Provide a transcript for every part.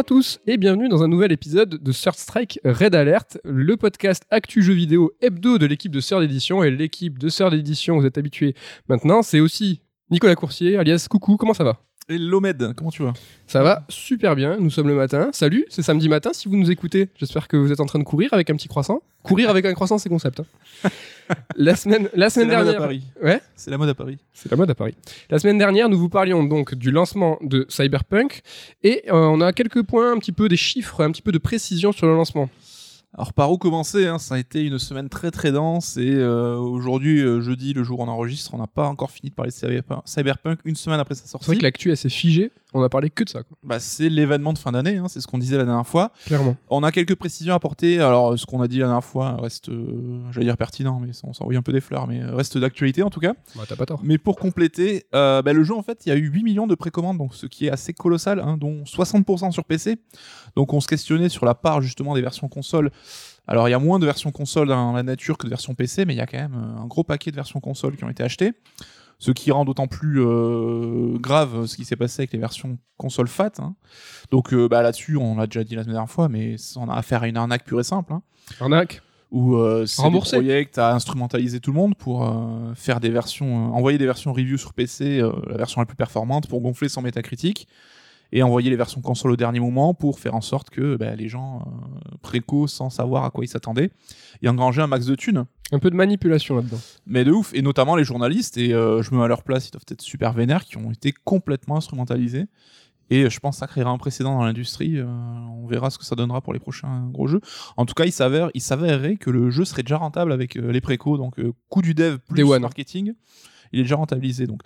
À tous et bienvenue dans un nouvel épisode de Third Strike Red Alert, le podcast actu jeux vidéo hebdo de l'équipe de Third Edition. Et l'équipe de Third Edition, vous êtes habitués maintenant, c'est aussi Nicolas Coursier, alias Coucou, comment ça va? Hello Med, comment tu vas? Ça va super bien, nous sommes le matin. Salut, c'est samedi matin si vous nous écoutez. J'espère que vous êtes en train de courir avec un petit croissant. Courir avec un croissant, c'est concept. hein. la semaine, la semaine la mode à dernière. Paris. Ouais, C'est la mode à Paris. c'est la mode à Paris. La semaine dernière, nous vous parlions donc du lancement de Cyberpunk et euh, on a quelques points, un petit peu des chiffres, un petit peu de précision sur le lancement. Alors par où commencer hein? Ça a été une semaine très très dense et euh, aujourd'hui, euh, jeudi, le jour où on enregistre, on n'a pas encore fini de parler de Cyberpunk- une semaine après sa C'est vrai sortie. que l'actu s'est figée. On a parlé que de ça, quoi. Bah, c'est l'événement de fin d'année, hein, c'est ce qu'on disait la dernière fois. Clairement. On a quelques précisions à apporter. Alors ce qu'on a dit la dernière fois reste, euh, j'allais dire pertinent, mais on s'envoie un peu des fleurs, mais euh, reste d'actualité en tout cas. Bah, t'as pas tort. Mais pour compléter, euh, bah, le jeu en fait, il y a eu 8 millions de précommandes, donc ce qui est assez colossal, hein, dont 60% sur PC. Donc on se questionnait sur la part justement des versions console. Alors il y a moins de versions console dans la nature que de versions PC, mais il y a quand même euh, un gros paquet de versions console qui ont été achetées. Ce qui rend d'autant plus euh, grave ce qui s'est passé avec les versions console FAT. hein. Donc euh, bah, là-dessus, on l'a déjà dit la dernière fois, mais on a affaire à une arnaque pure et simple. hein Arnaque. où euh, CD Remboursé. Projekt a instrumentalisé tout le monde pour euh, faire des versions, euh, envoyer des versions review sur PC, euh, la version la plus performante pour gonfler son métacritique, et envoyer les versions console au dernier moment pour faire en sorte que bah, les gens euh, préco, sans savoir à quoi ils s'attendaient, et engranger un max de thunes. Un peu de manipulation là-dedans. Mais de ouf, et notamment les journalistes, et euh, je me mets à leur place, ils doivent être super vénères, qui ont été complètement instrumentalisés. Et je pense que ça créera un précédent dans l'industrie. euh, on verra ce que ça donnera pour les prochains gros jeux. En tout cas, il s'avère, il s'avérerait que le jeu serait déjà rentable avec euh, les précos, donc euh, coût du dev plus Day one. marketing. Il est déjà rentabilisé. Donc,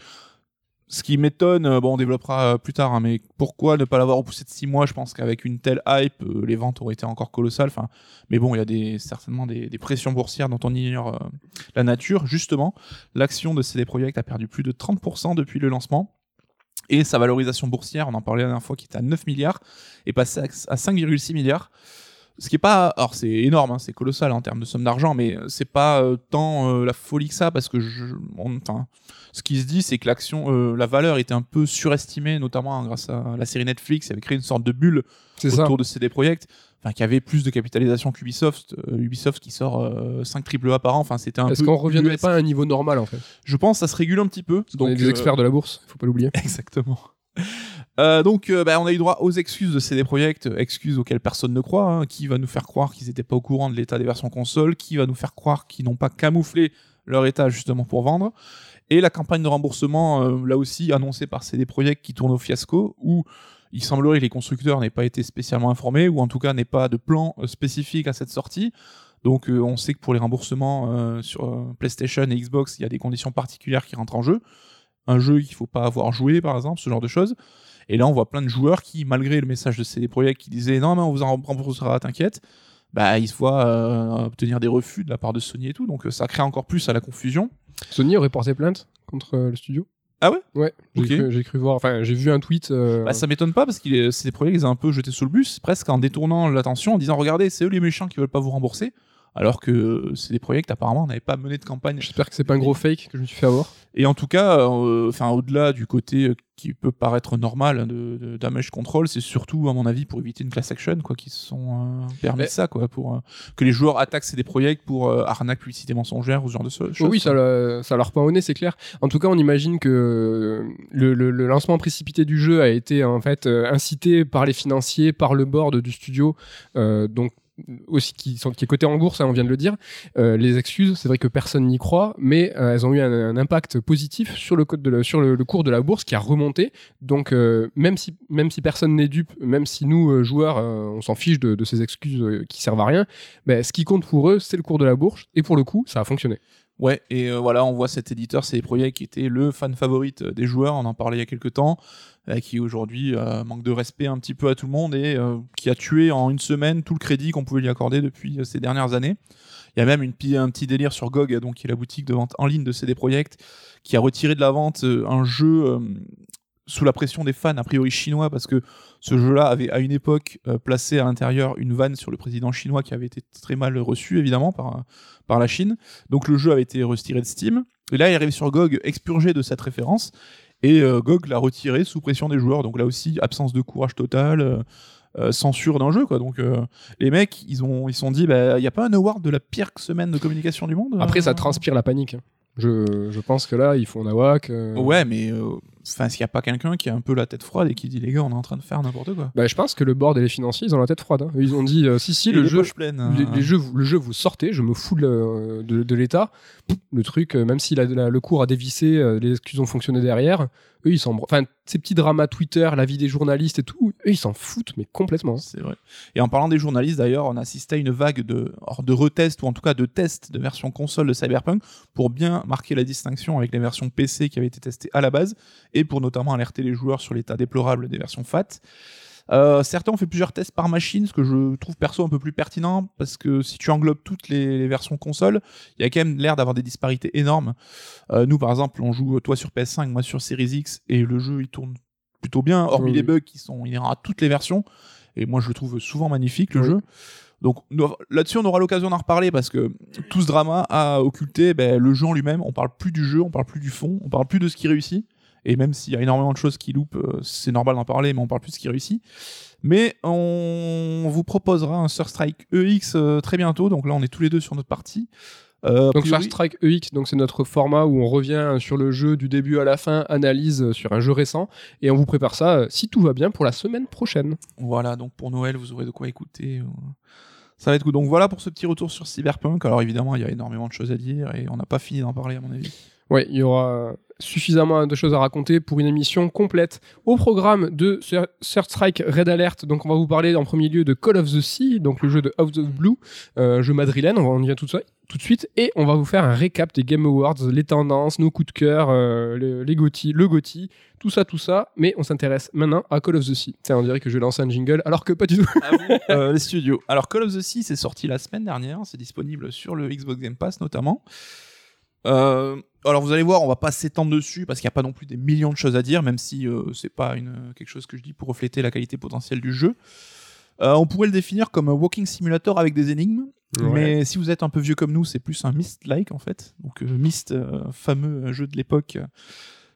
ce qui m'étonne, euh, bon, on développera euh, plus tard, hein, mais pourquoi ne pas l'avoir repoussé de 6 mois? Je pense qu'avec une telle hype, euh, les ventes auraient été encore colossales. Mais bon, il y a certainement des, pressions boursières dont on ignore la nature. Justement, l'action de CD Projekt a perdu plus de 30% depuis le lancement. Et sa valorisation boursière, on en parlait la dernière fois, qui était à 9 milliards, est passée à 5,6 milliards. Ce qui est pas, alors c'est énorme, hein, c'est colossal en termes de somme d'argent, mais c'est pas euh, tant euh, la folie que ça, parce que je, enfin, ce qui se dit, c'est que l'action, euh, la valeur était un peu surestimée, notamment hein, grâce à la série Netflix, qui avait créé une sorte de bulle ça. autour de CD Projekt, enfin qui avait plus de capitalisation qu'Ubisoft, euh, Ubisoft qui sort euh, 5 triple A par an, enfin c'était un Est-ce qu'on reviendrait US. pas à un niveau normal en fait? Je pense que ça se régule un petit peu. Donc, des euh, experts de la bourse, faut pas l'oublier. Exactement. Euh, donc, euh, bah, on a eu droit aux excuses de CD Projekt, euh, excuses auxquelles personne ne croit. hein. Qui va nous faire croire qu'ils n'étaient pas au courant de l'état des versions console Qui va nous faire croire qu'ils n'ont pas camouflé leur état justement pour vendre Et la campagne de remboursement, là aussi annoncée par CD Projekt, qui tourne au fiasco, où il semblerait que les constructeurs n'aient pas été spécialement informés, ou en tout cas n'aient pas de plan spécifique à cette sortie. Donc, on sait que pour les remboursements sur PlayStation et Xbox, il y a des conditions particulières qui rentrent en jeu un jeu qu'il faut pas avoir joué par exemple ce genre de choses et là on voit plein de joueurs qui malgré le message de CD Projekt qui disait non mais on vous en remboursera t'inquiète bah ils se voient euh, obtenir des refus de la part de Sony et tout donc euh, ça crée encore plus à la confusion Sony aurait porté plainte contre euh, le studio. Ah ouais? Ouais. J'ai Ok. cru, j'ai cru voir. Enfin, j'ai vu un tweet. euh, bah, ça m'étonne pas parce que CD Projekt les a un peu jetés sous le bus presque en détournant l'attention en disant regardez c'est eux les méchants qui veulent pas vous rembourser alors que euh, CD Projekt apparemment n'avait pas mené de campagne J'espère que c'est pas un gros fake que je me suis fait avoir. Et en tout cas, euh, enfin au-delà du côté euh, qui peut paraître normal hein, de, de damage control, c'est surtout à mon avis pour éviter une class action quoi, qui se sont euh, permis Mais- ça quoi, pour euh, que les joueurs attaquent CD Projekt pour euh, arnaque, publicité mensongère ou ce genre de choses. Oh oui, ça, ça leur pend au nez, c'est clair. En tout cas, on imagine que le, le- le lancement précipité du jeu a été en fait incité par les financiers, par le board du studio, euh, donc aussi qui, sont, qui est coté en bourse, hein, on vient de le dire. Euh, les excuses, c'est vrai que personne n'y croit, mais euh, elles ont eu un, impact positif sur le cours de la bourse qui a remonté. Donc euh, même si même si personne n'est dupe, même si nous joueurs, on s'en fiche de, ces excuses qui servent à rien, ben, ce qui compte pour eux, c'est le cours de la bourse, et pour le coup, ça a fonctionné. Ouais, et euh, voilà, on voit cet éditeur CD Projekt qui était le fan favorite euh, des joueurs, on en parlait il y a quelques temps, euh, qui aujourd'hui manque de respect un petit peu à tout le monde et qui a tué en une semaine tout le crédit qu'on pouvait lui accorder depuis ces dernières années. Il y a même une, un petit délire sur GOG, donc qui est la boutique de vente en ligne de CD Projekt, qui a retiré de la vente un jeu sous la pression des fans, a priori chinois, parce que ce jeu-là avait à une époque euh, placé à l'intérieur une vanne sur le président chinois qui avait été très mal reçu, évidemment, par, par la Chine. Donc le jeu avait été retiré de Steam. Et là, il arrive sur GOG expurgé de cette référence. Et euh, GOG l'a retiré sous pression des joueurs. Donc là aussi, absence de courage total. euh, euh, censure d'un jeu quoi. Donc euh, les mecs ils ont ils se sont dit bah il y a pas un award de la pire semaine de communication du monde. Après, ça euh transpire la panique. Je, je pense que là, ils font un awak. euh, Ouais mais euh, enfin s'il y a pas quelqu'un qui a un peu la tête froide et qui dit les gars on est en train de faire n'importe quoi. Bah, je pense que le board et les financiers, ils ont la tête froide. hein. Ils ont dit euh, si, si, le jeu, pleines, hein. les jeux, vous- le jeu, vous sortez, je me fous de, le- de, de l'État. Le truc, euh, même si la- la- le cours a dévissé, euh, les excuses ont fonctionné derrière, eux, ils s'en. Enfin, ces petits dramas Twitter, la vie des journalistes et tout, ils s'en foutent, mais complètement. C'est vrai. Et en parlant des journalistes, d'ailleurs, on assistait à une vague de, or, de retests, ou en tout cas de tests de version console de Cyberpunk, pour bien marquer la distinction avec les versions PC qui avaient été testées à la base, et pour notamment alerter les joueurs sur l'état déplorable des versions FAT. Euh, certains ont fait plusieurs tests par machine, ce que je trouve perso un peu plus pertinent, parce que si tu englobes toutes les, les versions console, il y a quand même l'air d'avoir des disparités énormes. Euh, nous, par exemple, on joue toi sur PS5, moi sur Series X, et le jeu il tourne plutôt bien, hormis Oui, les bugs qui sont inhérents à toutes les versions. Et moi, je le trouve souvent magnifique, le Oui. jeu. Donc là-dessus, on aura l'occasion d'en reparler parce que tout ce drama a occulté ben, le jeu en lui-même. On parle plus du jeu, on parle plus du fond, on parle plus de ce qui réussit. Et même s'il y a énormément de choses qui loupent, euh, c'est normal d'en parler, mais on parle plus de ce qui réussit. Mais on vous proposera un Surstrike EX euh, très bientôt. Donc là, on est tous les deux sur notre partie. Euh, Donc, priori- Strike EX, donc c'est notre format où on revient sur le jeu du début à la fin, analyse euh, sur un jeu récent, et on vous prépare ça, si tout va bien, pour la semaine prochaine. Voilà, donc pour Noël, vous aurez de quoi écouter. Ça va être cool. Donc voilà pour ce petit retour sur Cyberpunk. Alors évidemment, il y a énormément de choses à dire et on n'a pas fini d'en parler à mon avis. Ouais, il y aura suffisamment de choses à raconter pour une émission complète. Au programme de Third Strike Red Alert, donc on va vous parler en premier lieu de Call of the Sea, donc le jeu de House of Blue, euh, jeu madrilène, on y vient tout de suite. Tout de suite, et on va vous faire un récap des Game Awards, les tendances, nos coups de cœur, euh, le- les GOTY, le GOTY, tout ça, tout ça. Mais on s'intéresse maintenant à Call of the Sea. Tiens, on dirait que je vais lancer un jingle, alors que pas du tout. Euh, les studios. Alors Call of the Sea, c'est sorti la semaine dernière. C'est disponible sur le Xbox Game Pass notamment. Euh, alors vous allez voir, on va pas s'étendre dessus parce qu'il n'y a pas non plus des millions de choses à dire, même si euh, c'est pas une, quelque chose que je dis pour refléter la qualité potentielle du jeu. Euh, on pourrait le définir comme un walking simulator avec des énigmes, Ouais. mais si vous êtes un peu vieux comme nous, c'est plus un Myst-like en fait. Donc euh, Myst, euh, fameux jeu de l'époque, euh,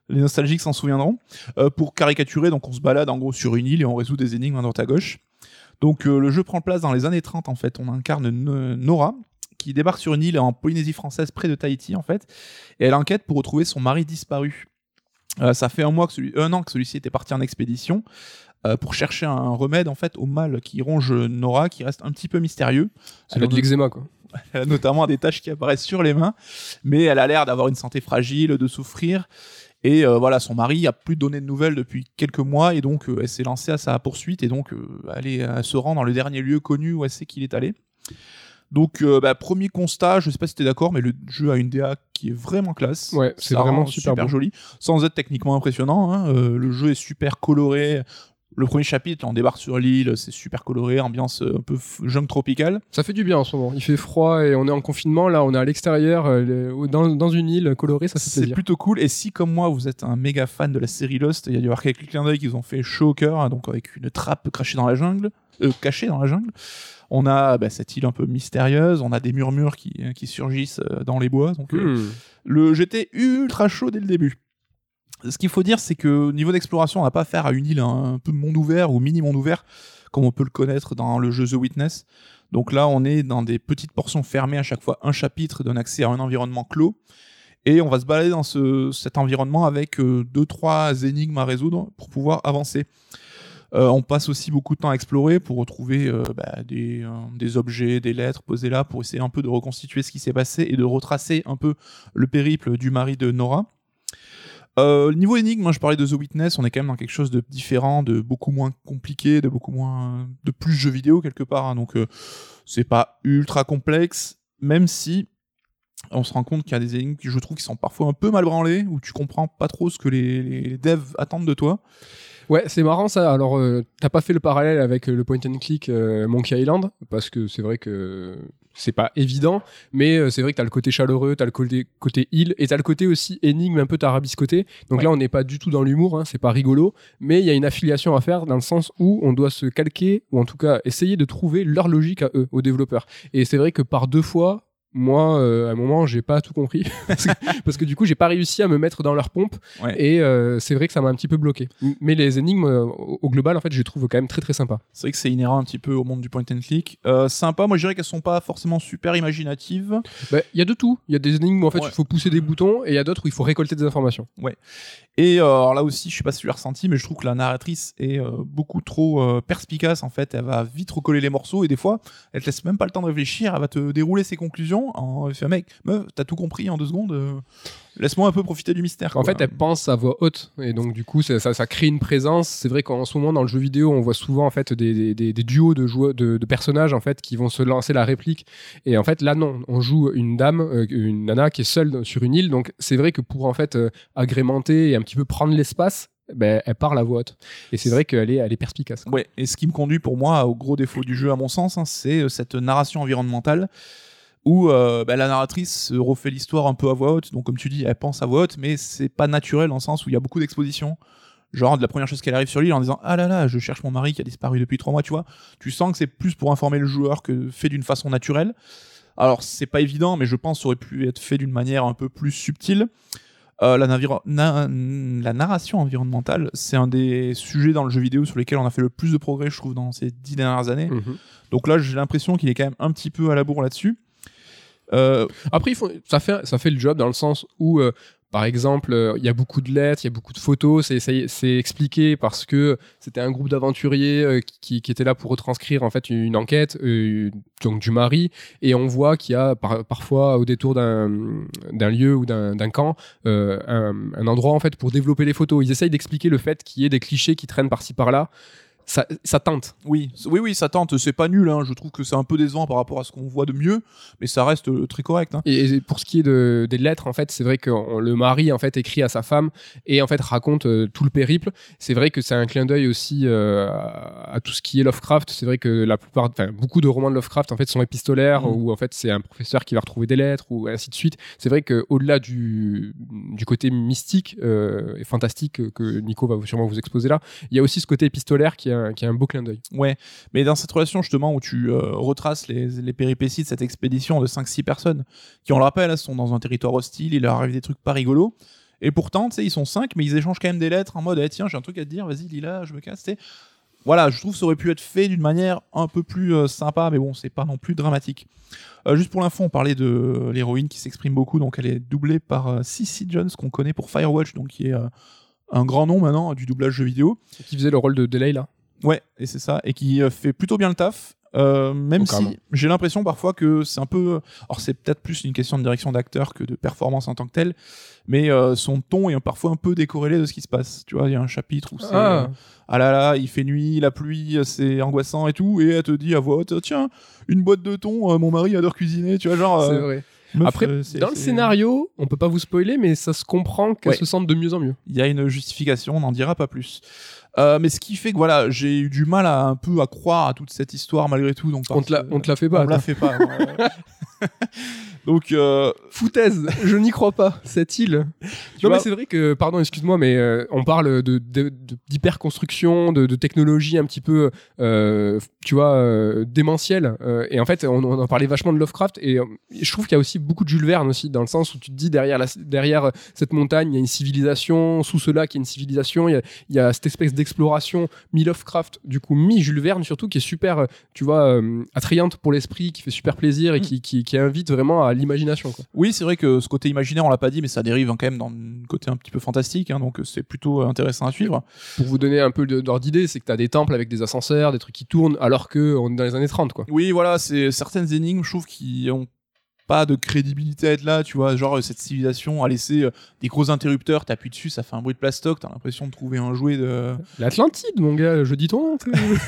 les nostalgiques s'en souviendront. Euh, pour caricaturer, donc on se balade en gros sur une île et on résout des énigmes à droite à gauche. Donc euh, le jeu prend place dans les années 30 en fait. On incarne No- Nora qui débarque sur une île en Polynésie française près de Tahiti en fait et elle enquête pour retrouver son mari disparu. Euh, ça fait un mois que celui, un an que celui-ci était parti en expédition euh, pour chercher un remède en fait au mal qui ronge Nora, qui reste un petit peu mystérieux. C'est de l'eczéma, quoi. elle a notamment des taches qui apparaissent sur les mains, mais elle a l'air d'avoir une santé fragile, de souffrir. Et euh, voilà, son mari a plus donné de nouvelles depuis quelques mois, et donc elle s'est lancée à sa poursuite, et donc elle, est- elle se rend dans le dernier lieu connu où elle sait qu'il est allé. Donc, euh, bah, premier constat, je sais pas si t'es d'accord, mais le jeu a une DA qui est vraiment classe. Ouais, c'est vraiment super joli, sans être techniquement impressionnant. hein. Euh, le jeu est super coloré. Le premier chapitre, on débarque sur l'île, c'est super coloré, ambiance euh, un peu jungle tropicale. Ça fait du bien en ce moment. Il fait froid et on est en confinement. Là, on est à l'extérieur, le- dans, dans une île colorée, ça fait C'est plutôt cool. Et si, comme moi, vous êtes un méga fan de la série Lost, il y a dû y avoir quelques clins d'œil qu'ils ont fait chaud au cœur, hein, donc avec une trappe crachée dans la jungle, euh, cachée dans la jungle. On a bah, cette île un peu mystérieuse, on a des murmures qui, qui surgissent euh, dans les bois. Donc, euh, Hmm. le j'étais ultra chaud dès le début. Ce qu'il faut dire, c'est que au niveau d'exploration, on n'a pas affaire à une île un peu monde ouvert ou mini monde ouvert, comme on peut le connaître dans le jeu The Witness. Donc là, on est dans des petites portions fermées à chaque fois, un chapitre donne accès à un environnement clos. Et on va se balader dans ce, cet environnement avec euh, deux, trois énigmes à résoudre pour pouvoir avancer. Euh, on passe aussi beaucoup de temps à explorer pour retrouver euh, bah, des, euh, des objets, des lettres posées là pour essayer un peu de reconstituer ce qui s'est passé et de retracer un peu le périple du mari de Nora. Niveau énigme, je parlais de The Witness, on est quand même dans quelque chose de différent, de beaucoup moins compliqué, de beaucoup moins, de plus jeu vidéo quelque part. hein. donc c'est pas ultra complexe, même si on se rend compte qu'il y a des énigmes qui je trouve qui sont parfois un peu mal branlées, où tu comprends pas trop ce que les, les devs attendent de toi. Ouais, c'est marrant ça. Alors, euh, t'as pas fait le parallèle avec euh, le point and click euh, Monkey Island parce que c'est vrai que c'est pas évident, mais euh, c'est vrai que t'as le côté chaleureux, t'as le côté côté île et t'as le côté aussi énigme un peu tarabiscoté. Donc Ouais. là, on n'est pas du tout dans l'humour, hein, c'est pas rigolo, mais il y a une affiliation à faire dans le sens où on doit se calquer ou en tout cas essayer de trouver leur logique à eux, aux développeurs. Et c'est vrai que par deux fois, moi, euh, à un moment, j'ai pas tout compris parce, que, parce que du coup, j'ai pas réussi à me mettre dans leur pompe Ouais. et euh, c'est vrai que ça m'a un petit peu bloqué. Mais les énigmes, euh, au global, en fait, je les trouve quand même très très sympas. C'est vrai que c'est inhérent un petit peu au monde du point and click. Sympa, moi je dirais qu'elles sont pas forcément super imaginatives. Bah, Il y a de tout. Il y a des énigmes où en fait, Ouais. il faut pousser des boutons et il y a d'autres où il faut récolter des informations. Et euh, alors là aussi, je sais pas si tu l'as ressenti, mais je trouve que la narratrice est beaucoup trop perspicace en fait. Elle va vite recoller les morceaux et des fois, elle te laisse même pas le temps de réfléchir. Elle va te dérouler ses conclusions. En fait, mec, meuf, t'as tout compris en deux secondes. euh, Laisse-moi un peu profiter du mystère. En quoi. fait, elle pense à voix haute et donc du coup, ça, ça, ça crée une présence. C'est vrai qu'en ce moment, dans le jeu vidéo, on voit souvent en fait des, des- des- des duos de, joueurs, de, de personnages en fait qui vont se lancer la réplique. Et en fait, là, non, on joue une dame, euh, une nana qui est seule sur une île. Donc, c'est vrai que pour en fait euh, agrémenter et un petit peu prendre l'espace, ben, elle parle à voix haute. Et c'est vrai qu'elle est, elle est perspicace. quoi. Ouais, et ce qui me conduit pour moi au gros défaut du jeu, à mon sens, hein, c'est cette narration environnementale où euh, bah, la narratrice refait l'histoire un peu à voix haute. Donc, comme tu dis, elle pense à voix haute, mais c'est pas naturel dans le sens où il y a beaucoup d'expositions. Genre, de la première chose qu'elle arrive sur l'île en disant Ah là là, je cherche mon mari qui a disparu depuis trois mois, tu vois. Tu sens que c'est plus pour informer le joueur que fait d'une façon naturelle. Alors, c'est pas évident, mais je pense que ça aurait pu être fait d'une manière un peu plus subtile. Euh, la, navira- na- la narration environnementale, c'est un des sujets dans le jeu vidéo sur lesquels on a fait le plus de progrès, je trouve, dans ces dix dernières années. Mhm. Donc là, j'ai l'impression qu'il est quand même un petit peu à la bourre là-dessus. Euh, Après, ça, fait, ça fait le job dans le sens où, euh, par exemple, euh, il y a beaucoup de lettres, il y a beaucoup de photos, c'est- expliqué parce que c'était un groupe d'aventuriers qui, qui était là pour retranscrire en fait une enquête donc du mari et on voit qu'il y a par- parfois au détour d'un lieu ou d'un camp un, un endroit en fait pour développer les photos. Ils essayent d'expliquer le fait qu'il y ait des clichés qui traînent par-ci par-là. Ça, ça tente. oui, oui, oui, ça tente. C'est pas nul. Hein. Je trouve que c'est un peu décevant par rapport à ce qu'on voit de mieux, mais ça reste euh, très correct. Hein. Et et pour ce qui est de, des lettres, en fait, c'est vrai que on- le mari en fait écrit à sa femme et en fait raconte euh, tout le périple. C'est vrai que c'est un clin d'œil aussi euh, à, tout ce qui est Lovecraft. C'est vrai que la plupart, enfin beaucoup de romans de Lovecraft en fait sont épistolaires Mhm. où en fait c'est un professeur qui va retrouver des lettres ou ainsi de suite. C'est vrai que au-delà du, du côté mystique euh, et fantastique que Nico va sûrement vous exposer là, il y a aussi ce côté épistolaire qui est un, qui est un beau clin d'œil. Ouais, mais dans cette relation justement où tu euh, retraces les, les péripéties de cette expédition de 5-6 personnes qui, on le rappelle, sont dans un territoire hostile, il leur arrive des trucs pas rigolos. Et pourtant, tu sais, ils sont 5, mais ils échangent quand même des lettres en mode eh, tiens, j'ai un truc à te dire, vas-y, Lila, je me casse. tu sais. Voilà, je trouve que ça aurait pu être fait d'une manière un peu plus euh, sympa, mais bon, c'est pas non plus dramatique. Euh, juste pour l'info, on parlait de l'héroïne qui s'exprime beaucoup, donc elle est doublée par Cissy Jones, qu'on connaît pour Firewatch, donc qui est un grand nom maintenant du doublage jeu vidéo. Qui faisait le rôle de Delay là. Ouais, et c'est ça, et qui euh, fait plutôt bien le taf. euh, même Oh, si j'ai l'impression parfois que c'est un peu. Alors, c'est peut-être plus une question de direction d'acteur que de performance en tant que telle, mais euh, son ton est parfois un peu décorrélé de ce qui se passe. Tu vois, il y a un chapitre où c'est. euh, Ah, ah là là, il fait nuit, la pluie, c'est angoissant et tout, et elle te dit à voix haute tiens, une boîte de thon, euh, mon mari adore cuisiner, tu vois, genre. c'est vrai. Meuf, Après, euh, dans le scénario, on peut pas vous spoiler, mais ça se comprend qu'elle Ouais. se sente de mieux en mieux. il y a une justification, on n'en dira pas plus. Euh, mais ce qui fait que voilà, j'ai eu du mal à un peu à croire à toute cette histoire malgré tout. Donc On te la, on te la fait on pas. me la fait pas. donc euh, Foutaise, je n'y crois pas, cette île. Tu non, mais c'est vrai que, pardon, excuse-moi, mais euh, on parle de, de, de- d'hyperconstruction, de, de technologie un petit peu, euh, tu vois, euh, démentielle. Euh, et en fait, on, on en parlait vachement de Lovecraft. Et euh, je trouve qu'il y a aussi beaucoup de Jules Verne aussi, dans le sens où tu te dis derrière, la, derrière cette montagne, il y a une civilisation, sous une civilisation. Il y a, il y a cette espèce d'exploration mi-Lovecraft, du coup, mi-Jules Verne surtout, qui est super, tu vois, euh, attrayante pour l'esprit, qui fait super plaisir et Mm. qui, qui, qui invite vraiment à l'imagination. oui, c'est vrai que ce côté imaginaire, on l'a pas dit, mais ça dérive quand même dans un côté un petit peu fantastique. hein, donc c'est plutôt intéressant à suivre. pour vous donner un peu d'ordre d'idée, c'est que tu as des temples avec des ascenseurs, des trucs qui tournent, alors qu'on est dans les années 30, quoi. Oui, voilà, c'est certaines énigmes, je trouve, qui ont pas de crédibilité à être là, tu vois, genre cette civilisation a laissé euh, des gros interrupteurs, t'appuies dessus, ça fait un bruit de plastoc, t'as l'impression de trouver un jouet de... L'Atlantide, mon gars, je dis ton nom.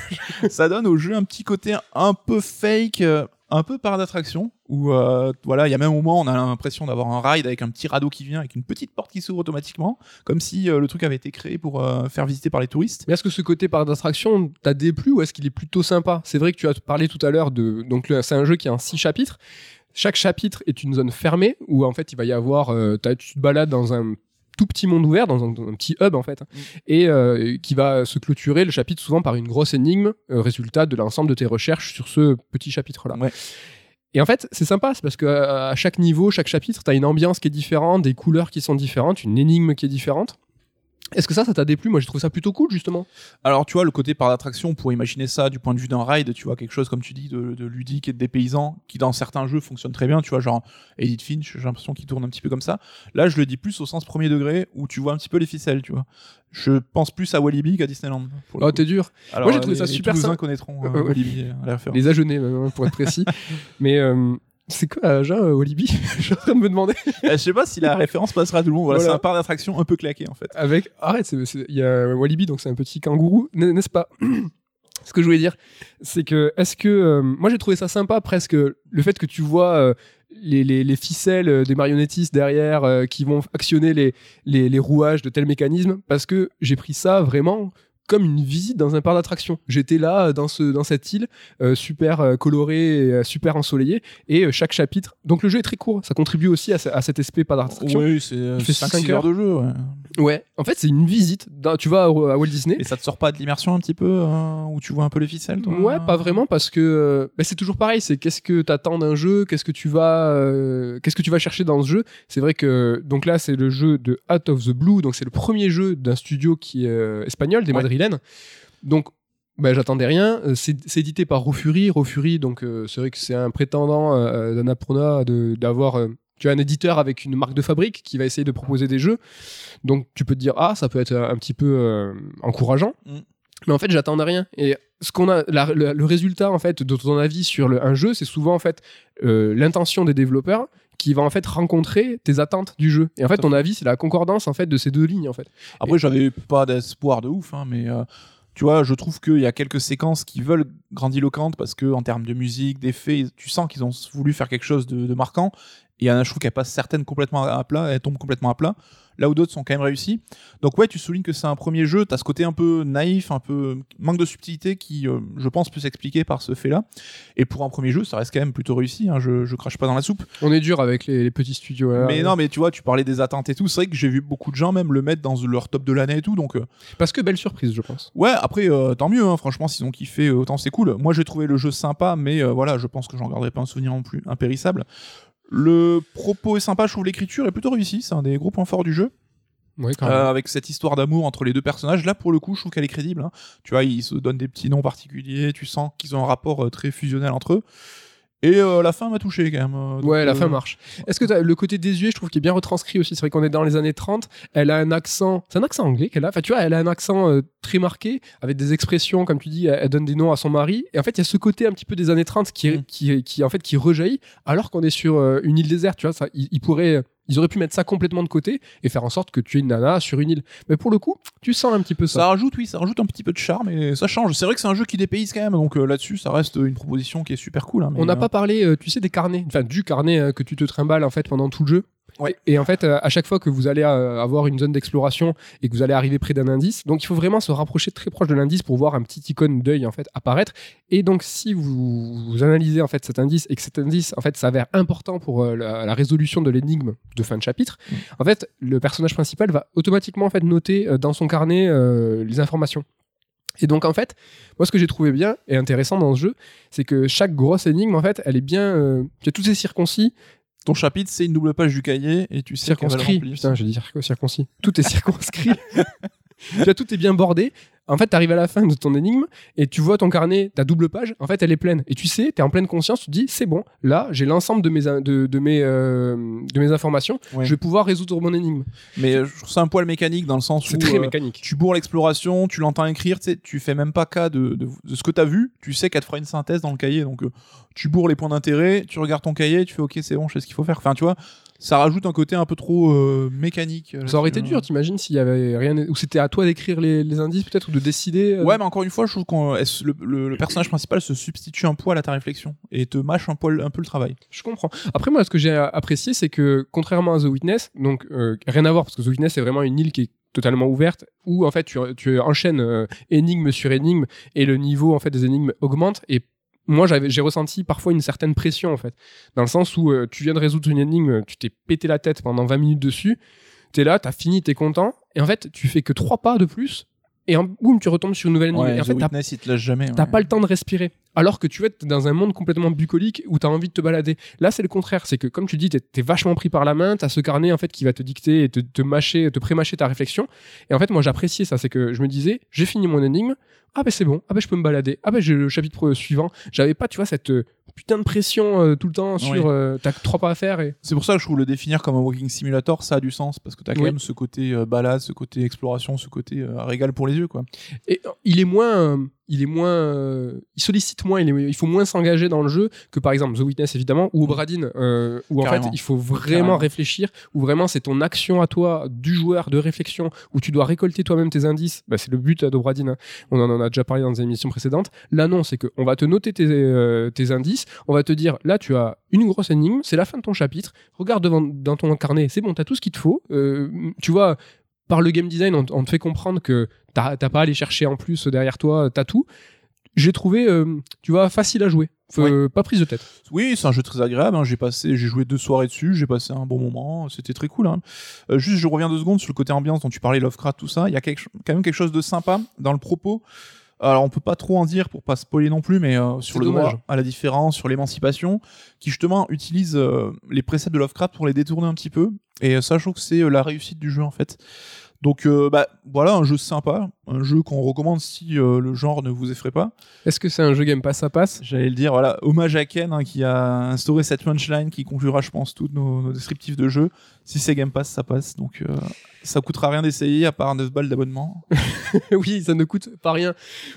ça donne au jeu un petit côté un peu fake, euh, un peu par d'attraction, où euh, voilà, il y a même un moment, on a l'impression d'avoir un ride avec un petit radeau qui vient, avec une petite porte qui s'ouvre automatiquement, comme si euh, le truc avait été créé pour euh, faire visiter par les touristes. Mais est-ce que ce côté par d'attraction t'a déplu ou est-ce qu'il est plutôt sympa? C'est vrai que tu as parlé tout à l'heure de. Donc, c'est un jeu qui a six chapitres. Chaque chapitre est une zone fermée où, en fait, il va y avoir. euh, tu te balades dans un tout petit monde ouvert, dans un, dans un petit hub, en fait, et euh, qui va se clôturer le chapitre souvent par une grosse énigme, euh, résultat de l'ensemble de tes recherches sur ce petit chapitre-là. Ouais. Et en fait, c'est sympa, c'est parce que à chaque niveau, chaque chapitre, t'as une ambiance qui est différente, des couleurs qui sont différentes, une énigme qui est différente. Est-ce que ça, ça t'a déplu? Moi, j'ai trouvé ça plutôt cool, justement. Alors, tu vois, le côté par d'attraction, pour imaginer ça du point de vue d'un ride, tu vois, quelque chose, comme tu dis, de, de ludique et de dépaysant, qui dans certains jeux fonctionne très bien, tu vois, genre Edith Finch, j'ai l'impression qu'il tourne un petit peu comme ça. Là, je le dis plus au sens premier degré, où tu vois un petit peu les ficelles, tu vois. Je pense plus à Walibi qu'à Disneyland. Oh, t'es dur. Alors, Moi, j'ai trouvé les- ça super sympa. connaîtront Euh. Walibi, euh, la référence. Les même, hein, pour être précis. Mais euh, c'est quoi, Jean, euh, Walibi? Je suis en train de me demander. Euh, je sais pas si la référence passera tout le monde. Voilà, Voilà. c'est un parc d'attraction un peu claqué, en fait. Avec. Arrête, c'est- c'est- il y a Walibi, donc c'est un petit kangourou, n- n'est-ce pas? Ce que je voulais dire, c'est que, est-ce que. euh, moi, j'ai trouvé ça sympa, presque, le fait que tu vois. euh, les, les- les ficelles euh, des marionnettistes derrière euh, qui vont actionner les, les, les rouages de tel mécanisme parce que j'ai pris ça vraiment comme une visite dans un parc d'attractions. J'étais là euh, dans, ce, dans cette île euh, super euh, colorée, et, super ensoleillée et chaque chapitre. Donc le jeu est très court, ça contribue aussi à, à cet aspect parc d'attraction. Oui, c'est Il fait 5 cinq heures de jeu. ouais. Ouais, en fait, c'est une visite. Tu vas à, à Walt Disney. Et ça te sort pas de l'immersion un petit peu, hein, où tu vois un peu les ficelles, toi? Ouais, pas vraiment parce que bah, c'est toujours pareil. C'est qu'est-ce que t'attends d'un jeu, qu'est-ce que tu vas, euh, qu'est-ce que tu vas chercher dans ce jeu. C'est vrai que donc là c'est le jeu de Out of the Blue, donc c'est le premier jeu d'un studio qui est euh, espagnol, des Ouais. Donc bah, j'attendais rien. Euh, C'est édité par Rofuri. Rofuri, donc euh, c'est vrai que c'est un prétendant euh, d'Annapurna de- d'avoir. euh, tu as un éditeur avec une marque de fabrique qui va essayer de proposer des jeux. Donc tu peux te dire ah ça peut être un petit peu euh, encourageant. Mm. Mais en fait j'attendais rien. Et ce qu'on a, la- le, le résultat en fait de ton avis sur le, un jeu, c'est souvent en fait euh, l'intention des développeurs qui va en fait rencontrer tes attentes du jeu. Et en fait ton avis c'est la concordance en fait de ces deux lignes en fait. Après, j'avais pas d'espoir de ouf, hein, mais euh, tu vois, je trouve qu'il y a quelques séquences qui veulent grandiloquentes parce que en termes de musique, d'effets, tu sens qu'ils ont voulu faire quelque chose de, de marquant. Et il y en a, je trouve qu'elles passent certaines complètement à plat, elles tombent complètement à plat. Là où d'autres sont quand même réussies. Donc ouais, tu soulignes que c'est un premier jeu, t'as ce côté un peu naïf, un peu manque de subtilité qui, euh, je pense, peut s'expliquer par ce fait-là. Et pour un premier jeu, ça reste quand même plutôt réussi. hein, je, je crache pas dans la soupe. On est dur avec les, les petits studios. mais non, mais tu vois, tu parlais des attentes et tout. C'est vrai que j'ai vu beaucoup de gens même le mettre dans leur top de l'année et tout. Donc euh, Parce que belle surprise je pense. Ouais, après, euh, tant mieux, hein, franchement, s'ils ont kiffé, autant c'est cool. Moi, j'ai trouvé le jeu sympa, mais voilà, je pense que j'en garderai pas un souvenir non plus impérissable. Le propos est sympa, je trouve l'écriture est plutôt réussie, c'est un des gros points forts du jeu. Ouais, Euh, avec cette histoire d'amour entre les deux personnages, là, pour le coup, je trouve qu'elle est crédible. hein. Tu vois, ils se donnent des petits noms particuliers, tu sens qu'ils ont un rapport euh, très fusionnel entre eux. Et euh, la fin m'a touché quand même. euh, Ouais, la euh, fin marche. Est-ce que le côté désuet, je trouve qu'il est bien retranscrit aussi. C'est vrai qu'on est dans les années 30. Elle a un accent. C'est un accent anglais qu'elle a. Enfin, tu vois, elle a un accent euh, très marqué, avec des expressions, comme tu dis, elle, elle donne des noms à son mari. Et en fait, il y a ce côté un petit peu des années 30 qui, Mm. qui, qui, en fait, qui rejaillit, alors qu'on est sur une île déserte. Tu vois, ça, ils pourraient. Ils auraient pu mettre ça complètement de côté et faire en sorte que tu aies une nana sur une île. Mais pour le coup, tu sens un petit peu ça. Ça rajoute, oui, ça rajoute un petit peu de charme et ça change. C'est vrai que c'est un jeu qui dépayse quand même, donc euh, là-dessus, ça reste une proposition qui est super cool. hein, mais, On n'a euh, pas parlé, euh, tu sais, des carnets, enfin du carnet que tu te trimbales en fait pendant tout le jeu. Ouais. Et en fait, euh, à chaque fois que vous allez euh, avoir une zone d'exploration et que vous allez arriver près d'un indice, donc il faut vraiment se rapprocher très proche de l'indice pour voir un petit icône d'œil en fait apparaître. Et donc si vous, vous analysez en fait cet indice et que cet indice en fait s'avère important pour euh, la, la résolution de l'énigme de fin de chapitre, Mm. en fait le personnage principal va automatiquement en fait noter euh, dans son carnet euh, les informations. Et donc en fait, moi ce que j'ai trouvé bien et intéressant dans ce jeu, c'est que chaque grosse énigme en fait, elle est bien, euh, tu as tous ces circoncis, Ton chapitre, c'est une double page du cahier et tu sais. Putain, j'ai dit circo- circoncis. Tout est circonscrit. tout est bien bordé. En fait, tu arrives à la fin de ton énigme et tu vois ton carnet, ta double page, en fait, elle est pleine. Et tu sais, tu es en pleine conscience, tu te dis, c'est bon, là, j'ai l'ensemble de mes, de, de mes, euh, de mes informations, Ouais. je vais pouvoir résoudre mon énigme. Mais euh, je trouve ça un poil mécanique dans le sens où C'est très euh, mécanique. tu bourres l'exploration, tu l'entends écrire, tu fais même pas cas de, de, de ce que tu as vu, tu sais qu'elle te fera une synthèse dans le cahier, donc euh, tu bourres les points d'intérêt, tu regardes ton cahier, tu fais ok c'est bon, je sais ce qu'il faut faire. Enfin tu vois, ça rajoute un côté un peu trop euh, mécanique. euh, Ça aurait été dur, hein. t'imagines, s'il y avait rien, ou c'était à toi d'écrire les, les indices peut-être, ou de décider. euh, Ouais, mais encore une fois, je trouve que le, le- le personnage principal se substitue un poil à ta réflexion et te mâche un, poil, un peu le travail. Je comprends. Après, moi, ce que j'ai apprécié, c'est que contrairement à The Witness, donc euh, rien à voir, parce que The Witness, c'est vraiment une île qui est totalement ouverte, où en fait, tu, tu enchaînes euh, énigme sur énigme, et le niveau en fait des énigmes augmente. Et moi, j'ai ressenti parfois une certaine pression, en fait, dans le sens où euh, tu viens de résoudre une énigme, tu t'es pété la tête pendant 20 minutes dessus, t'es là, t'as fini, t'es content, et en fait, tu fais que trois pas de plus. Et boum, tu retombes sur une nouvelle. Ouais, et en fait, t'as Witness, il te lâche jamais. T'as ouais. pas le temps de respirer. Alors que tu être dans un monde complètement bucolique où t'as envie de te balader. Là, c'est le contraire. C'est que, comme tu dis, t'es es vachement pris par la main. T'as ce carnet, en fait, qui va te dicter et te, te mâcher, te pré-mâcher ta réflexion. Et en fait, moi, j'appréciais ça. C'est que je me disais, j'ai fini mon énigme. Ah, ben c'est bon. Ah, ben je peux me balader. Ah, ben j'ai le chapitre suivant. J'avais pas, tu vois, cette euh, putain de pression euh, tout le temps sur. Oui. euh, t'as que trois pas à faire et. C'est pour ça que je trouve le définir comme un walking simulator, ça a du sens parce que t'as quand Oui. même ce côté euh, balade, ce côté exploration, ce côté euh, régal pour les yeux, quoi. Et euh, il est moins, euh, il est moins, euh, il sollicite moins, il, est- il faut moins s'engager dans le jeu que par exemple The Witness évidemment ou Obradine, euh, où en fait il faut vraiment Carrément. réfléchir, où vraiment c'est ton action à toi du joueur de réflexion, où tu dois récolter toi-même tes indices. Bah, c'est le but d'Obradine. hein. On en a déjà parlé dans des émissions précédentes. Là non, c'est que on va te noter tes, euh, tes indices, on va te dire là tu as une grosse énigme, c'est la fin de ton chapitre. Regarde devant, dans ton carnet, c'est bon, t'as tout ce qu'il te faut. Euh, tu vois par le game design, on, on te fait comprendre que t'as pas à aller chercher en plus derrière toi, t'as tout. J'ai trouvé, euh, tu vois, facile à jouer. Euh, Pas prise de tête. Oui, c'est un jeu très agréable. hein. J'ai passé, j'ai joué deux soirées dessus, j'ai passé un bon moment. C'était très cool. hein. Euh, juste, je reviens deux secondes sur le côté ambiance dont tu parlais, Lovecraft, tout ça. Il y a quelque, quand même quelque chose de sympa dans le propos. Alors, on peut pas trop en dire pour pas spoiler non plus, mais euh, sur le dommage. droit à la différence, sur l'émancipation, qui justement utilise euh, les préceptes de Lovecraft pour les détourner un petit peu. Et euh, trouve que c'est euh, la réussite du jeu en fait. Donc, euh, bah voilà, un jeu sympa, un jeu qu'on recommande si euh, le genre ne vous effraie pas. Est-ce que c'est un jeu Game Pass, ça passe? J'allais le dire, voilà, hommage à Ken hein, qui a instauré cette punchline qui conclura, je pense, tous nos, nos descriptifs de jeu. Si c'est Game Pass, ça passe. Donc, euh, ça coûtera rien d'essayer à part 9 balles d'abonnement. Oui, ça ne coûte pas rien.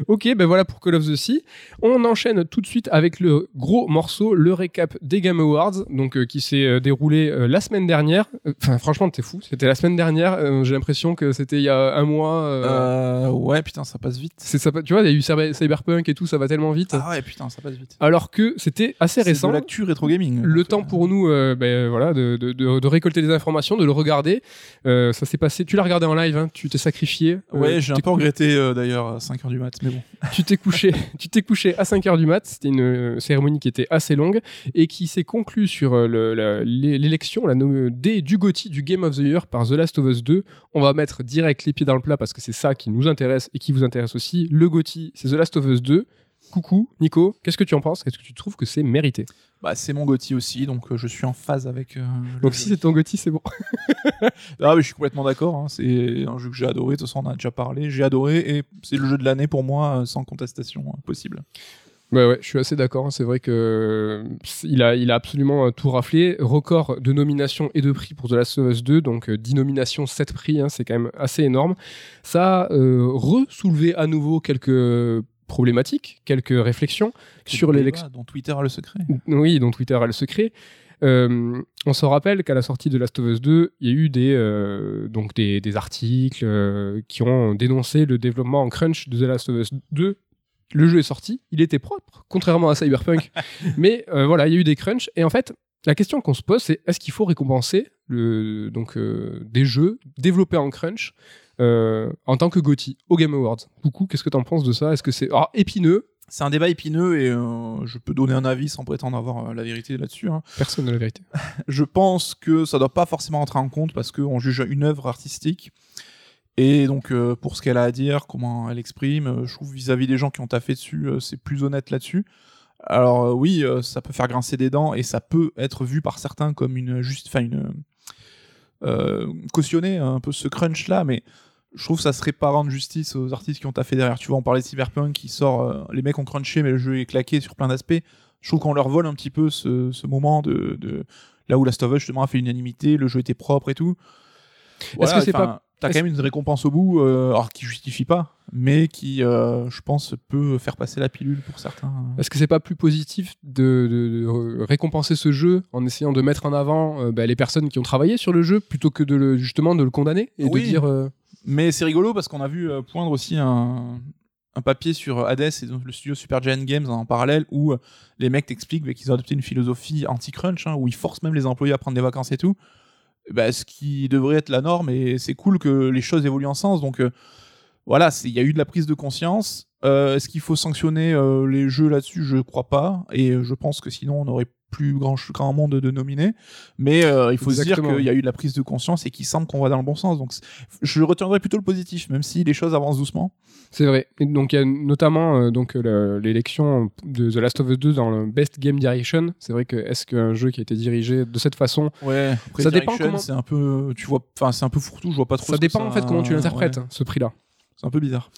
Ok, ben voilà pour Call of the Sea. On enchaîne tout de suite avec le gros morceau, le récap des Game Awards, donc euh, qui s'est déroulé la semaine dernière. Enfin, franchement, t'es fou. C'était la semaine dernière. J'ai l'impression que c'était il y a un mois. euh, Euh, ouais, putain, ça passe vite. c'est ça, tu vois, il y a eu Cyber- Cyberpunk et tout, ça va tellement vite. Ah ouais, putain, ça passe vite. Alors que c'était assez récent. de l'actu rétro gaming. Le Donc, temps euh, pour nous, euh, ben, voilà, de, de- de- de récolter des informations, de le regarder. Euh, ça s'est passé. Tu l'as regardé en live, hein, tu t'es sacrifié. Euh, Ouais, j'ai un peu regretté euh, d'ailleurs à 5h du mat, mais bon. tu t'es couché, tu t'es couché à 5 heures du mat. C'était une euh, cérémonie qui était assez longue et qui s'est conclue sur euh, le- la- l'é- l'élection, la nom- des du GOTY du Game of the Year par The Last of Us 2. On va mettre direct les pieds dans le plat parce que c'est ça qui nous intéresse et qui vous intéresse aussi. Le GOTY, c'est The Last of Us 2. Coucou, Nico, qu'est-ce que tu en penses? Est-ce que tu trouves que c'est mérité? Bah, c'est mon Gotti aussi, donc euh, je suis en phase avec. euh, Donc si c'est ton GOTY, c'est bon. Ah, mais je suis complètement d'accord. hein. C'est un jeu que j'ai adoré. De toute façon, on en a déjà parlé. J'ai adoré et c'est le jeu de l'année pour moi, euh, sans contestation euh, possible. Ouais, ouais, je suis assez d'accord. C'est vrai que euh, il a, il a absolument euh, tout raflé. Record de nominations et de prix pour The Last of Us 2, donc euh, 10 nominations, 7 prix, hein, c'est quand même assez énorme. Ça a euh, re-soulevé à nouveau quelques problématiques, quelques réflexions sur l'élection. Dont Twitter a le secret. Oui, dont Twitter a le secret. Euh, on se rappelle qu'à la sortie de Last of Us 2, il y a eu des, euh, donc des, des articles euh, qui ont dénoncé le développement en crunch de The Last of Us 2. Le jeu est sorti, il était propre, contrairement à Cyberpunk. Mais euh, voilà, il y a eu des crunchs. Et en fait, la question qu'on se pose, c'est est-ce qu'il faut récompenser le, donc, euh, des jeux développés en crunch euh, en tant que GOTY au Game Awards? Coucou, qu'est-ce que tu en penses de ça? Est-ce que c'est alors, épineux? C'est un débat épineux et je peux donner un avis sans prétendre avoir la vérité là-dessus. hein. Personne n'a la vérité. Je pense que ça doit pas forcément entrer en compte parce qu'on juge une œuvre artistique. Et donc, euh, pour ce qu'elle a à dire, comment elle exprime, euh, je trouve vis-à-vis des gens qui ont taffé dessus, euh, c'est plus honnête là-dessus. Alors, oui, ça peut faire grincer des dents et ça peut être vu par certains comme une juste, enfin, une. Cautionner un peu ce crunch-là, mais je trouve que ça serait pas rendre justice aux artistes qui ont taffé derrière. Tu vois, on parlait de Cyberpunk qui sort, les mecs ont crunché, mais le jeu est claqué sur plein d'aspects. Je trouve qu'on leur vole un petit peu ce, ce moment de, de, là où Last of Us justement a fait unanimité, le jeu était propre et tout. Est-ce que c'est pas- T'as quand même une récompense au bout, euh, alors qui justifie pas, mais qui, euh, je pense, peut faire passer la pilule pour certains. Est-ce que c'est pas plus positif de, de- de récompenser ce jeu en essayant de mettre en avant euh, bah, les personnes qui ont travaillé sur le jeu plutôt que de le, justement de le condamner et Oui. de dire euh, Mais c'est rigolo parce qu'on a vu poindre aussi un, un papier sur Hades et donc le studio Supergiant Games en parallèle où les mecs t'expliquent bah, qu'ils ont adopté une philosophie anti-crunch hein, où ils forcent même les employés à prendre des vacances et tout. Bah, ce qui devrait être la norme et c'est cool que les choses évoluent en sens. Donc euh, voilà, il y a eu de la prise de conscience. Euh, Est-ce qu'il faut sanctionner euh, les jeux là-dessus? Je crois pas. Et euh, je pense que sinon, on aurait plus grand, grand monde de nominés. Mais euh, il faut se dire qu'il y a eu de la prise de conscience et qu'il semble qu'on va dans le bon sens. Donc, je retiendrai plutôt le positif, même si les choses avancent doucement. C'est vrai. Et donc il y a notamment euh, donc euh, le- l'élection de The Last of Us 2 dans le Best Game Direction. C'est vrai que est-ce qu'un jeu qui a été dirigé de cette façon, Ouais. Après, Ça dépend comment- C'est un peu, tu vois, enfin, c'est un peu fourre-tout. Je vois pas trop. ça dépend en fait comment tu l'interprètes, ouais. hein, ce prix-là. C'est un peu bizarre.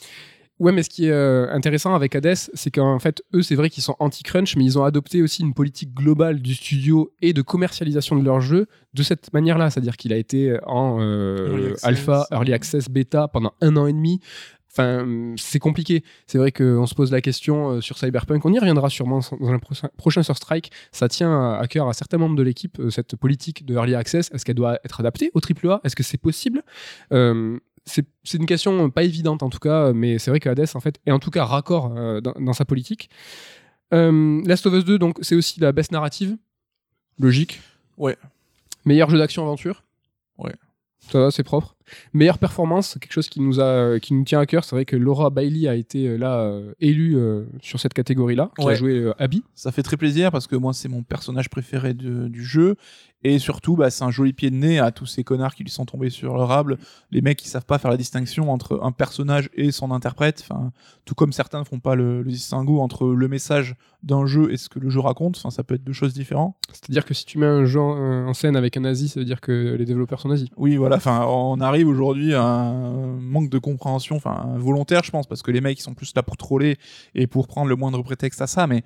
Ouais, mais ce qui est euh, intéressant avec Hades, c'est qu'en fait, eux, c'est vrai qu'ils sont anti-crunch, mais ils ont adopté aussi une politique globale du studio et de commercialisation de leur jeu de cette manière-là. C'est-à-dire qu'il a été en euh, Early access. alpha, early access, bêta pendant un an et demi. Enfin, c'est compliqué. C'est vrai qu'on se pose la question euh, sur Cyberpunk. On y reviendra sûrement dans un prochain, sur Strike. Ça tient à cœur à certains membres de l'équipe, euh, cette politique de early access. Est-ce qu'elle doit être adaptée au AAA Est-ce que c'est possible? Euh, c'est une question pas évidente en tout cas, mais c'est vrai que Hades en fait est en tout cas raccord euh, dans, dans sa politique. Euh, Last of Us 2, donc c'est aussi la best narrative, logique. Ouais. Meilleur jeu d'action aventure. Ouais. Ça va, c'est propre. Meilleure performance, quelque chose qui nous a, qui nous tient à cœur. C'est vrai que Laura Bailey a été euh, là euh, élue euh, sur cette catégorie-là, qui a joué euh, Abby. Ça fait très plaisir parce que moi, c'est mon personnage préféré de- du jeu. Et surtout, bah, c'est un joli pied de nez à tous ces connards qui lui sont tombés sur leur. Les mecs qui savent pas faire la distinction entre un personnage et son interprète. Enfin, tout comme certains ne font pas le, le distinguo entre le message d'un jeu et ce que le jeu raconte. Enfin, ça peut être deux choses différentes. C'est-à-dire que si tu mets un jeu en, en scène avec un nazi, ça veut dire que les développeurs sont nazis. Oui, voilà. Enfin, on arrive aujourd'hui à un manque de compréhension, enfin volontaire, je pense, parce que les mecs ils sont plus là pour troller et pour prendre le moindre prétexte à ça. Mais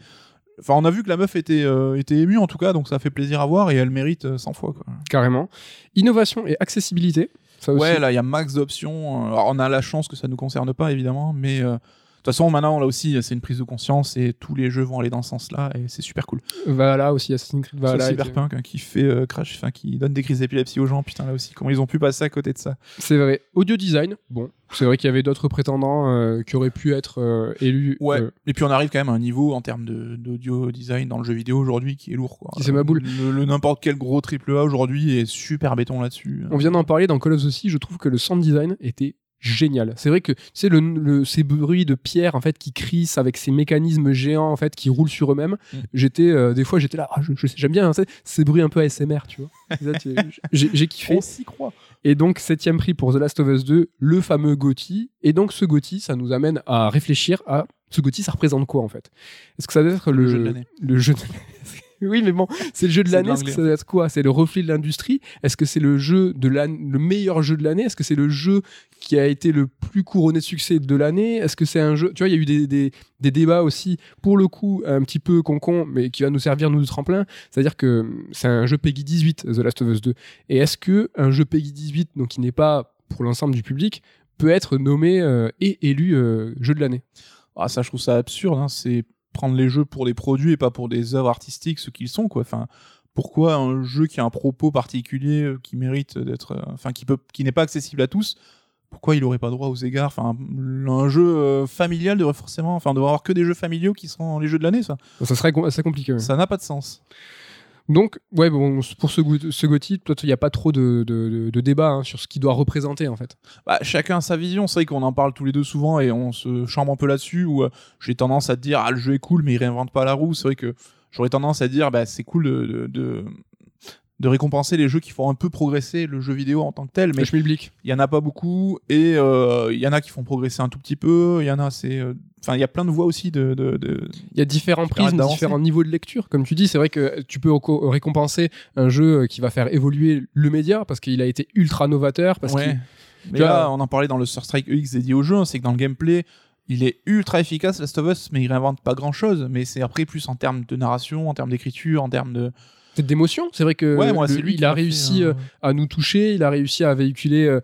enfin, on a vu que la meuf était euh, était émue en tout cas, donc ça fait plaisir à voir et elle mérite euh, 100 fois. Quoi. Carrément. Innovation et accessibilité. Ça aussi. Ouais, là il y a max d'options. Alors, on a la chance que ça nous concerne pas évidemment, mais euh, toute façon maintenant là aussi c'est une prise de conscience et tous les jeux vont aller dans ce sens-là et c'est super cool. Valhalla aussi, Assassin's Creed Valhalla. Cyberpunk hein, qui fait euh, crash, enfin qui donne des crises d'épilepsie aux gens. Putain là aussi, comment ils ont pu passer à côté de ça C'est vrai. Audio design, bon, c'est vrai qu'il y avait d'autres prétendants euh, qui auraient pu être euh, élus. Ouais. Et puis on arrive quand même à un niveau en termes de- d'audio design dans le jeu vidéo aujourd'hui qui est lourd. Quoi. C'est ma boule. Le, le n'importe quel gros triple A aujourd'hui est super béton là-dessus. on vient d'en parler dans Call of Duty, je trouve que le sound design était génial. C'est vrai que tu sais le, le- ces bruits de pierre en fait qui crissent avec ces mécanismes géants en fait qui roulent sur eux-mêmes. Mm. J'étais euh, des fois j'étais là, ah, je- je- j'aime bien hein, ces bruits un peu ASMR, tu vois. Tu- J'ai j'ai kiffé. On s'y croit. Et donc, septième prix pour The Last of Us 2, le fameux GOTY. Et donc, ce GOTY, ça nous amène à réfléchir à ce GOTY, ça représente quoi en fait? Est-ce que ça doit être le, Le jeu de l'année. le jeu de Oui, mais bon, c'est le jeu de l'année. Est-ce que ça doit être quoi? C'est le reflet de l'industrie? Est-ce que c'est le jeu de l'année, le meilleur jeu de l'année? Est-ce que c'est le jeu qui a été le plus couronné de succès de l'année? Est-ce que c'est un jeu Tu vois, il y a eu des, des, des débats aussi, pour le coup, un petit peu concon, mais qui va nous servir nous de tremplin. C'est-à-dire que c'est un jeu Peggy 18, The Last of Us 2. Et est-ce que un jeu Peggy 18, donc qui n'est pas pour l'ensemble du public, peut être nommé euh, et élu euh, jeu de l'année? Ah, ça, je trouve ça absurde. hein. C'est prendre les jeux pour des produits et pas pour des œuvres artistiques, ce qu'ils sont, quoi. Enfin, pourquoi un jeu qui a un propos particulier, euh, qui mérite d'être, euh, enfin, qui peut, qui n'est pas accessible à tous, pourquoi il aurait pas droit aux égards? Enfin, un jeu euh, familial devrait forcément, enfin, devrait avoir que des jeux familiaux qui seront les jeux de l'année, ça. Ça serait com- compliqué. ouais. Ça n'a pas de sens. Donc, ouais, bon, pour ce, ce peut-être il n'y a pas trop de, de, débat hein, sur ce qu'il doit représenter en fait. Bah, chacun sa vision. C'est vrai qu'on en parle tous les deux souvent et on se chambre un peu là-dessus. Où euh, j'ai tendance à dire, ah, le jeu est cool, mais il réinvente pas la roue. C'est vrai que j'aurais tendance à dire, bah, c'est cool de, de, récompenser les jeux qui font un peu progresser le jeu vidéo en tant que tel. Mais il y en a pas beaucoup et euh, il y en a qui font progresser un tout petit peu. Il y en a, c'est, euh, enfin, il y a plein de voies aussi de, de, de- Il y a différents prismes, différents niveaux de lecture. Comme tu dis, c'est vrai que tu peux récompenser un jeu qui va faire évoluer le média parce qu'il a été ultra novateur. Parce Ouais. Mais là, on en parlait dans le Sur Strike EX dédié au jeu, hein, c'est que dans le gameplay, il est ultra efficace, Last of Us, mais il réinvente pas grand chose. Mais c'est après plus en termes de narration, en termes d'écriture, en termes de. Peut-être d'émotion. C'est vrai que ouais, moi, le- lui il a réussi euh, à nous toucher, il a réussi à véhiculer, euh,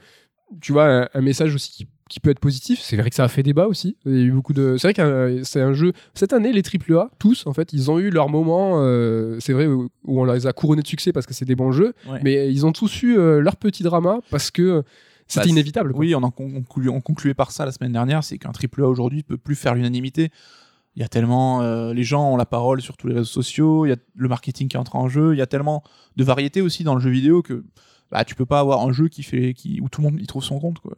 tu vois, un, un message aussi qui, qui peut être positif. C'est vrai que ça a fait débat aussi. Il y a eu beaucoup de. C'est vrai que c'est un jeu. Cette année, les AAA, tous, en fait, ils ont eu leur moment. euh, c'est vrai où on les a couronnés de succès parce que c'est des bons jeux, ouais. mais ils ont tous eu euh, leur petit drama parce que c'était Bah, c'est- inévitable. quoi. Oui, on en conclu- on concluait par ça la semaine dernière, c'est qu'un triple A aujourd'hui peut plus faire l'unanimité. Il y a tellement, euh, les gens ont la parole sur tous les réseaux sociaux, il y a le marketing qui entre en jeu, il y a tellement de variété aussi dans le jeu vidéo que bah tu peux pas avoir un jeu qui fait qui où tout le monde y trouve son compte quoi.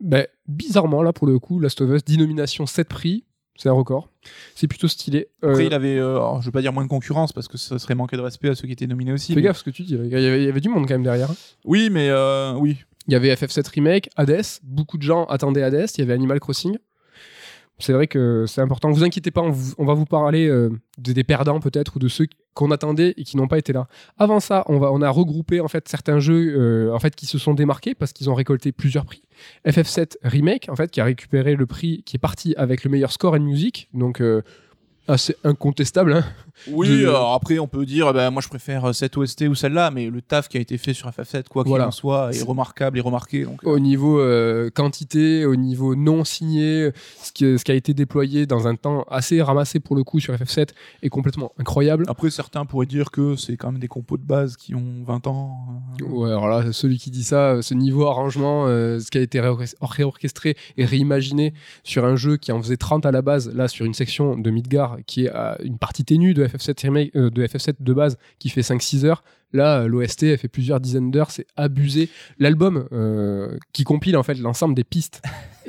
Ben, bizarrement, là, pour le coup, Last of Us, 10 nominations, 7 prix. C'est un record. C'est plutôt stylé. Euh, Après il avait euh, alors, je veux pas dire moins de concurrence parce que ça serait manquer de respect à ceux qui étaient nominés aussi. Fais mais- gaffe ce que tu dis. Il y, avait, il y avait du monde quand même derrière. hein. Oui mais euh, oui. Il y avait FF7 Remake, Hades. Beaucoup de gens attendaient Hades. Il y avait Animal Crossing. C'est vrai que c'est important. Vous inquiétez pas, on, va vous parler euh, de- des perdants peut-être ou de ceux qu'on attendait et qui n'ont pas été là. Avant ça, on, a regroupé en fait certains jeux euh, qui se sont démarqués parce qu'ils ont récolté plusieurs prix. FF7 Remake en fait qui a récupéré le prix qui est parti avec le meilleur score and music, donc euh, assez incontestable. hein. Oui, de- alors après on peut dire bah, moi je préfère euh, cette OST ou celle-là mais le taf qui a été fait sur FF7 quoi qu'il Voilà. en soit est C'est- remarquable et remarqué donc euh, au niveau euh, quantité, au niveau non signé, ce qui, ce qui a été déployé dans un temps assez ramassé pour le coup sur FF7 est complètement incroyable. Après, certains pourraient dire que c'est quand même des compos de base qui ont 20 ans. euh. Ouais, alors là, celui qui dit ça, ce niveau arrangement, ce qui a été réorches- réorchestré et réimaginé sur un jeu qui en faisait 30 à la base, là sur une section de Midgar qui est une partie ténue de FF7 remake, euh, de FF7 de base qui fait 5-6 heures. Là, euh, l'OST, elle fait plusieurs dizaines d'heures, c'est abusé. L'album euh, qui compile en fait l'ensemble des pistes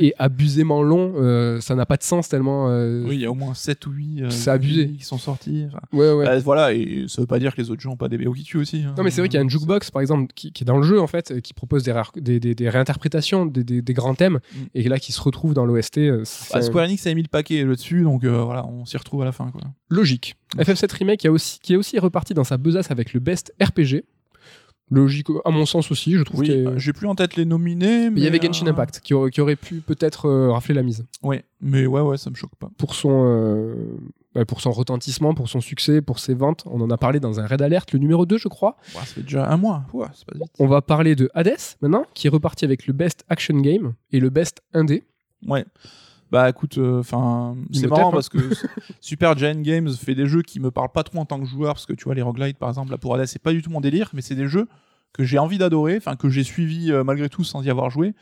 est abusément long. euh, ça n'a pas de sens tellement. euh, Oui, il y a au moins 7 ou 8 C'est abusé. qui sont sortis. enfin. Ouais, ouais. Bah, voilà, et ça veut pas dire que les autres jeux ont pas des BO qui tuent aussi. hein. Non, mais c'est vrai qu'il y a une jukebox, par exemple, qui, qui est dans le jeu, en fait, euh, qui propose des, des, des- des réinterprétations des, grands thèmes, Mm. et là, qui se retrouve dans l'OST. euh, Bah, Square Enix a mis le paquet là-dessus, donc euh, voilà, on s'y retrouve à la fin. Quoi. logique. FF7 Remake qui, a aussi, qui est aussi reparti dans sa besace avec le Best RPG. Logique, à mon sens aussi, je trouve Oui, qu'il y a- bah, j'ai plus en tête les nominés. Mais il y avait Genshin euh, Impact, qui aurait, qui aurait pu peut-être euh, rafler la mise. Ouais, mais ouais, ouais, ça me choque pas. Pour son, euh, bah, pour son retentissement, pour son succès, pour ses ventes, on en a parlé dans un Red Alert, le numéro 2, je crois. Bah, ça fait déjà un mois. Ouais, c'est pas vite. On va parler de Hades, maintenant, qui est reparti avec le Best Action Game et le Best Indé. Ouais. Bah écoute, enfin, c'est marrant hein. parce que Super Giant Games fait des jeux qui me parlent pas trop en tant que joueur parce que tu vois les roguelites par exemple là pour Hades c'est pas du tout mon délire mais c'est des jeux que j'ai envie d'adorer, enfin que j'ai suivi euh, malgré tout sans y avoir joué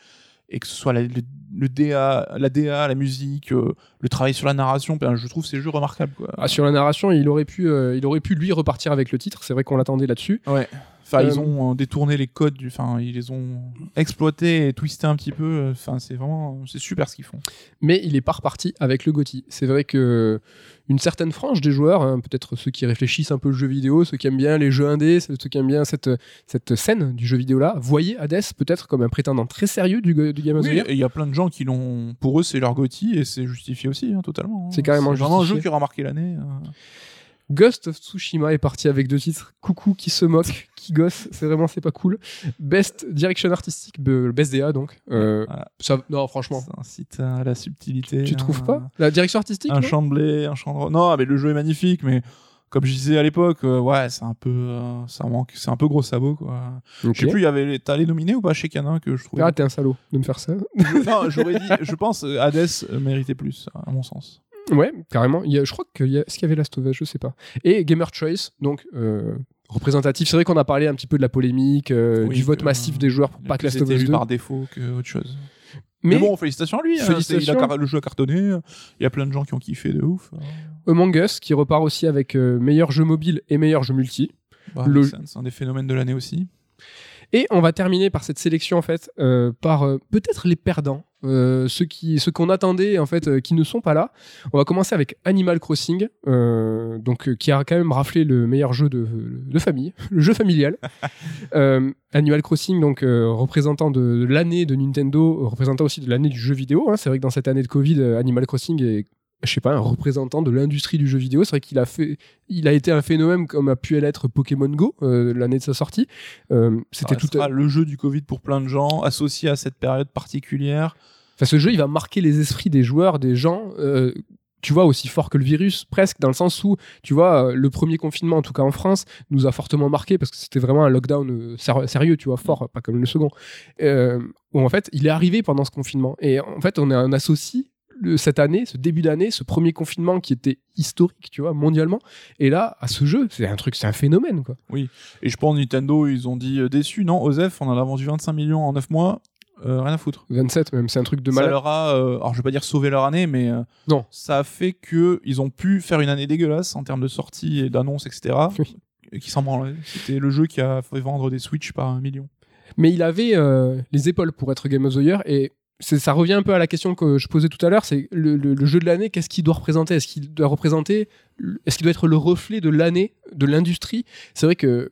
et que ce soit la, le, le DA, la DA, la musique, euh, le travail sur la narration, ben, je trouve ces jeux remarquables quoi. Ah, sur la narration, il aurait pu, euh, il aurait pu lui repartir avec le titre. C'est vrai qu'on l'attendait là-dessus. Ouais. Enfin, Euh, ils ont euh, détourné les codes, du- enfin, ils les ont exploités et twistés un petit peu. euh, Enfin, c'est vraiment, c'est super ce qu'ils font. mais il est pas reparti avec le GOTY. C'est vrai que une certaine frange des joueurs, hein, peut-être ceux qui réfléchissent un peu le jeu vidéo, ceux qui aiment bien les jeux indés, ceux qui aiment bien cette, cette scène du jeu vidéo là, voyez Hades peut-être comme un prétendant très sérieux du, du Game of the Oui, Year. et il y a plein de gens qui l'ont. Pour eux, c'est leur Gotti et c'est justifié aussi, hein, totalement. hein. C'est carrément vraiment un jeu qui aura marqué l'année. euh. Ghost of Tsushima est parti avec deux titres. Coucou qui se moque, qui gosse, c'est vraiment c'est pas cool. Best direction artistique, be- best DA donc. Euh, Voilà. ça, non franchement, Ça incite à la subtilité. tu hein. trouves pas La direction artistique Un champ de blé, un champ de. Non, mais le jeu est magnifique, mais comme je disais à l'époque, euh, ouais, c'est un peu, euh, ça manque, c'est un peu gros sabot quoi. Je sais plus, il y avait, t'as les nominés ou pas chez Canin que je trouvais. Ah t'es un salaud de me faire ça. non, j'aurais dit, je pense, euh, Hades méritait plus, à mon sens. Ouais, carrément. Il y a, je crois qu'il y a, est-ce qu'il y avait Last of Us, je sais pas. Et Gamer Choice, donc euh, représentatif. C'est vrai qu'on a parlé un petit peu de la polémique, euh, Oui, du vote que, massif des joueurs pour pas que Last of Us vu 2. par défaut que autre chose. Mais, Mais, bon, félicitations à lui. hein, Félicitations. c'est- il a car- le jeu a cartonné. Il y a plein de gens qui ont kiffé de ouf. Among Us qui repart aussi avec euh, meilleur jeu mobile et meilleur jeu multi. Bah, Le- c'est un- C'est un des phénomènes de l'année aussi. Et on va terminer par cette sélection en fait euh, par euh, peut-être les perdants, euh, ceux qui ceux qu'on attendait en fait euh, qui ne sont pas là. On va commencer avec Animal Crossing, euh, donc qui a quand même raflé le meilleur jeu de, de famille, le jeu familial. Animal Crossing donc représentant de, de l'année de Nintendo, représentant aussi de l'année du jeu vidéo. hein. C'est vrai que dans cette année de Covid, Animal Crossing est je sais pas, un représentant de l'industrie du jeu vidéo. C'est vrai qu'il a fait, il a été un phénomène comme a pu l'être Pokémon Go euh, l'année de sa sortie. Euh, C'était tout. restera le jeu du Covid pour plein de gens, associé à cette période particulière. Enfin, ce jeu, il va marquer les esprits des joueurs, des gens. euh, tu vois, aussi fort que le virus, presque, dans le sens où, tu vois, le premier confinement, en tout cas en France, nous a fortement marqué parce que c'était vraiment un lockdown sérieux, tu vois, fort, pas comme le second. Euh, où en fait, il est arrivé pendant ce confinement. Et en fait, on, a, on associe le- cette année, ce début d'année, ce premier confinement qui était historique, tu vois, mondialement. Et là, à ce jeu, c'est un truc, c'est un phénomène, quoi. Et je pense Nintendo, ils ont dit euh, déçu. Non, Osef, on en a vendu 25 millions en 9 mois. euh, rien à foutre. 27 même, c'est un truc de ça malade. leur a, euh, alors je vais pas dire sauvé leur année, mais euh, Non. ça a fait que ils ont pu faire une année dégueulasse en termes de sorties et d'annonces, etc. Oui. et Qui s'en branlaient. C'était le jeu qui a fait vendre des Switch par un million. Mais il avait les épaules pour être Game of the Year et ça revient un peu à la question que je posais tout à l'heure, c'est le, le- le jeu de l'année, qu'est-ce qu'il doit représenter? Est-ce qu'il doit représenter, est-ce qu'il doit être le reflet de l'année, de l'industrie? C'est vrai que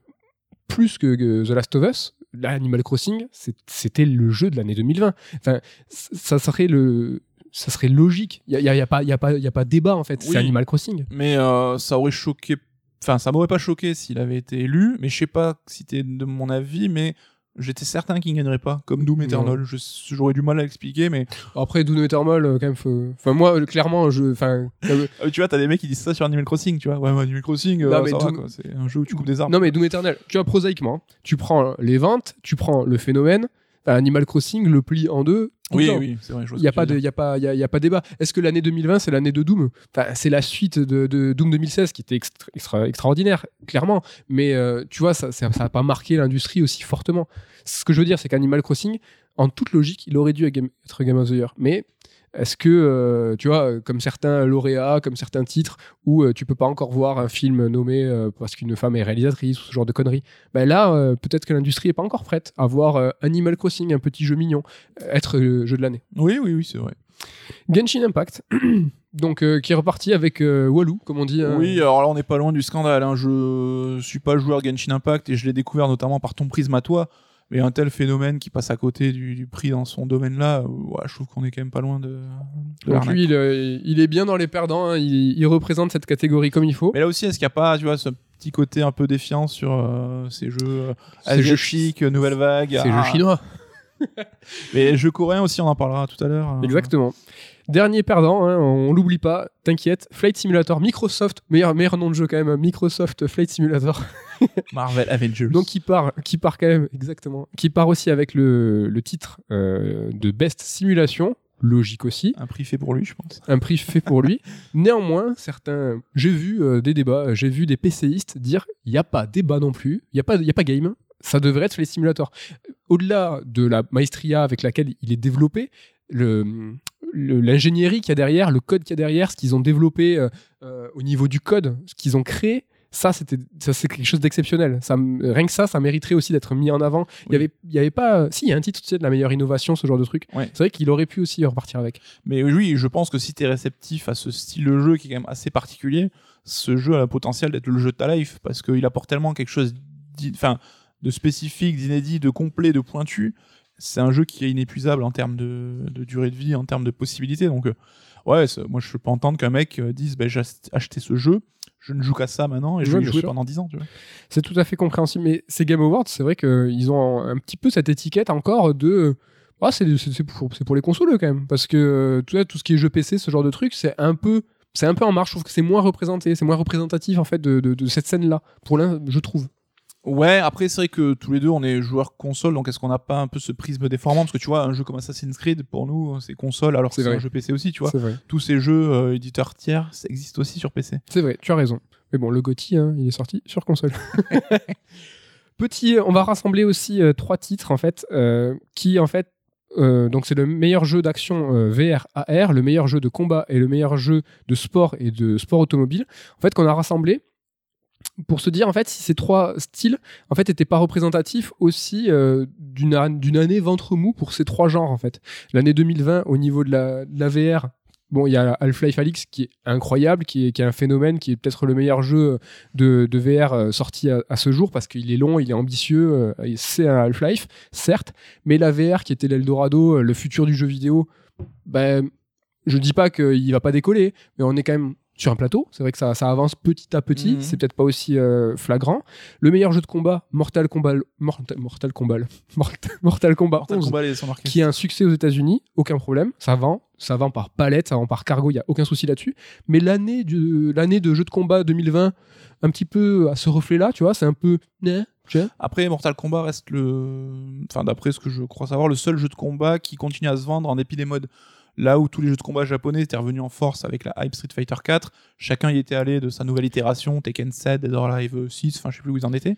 plus que, que The Last of Us, là, Animal Crossing, c'était le jeu de l'année 2020. Enfin, ça serait le, ça serait logique. Il y a, y a- y a pas, il y a pas, il y a pas débat en fait. Oui. C'est Animal Crossing. Mais euh, ça aurait choqué. Enfin, ça m'aurait pas choqué s'il avait été élu, mais je sais pas si t'es de mon avis, mais j'étais certain qu'il gagnerait pas, comme Doom Eternal. J'aurais du mal à l'expliquer, mais Après, Doom Eternal, euh, quand même, faut- enfin moi, euh, clairement, je, enfin, euh, tu vois, t'as des mecs qui disent ça sur Animal Crossing, tu vois. Ouais, Animal Crossing, euh, Doom-. C'est un jeu où tu coupes des arbres. Non, mais Doom Eternal, tu vois, prosaïquement, tu prends les ventes, tu prends le phénomène, Animal Crossing le plie en deux. Oui, oui, c'est vrai. Il n'y a, pas de- y a, pas- y a, y a pas débat. Est-ce que l'année 2020, c'est l'année de Doom? Enfin, C'est la suite de, de Doom 2016 qui était extra- extra- extraordinaire, clairement. Mais euh, tu vois, ça n'a pas marqué l'industrie aussi fortement. Ce que je veux dire, c'est qu'Animal Crossing, en toute logique, il aurait dû être Game of the Year. Mais est-ce que, euh, tu vois, euh, comme certains lauréats, comme certains titres, où euh, tu peux pas encore voir un film nommé euh, parce qu'une femme est réalisatrice ou ce genre de conneries, ben là, peut-être que l'industrie est pas encore prête à voir Animal Crossing, un petit jeu mignon, être le jeu de l'année. Oui, oui, oui, c'est vrai. Genshin Impact, donc euh, qui est reparti avec euh, Walou, comme on dit. hein. Oui, alors là, on n'est pas loin du scandale. Hein. Je suis pas joueur Genshin Impact et je l'ai découvert notamment par ton prisme à toi. Mais un tel phénomène qui passe à côté du, du prix dans son domaine-là, ouais, je trouve qu'on est quand même pas loin de, de Donc lui, il, euh, il est bien dans les perdants. hein. Il, il représente cette catégorie comme il faut. Mais là aussi, est-ce qu'il n'y a pas, tu vois, ce petit côté un peu défiant sur euh, ces jeux euh, Ces jeux- asiatiques, nouvelle vague C'est ah. jeu chinois. Mais les jeux coréens aussi, on en parlera tout à l'heure. hein. Exactement. Dernier perdant, hein, on l'oublie pas, t'inquiète. Flight Simulator, Microsoft, meilleur, meilleur nom de jeu quand même, Microsoft Flight Simulator. Marvel Avengers. Donc qui part, qui part quand même, exactement, qui part aussi avec le, le titre euh, de Best Simulation, logique aussi. un prix fait pour lui, je pense. un prix fait pour lui. Néanmoins, certains, j'ai vu euh, des débats, j'ai vu des PCistes dire il n'y a pas débat non plus, il n'y a, pas- y a pas game, ça devrait être les simulateurs. Au-delà de la maestria avec laquelle il est développé, le- l'ingénierie qu'il y a derrière, le code qu'il y a derrière, ce qu'ils ont développé euh, euh, au niveau du code, ce qu'ils ont créé, ça, c'était, ça, c'est quelque chose d'exceptionnel. Ça, rien que ça, ça mériterait aussi d'être mis en avant. Il y avait, il y avait pas, si, il y a un titre tu sais, de la meilleure innovation, ce genre de truc. Ouais. C'est vrai qu'il aurait pu aussi repartir avec. Mais oui, je pense que si t'es réceptif à ce style de jeu qui est quand même assez particulier, ce jeu a le potentiel d'être le jeu de ta life parce qu'il apporte tellement quelque chose enfin, de spécifique, d'inédit, de complet, de pointu. C'est un jeu qui est inépuisable en termes de, de durée de vie, en termes de possibilités. Donc, euh, ouais, moi je peux pas entendre qu'un mec euh, dise bah, j'ai ach- acheté ce jeu, je ne joue qu'à ça maintenant et je vais jouer sûr. pendant 10 ans. C'est tout à fait compréhensible. Mais ces Game Awards, c'est vrai qu'ils ont un petit peu cette étiquette encore de. Ah, c'est pour, les consoles quand même. Parce que euh, tout ce qui est jeu PC, ce genre de truc, c'est un peu. C'est un peu en marche, je trouve que c'est moins représenté, c'est moins représentatif en fait de, de- de cette scène-là, pour l'un, je trouve. Ouais, après c'est vrai que tous les deux on est joueurs console, donc est-ce qu'on n'a pas un peu ce prisme déformant? Parce que tu vois, un jeu comme Assassin's Creed, pour nous, c'est console, alors que C'est un jeu PC aussi, tu vois. Tous ces jeux euh, éditeurs tiers, ça existe aussi sur PC. C'est vrai, tu as raison. Mais bon, le GOTY, hein, il est sorti sur console. Petit, on va rassembler aussi euh, trois titres en fait, euh, qui en fait, euh, donc c'est le meilleur jeu d'action euh, VR AR, le meilleur jeu de combat et le meilleur jeu de sport et de sport automobile. En fait, qu'on a rassemblé pour se dire en fait si ces trois styles en fait étaient pas représentatifs aussi euh, d'une d'une année ventre mou pour ces trois genres en fait. L'année 2020 au niveau de la, VR. Bon, il y a Half-Life Alix qui est incroyable, qui est, qui est un phénomène, qui est peut-être le meilleur jeu de, de VR euh, sorti à, ce jour parce qu'il est long, il est ambitieux, euh, c'est un Half-Life, certes, mais la VR qui était l'Eldorado, le futur du jeu vidéo, ben, je dis pas qu'il va pas décoller, mais on est quand même sur un plateau. C'est vrai que ça, ça avance petit à petit. Mhm. C'est peut-être pas aussi euh, flagrant. Le meilleur jeu de combat, Mortal Kombat, Mortal, Mortal Kombat, Mortal, Mortal Kombat Mortal 11, Kombat, les sont marqués. qui est un succès aux États-Unis, aucun problème, ça vend, ça vend par palette, ça vend par cargo, il y a aucun souci là-dessus. Mais l'année de l'année de jeu de combat 2020, un petit peu à ce reflet-là, tu vois, c'est un peu, vois. Après, Mortal Kombat reste le, enfin d'après ce que je crois savoir, le seul jeu de combat qui continue à se vendre en dépit des modes. Là où tous les jeux de combat japonais étaient revenus en force avec la hype Street Fighter 4, chacun y était allé de sa nouvelle itération, Tekken 7, Dead or Alive 6, enfin je sais plus où ils en étaient.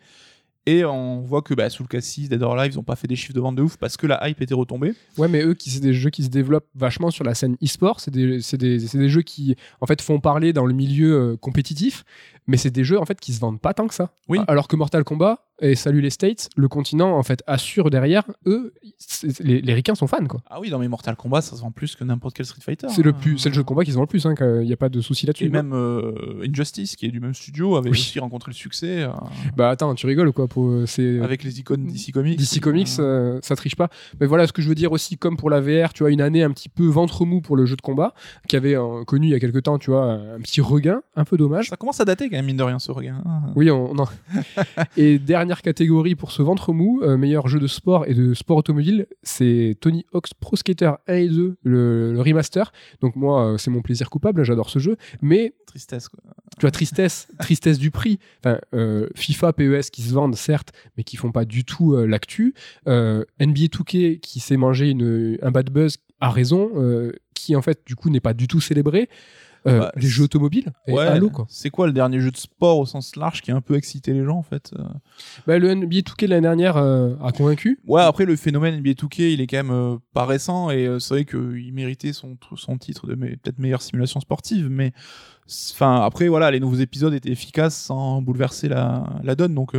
Et on voit que bah, sous le cassis, Dead or Alive, ils ont pas fait des chiffres de vente de ouf parce que la hype était retombée. Ouais, mais eux, c'est des jeux qui se développent vachement sur la scène e-sport. C'est des, des jeux qui, en fait, font parler dans le milieu euh, compétitif. Mais c'est des jeux, en fait, qui se vendent pas tant que ça. Oui. Alors que Mortal Kombat, et salut les States, le continent en fait assure derrière eux, les, les ricains sont fans quoi. Ah oui, dans mes Mortal Kombat, ça se vend plus que n'importe quel Street Fighter. C'est le hein. plus, c'est le jeu de combat qu'ils ont le plus, hein, il n'y a pas de souci là-dessus. Et même euh, Injustice, qui est du même studio, avait Oui. aussi rencontré le succès euh, Bah attends, tu rigoles quoi pour, euh, c'est avec les icônes DC Comics. DC Comics, euh, ça triche pas. Mais voilà, ce que je veux dire aussi, comme pour la VR, tu vois, une année un petit peu ventre mou pour le jeu de combat, qui avait connu il y a quelques temps, tu vois, un petit regain, un peu dommage. Ça commence à dater quand même, mine de rien, ce regard. Oui, on, non. et dernière catégorie pour ce ventre mou, euh, meilleur jeu de sport et de sport automobile, c'est Tony Hawk's Pro Skater 1 et 2, le, le remaster. Donc moi, euh, c'est mon plaisir coupable, j'adore ce jeu. Mais Tristesse, quoi. tu vois, tristesse, tristesse du prix. Enfin, euh, FIFA, PES qui se vendent, certes, mais qui font pas du tout euh, l'actu. NBA 2K qui s'est mangé une, un bad buzz à raison, qui en fait, du coup, n'est pas du tout célébré. Euh, Bah, les jeux automobiles, et Ouais, Halo, quoi. c'est quoi le dernier jeu de sport au sens large qui a un peu excité les gens, en fait euh Bah, le NBA 2K de l'année dernière euh, a convaincu. Ouais, après, le phénomène NBA 2K, il est quand même euh, pas récent, et c'est vrai qu'il méritait son, son titre de me- peut-être meilleure simulation sportive, mais enfin après, voilà, les nouveaux épisodes étaient efficaces sans bouleverser la, la donne, donc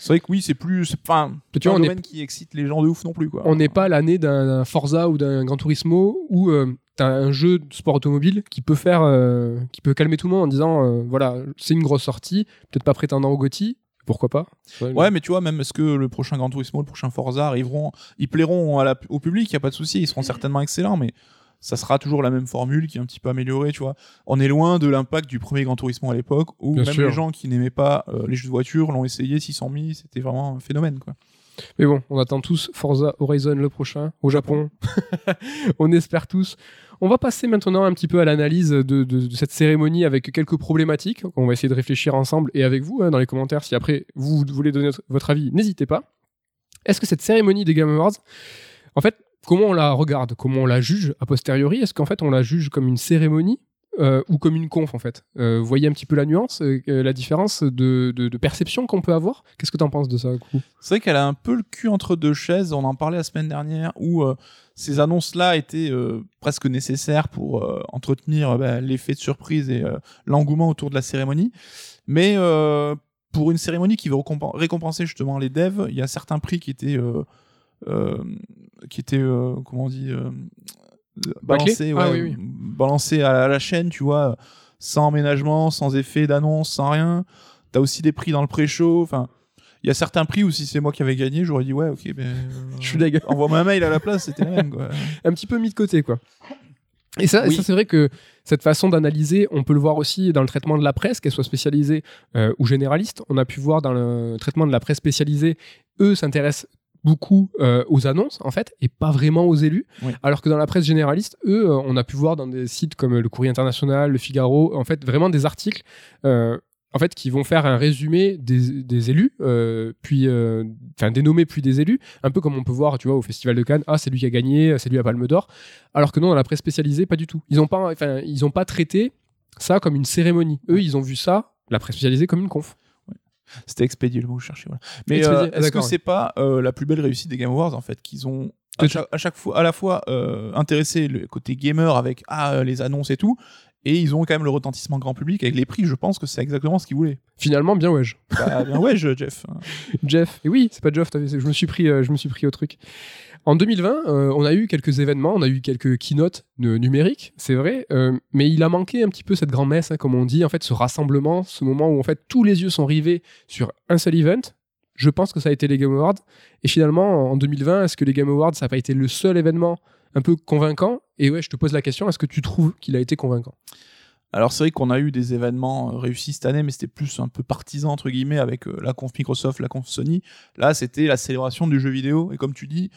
c'est vrai que oui, c'est plus. Enfin, Tu tu vois, un on est- domaine qui excite les gens de ouf non plus, quoi. On n'est pas l'année d'un d'un Forza ou d'un Gran Turismo où euh, t'as un jeu de sport automobile qui peut faire, euh, qui peut calmer tout le monde en disant, euh, voilà, c'est une grosse sortie, peut-être pas prétendant au GOTY, pourquoi pas. Ouais, mais tu vois, même est-ce que le prochain Gran Turismo, le prochain Forza arriveront, ils plairont à la- au public, il y a pas de souci, ils seront certainement excellents, mais ça sera toujours la même formule qui est un petit peu améliorée, tu vois. On est loin de l'impact du premier Gran Turismo à l'époque, où Bien même sûr. les gens qui n'aimaient pas euh, les jeux de voiture l'ont essayé, s'y sont mis, c'était vraiment un phénomène, quoi. Mais bon, on attend tous Forza Horizon le prochain au Japon. on espère tous. On va passer maintenant un petit peu à l'analyse de, cette cérémonie avec quelques problématiques. On va essayer de réfléchir ensemble et avec vous hein, dans les commentaires. Si après vous voulez donner votre avis, n'hésitez pas. Est-ce que cette cérémonie des Game Awards, en fait, comment on la regarde, comment on la juge a posteriori? Est-ce qu'en fait on la juge comme une cérémonie? Euh, ou comme une conf en fait Euh, voyez un petit peu la nuance, euh, la différence de, perception qu'on peut avoir? Qu'est-ce que tu en penses de ça C'est vrai qu'elle a un peu le cul entre deux chaises. On en parlait la semaine dernière où ces annonces-là étaient presque nécessaires pour entretenir bah, l'effet de surprise et l'engouement autour de la cérémonie. Mais pour une cérémonie qui veut récompen- récompenser justement les devs, il y a certains prix qui étaient, qui étaient comment on dit, euh, balancés, Ah ouais, oui, oui. balancés à la chaîne, tu vois, sans aménagement, sans effet d'annonce, sans rien. T'as aussi des prix dans le pré-show. Enfin, il y a certains prix où si c'est moi qui avais gagné, j'aurais dit ouais, ok, ben, euh, Je suis deg. Envoie-moi un mail à la place, c'était la même. Quoi. un petit peu mis de côté, quoi. Et ça, et Oui. ça c'est vrai que cette façon d'analyser, on peut le voir aussi dans le traitement de la presse, qu'elle soit spécialisée euh, ou généraliste. On a pu voir dans le traitement de la presse spécialisée, eux s'intéressent beaucoup euh, aux annonces en fait et pas vraiment aux élus. Oui. alors que dans la presse généraliste eux euh, on a pu voir dans des sites comme le Courrier International le Figaro en fait vraiment des articles euh, en fait qui vont faire un résumé des, des élus euh, puis enfin des nommés puis des élus un peu comme on peut voir tu vois au festival de Cannes ah c'est lui qui a gagné c'est lui à Palme d'Or alors que non dans la presse spécialisée pas du tout. Ils ont pas enfin ils ont pas traité ça comme une cérémonie. Eux ils ont vu ça la presse spécialisée comme une conf C'était expédié le mot que je cherchais. Voilà. Mais euh, ah, est-ce que c'est pas euh, la plus belle réussite des Game Awards en fait qu'ils ont à Que- chaque, à chaque fois à la fois euh, intéressé le côté gamer avec ah les annonces et tout et ils ont quand même le retentissement grand public avec les prix je pense que c'est exactement ce qu'ils voulaient finalement bien ouais bah, bien ouais je- Jeff Jeff. Et oui, c'est pas Jeff, je me suis pris, euh, je me suis pris au truc. En 2020, euh, on a eu quelques événements, on a eu quelques keynotes euh, numériques, c'est vrai, euh, mais il a manqué un petit peu cette grand-messe, hein, comme on dit, en fait, ce rassemblement, ce moment où en fait tous les yeux sont rivés sur un seul event. Je pense que ça a été les Game Awards. Et finalement, en 2020, est-ce que les Game Awards, ça n'a pas été le seul événement un peu convaincant. Et ouais, je te pose la question, est-ce que tu trouves qu'il a été convaincant? Alors c'est vrai qu'on a eu des événements euh, réussis cette année mais c'était plus un peu partisan entre guillemets avec euh, la conf Microsoft la conf Sony. Là c'était la célébration du jeu vidéo. Et comme tu dis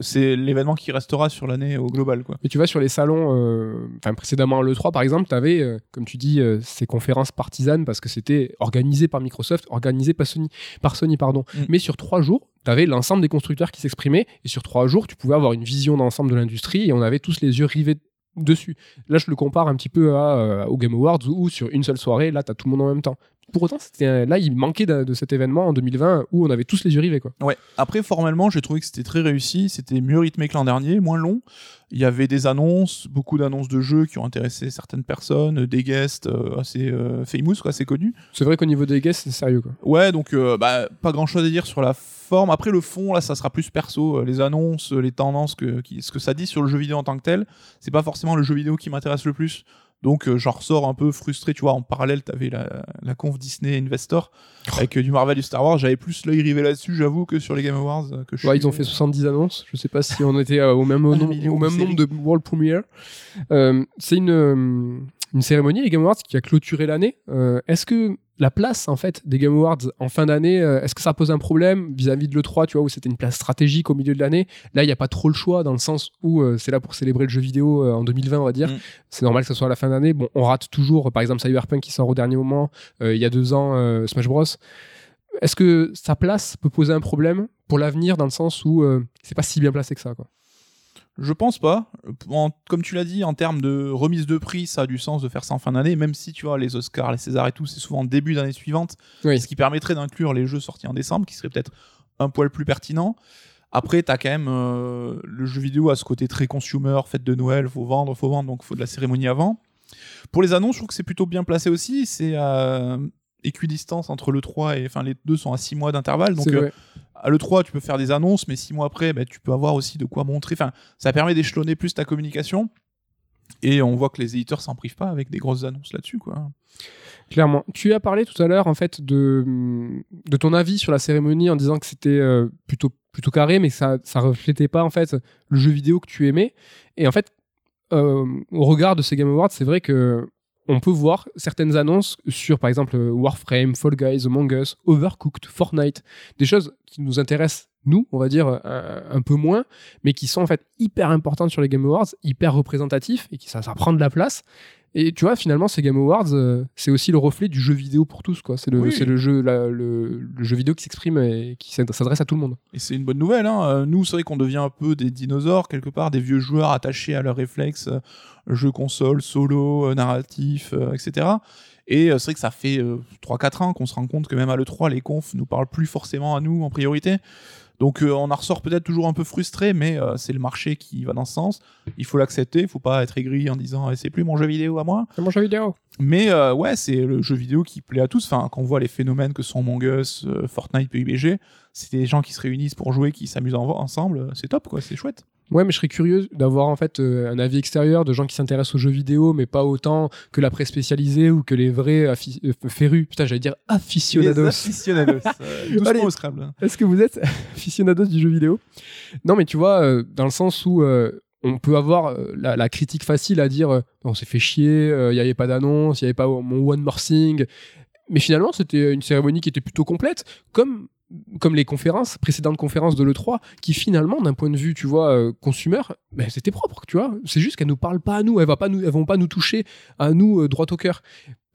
c'est l'événement qui restera sur l'année au global quoi Mais tu vois, sur les salons, euh, enfin précédemment l'E3 par exemple, tu avais, comme tu dis, euh, ces conférences partisanes parce que c'était organisé par Microsoft, organisé par Sony, par Sony pardon. Mm. Mais sur trois jours, tu avais l'ensemble des constructeurs qui s'exprimaient et sur trois jours, tu pouvais avoir une vision d'ensemble de l'industrie et on avait tous les yeux rivés dessus. Là, je le compare un petit peu à, euh, aux Game Awards où sur une seule soirée, là, tu as tout le monde en même temps. pour autant, c'était là, il manquait de, de cet événement en 2020 où on avait tous les yeux rivés. Quoi. Ouais. Après, formellement, j'ai trouvé que c'était très réussi. C'était mieux rythmé que l'an dernier, moins long. Il y avait des annonces, beaucoup d'annonces de jeux qui ont intéressé certaines personnes, des guests euh, assez euh, famous, quoi, assez connus. C'est vrai qu'au niveau des guests, c'est sérieux. Quoi. Ouais, donc euh, bah, pas grand chose à dire sur la forme. Après, le fond, là, ça sera plus perso. Euh, Les annonces, les tendances, que, qui- ce que ça dit sur le jeu vidéo en tant que tel, c'est pas forcément le jeu vidéo qui m'intéresse le plus. Donc, euh, j'en ressors un peu frustré. Tu vois, en parallèle, t'avais la, la conf Disney Investor avec euh, du Marvel et du Star Wars. J'avais plus l'œil rivé là-dessus, j'avoue, que sur les Game Awards. euh, Que je Ouais, suis- ils ont fait 70 annonces. Je sais pas si on était euh, au même, nom- au nombre de World Premiere. Euh, c'est une, euh, une cérémonie, les Game Awards, qui a clôturé l'année. Euh, est-ce que la place, en fait, des Game Awards en fin d'année, euh, est-ce que ça pose un problème vis-à-vis de l'E3, tu vois, où c'était une place stratégique au milieu de l'année? Là, il n'y a pas trop le choix, dans le sens où euh, c'est là pour célébrer le jeu vidéo euh, en 2020, on va dire. Mm. C'est normal que ce soit à la fin d'année. Bon, on rate toujours, par exemple, Cyberpunk qui sort au dernier moment. Euh, il y a deux ans, Smash Bros. Est-ce que sa place peut poser un problème pour l'avenir dans le sens où c'est pas si bien placé que ça quoi? Je pense pas. En- comme tu l'as dit, en termes de remise de prix, ça a du sens de faire ça en fin d'année, même si tu vois les Oscars, les Césars et tout, c'est souvent en début d'année suivante, Oui. ce qui permettrait d'inclure les jeux sortis en décembre, qui serait peut-être un poil plus pertinent. Après, t'as quand même euh, le jeu vidéo à ce côté très consumer, fête de Noël, faut vendre, faut vendre, donc faut de la cérémonie avant. Pour les annonces, je trouve que c'est plutôt bien placé aussi. C'est à équidistance entre le 3 et enfin les deux sont à 6 mois d'intervalle, donc euh, à l'E3, tu peux faire des annonces, mais six mois après, bah, tu peux avoir aussi de quoi montrer. Enfin, ça permet d'échelonner plus ta communication. Et on voit que les éditeurs s'en privent pas avec des grosses annonces là-dessus, quoi. Clairement. Tu as parlé tout à l'heure en fait de, de ton avis sur la cérémonie en disant que c'était euh, plutôt plutôt carré, mais que ça ça reflétait pas en fait le jeu vidéo que tu aimais. Et en fait, euh, au regard de ces Game Awards, c'est vrai que on peut voir certaines annonces sur, par exemple, Warframe, Fall Guys, Among Us, Overcooked, Fortnite, des choses qui nous intéressent, nous, on va dire, un, un peu moins, mais qui sont en fait hyper importantes sur les Game Awards, hyper représentatifs, et qui ça, ça prend de la place. Et tu vois, finalement, ces Game Awards, euh, c'est aussi le reflet du jeu vidéo pour tous, quoi. C'est le, Oui. c'est le jeu, la- le, le jeu vidéo qui s'exprime et qui s'ad- s'adresse à tout le monde. Et c'est une bonne nouvelle. Hein. Euh, Nous, c'est vrai qu'on devient un peu des dinosaures, quelque part, des vieux joueurs attachés à leurs réflexes, euh, jeux console, solo, euh, narratif, euh, etc. Et euh, c'est vrai que ça fait euh, 3-4 ans qu'on se rend compte que même à l'E3, les confs nous parlent plus forcément à nous en priorité. Donc euh, on en ressort peut-être toujours un peu frustré, mais euh, c'est le marché qui va dans ce sens. Il faut l'accepter, il faut pas être aigri en disant Eh, c'est plus mon jeu vidéo à moi. C'est mon jeu vidéo. Mais euh, ouais, c'est le jeu vidéo qui plaît à tous. Enfin, quand on voit les phénomènes que sont Among Us, euh, Fortnite, PUBG, c'est des gens qui se réunissent pour jouer, qui s'amusent en- ensemble. C'est top, quoi. C'est chouette. Ouais, mais je serais curieux d'avoir en fait euh, un avis extérieur de gens qui s'intéressent aux jeux vidéo, mais pas autant que la presse spécialisée ou que les vrais euh, férus. Putain, j'allais dire aficionados. aficionados. Euh, Allez. au Scrabble. hein. Est-ce que vous êtes aficionados du jeu vidéo? Non, mais tu vois, euh, dans le sens où euh, on peut avoir la, la critique facile à dire on s'est fait chier, il n'y avait pas d'annonce, il n'y avait pas mon One More Thing. Mais finalement, c'était une cérémonie qui était plutôt complète, comme comme les conférences, précédentes conférences de l'E3, qui finalement, d'un point de vue, tu vois, euh, consumer, ben, c'était propre, tu vois. C'est juste qu'elles nous parlent pas à nous, elles, va pas vont pas nous toucher à nous euh, droit au cœur.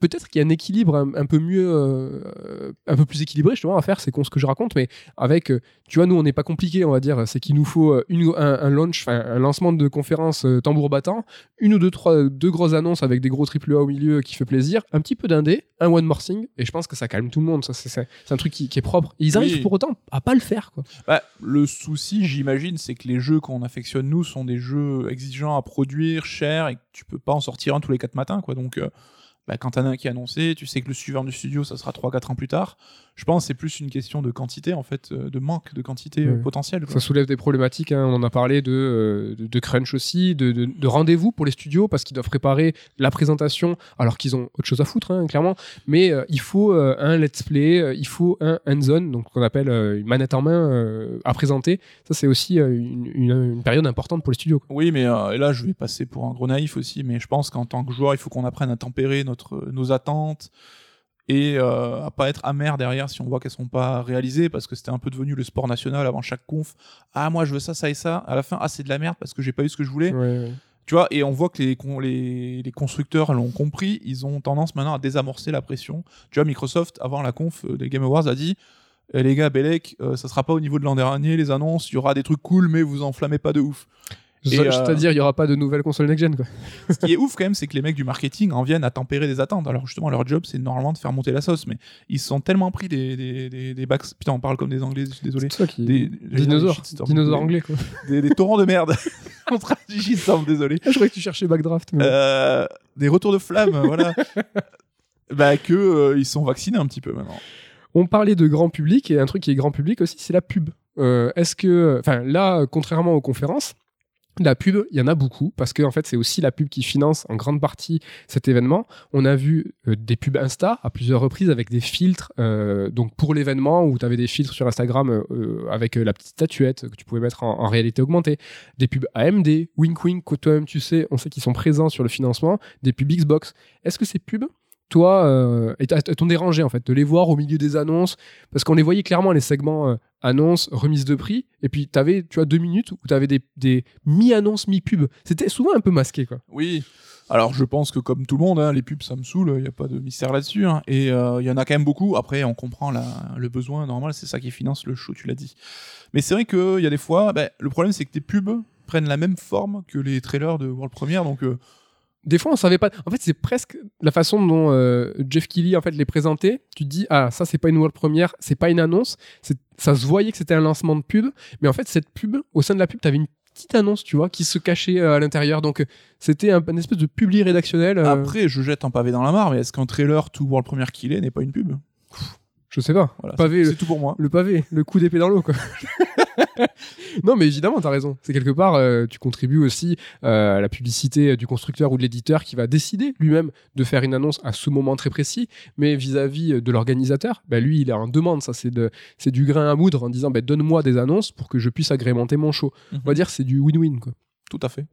Peut-être qu'il y a un équilibre un, un peu mieux, euh, un peu plus équilibré, justement, à faire, c'est con ce que je raconte, mais avec, euh, tu vois, nous, on n'est pas compliqué, on va dire, c'est qu'il nous faut euh, une, un, un launch, un lancement de conférence euh, tambour battant, une ou deux, trois, deux grosses annonces avec des gros triple A au milieu qui fait plaisir, un petit peu d'indé, un one more thing, et je pense que ça calme tout le monde, ça, c'est, un truc qui, qui est propre. Et ils arrivent Oui. pour autant à pas le faire, quoi. Bah, le souci, j'imagine, c'est que les jeux qu'on affectionne, nous, sont des jeux exigeants à produire, chers, et que tu peux pas en sortir un tous les 4 matins, quoi. Donc, euh, bah, quand t'en as un qui est annoncé, tu sais que le suivant du studio, ça sera 3-4 ans plus tard. Je pense que c'est plus une question de quantité, en fait, euh, de manque de quantité euh, potentielle. quoi. Ça soulève des problématiques, hein, on en a parlé de, euh, de, de crunch aussi, de, de, de rendez-vous pour les studios parce qu'ils doivent préparer la présentation alors qu'ils ont autre chose à foutre, hein, clairement. Mais euh, il faut euh, un let's play, euh, il faut un hands-on, donc qu'on appelle une manette en main à présenter. Ça, c'est aussi une, une, une période importante pour les studios. quoi. Oui, mais là, je vais passer pour un gros naïf aussi, mais je pense qu'en tant que joueur, il faut qu'on apprenne à tempérer notre, nos attentes et euh, à pas être amer derrière si on voit qu'elles sont pas réalisées, parce que c'était un peu devenu le sport national avant chaque conf. Ah, moi, je veux ça, ça et ça. À la fin, ah, c'est de la merde parce que j'ai pas eu ce que je voulais. Ouais, ouais. Tu vois, et on voit que les, les constructeurs l'ont compris, ils ont tendance maintenant à désamorcer la pression. Tu vois, Microsoft, avant la conf euh, des Game Awards, a dit Eh, les gars, Belek, euh, ça sera pas au niveau de l'an dernier, les annonces, il y aura des trucs cool, mais vous enflammez pas de ouf. Euh, C'est-à-dire, il y aura pas de nouvelle console next-gen. Ce qui est ouf quand même, c'est que les mecs du marketing en viennent à tempérer des attentes. Alors justement, leur job, c'est normalement de faire monter la sauce, mais ils sont tellement pris des, des, des, des backs. Putain, on parle comme des Anglais, je suis désolé. C'est ça qui. Des, Dinosaures. shitstorms. Dinosaures anglais, quoi. Des, des torrents de merde. on traduit shitstorm, désolé. Ah, je croyais que tu cherchais Backdraft. mais- Euh, des retours de flamme, voilà. bah que euh, ils sont vaccinés un petit peu maintenant. On parlait de grand public et un truc qui est grand public aussi, c'est la pub. Euh, Est-ce que, enfin là, contrairement aux conférences, la pub, il y en a beaucoup parce que en fait, c'est aussi la pub qui finance en grande partie cet événement. On a vu euh, des pubs Insta à plusieurs reprises avec des filtres. euh, donc pour l'événement où tu avais des filtres sur Instagram euh, avec la petite statuette que tu pouvais mettre en, réalité augmentée. Des pubs AMD, Wink Wink, toi-même tu sais, on sait qu'ils sont présents sur le financement. Des pubs Xbox. Est-ce que ces pubs toi, euh, t'ont dérangé en fait de les voir au milieu des annonces parce qu'on les voyait clairement les segments euh, annonces, remise de prix, et puis t'avais tu vois deux minutes où t'avais des, des mi-annonces, mi-pubs. C'était souvent un peu masqué quoi. Oui. Alors je pense que comme tout le monde, hein, les pubs ça me saoule, il n'y a pas de mystère là-dessus. hein. Et euh, il y en a quand même beaucoup. Après, on comprend la- le besoin normal, c'est ça qui finance le show, tu l'as dit. Mais c'est vrai qu'il y a des fois, ben, le problème c'est que tes pubs prennent la même forme que les trailers de World Premiere, donc euh, Des fois on savait pas. En fait c'est presque la façon dont euh, Jeff Keighley en fait les présentait. Tu te dis ah ça c'est pas une world première, c'est pas une annonce. C'est- Ça se voyait que c'était un lancement de pub, mais en fait cette pub au sein de la pub t'avais une petite annonce tu vois qui se cachait euh, à l'intérieur. Donc euh, c'était un, une espèce de publi rédactionnel. euh, après je jette un pavé dans la mare, mais est-ce qu'un trailer tout World Premiere qu'il est n'est pas une pub? Je sais pas. Voilà, Pavé, c'est tout pour moi. Le pavé, le coup d'épée dans l'eau, quoi. non, mais évidemment, t'as raison. C'est quelque part, euh, tu contribues aussi euh, à la publicité du constructeur ou de l'éditeur qui va décider lui-même de faire une annonce à ce moment très précis, mais vis-à-vis de l'organisateur, bah, lui, il est en demande. Ça, c'est de, du grain à moudre en disant, bah, donne-moi des annonces pour que je puisse agrémenter mon show. Mhm. On va dire, c'est du win-win, quoi. Tout à fait.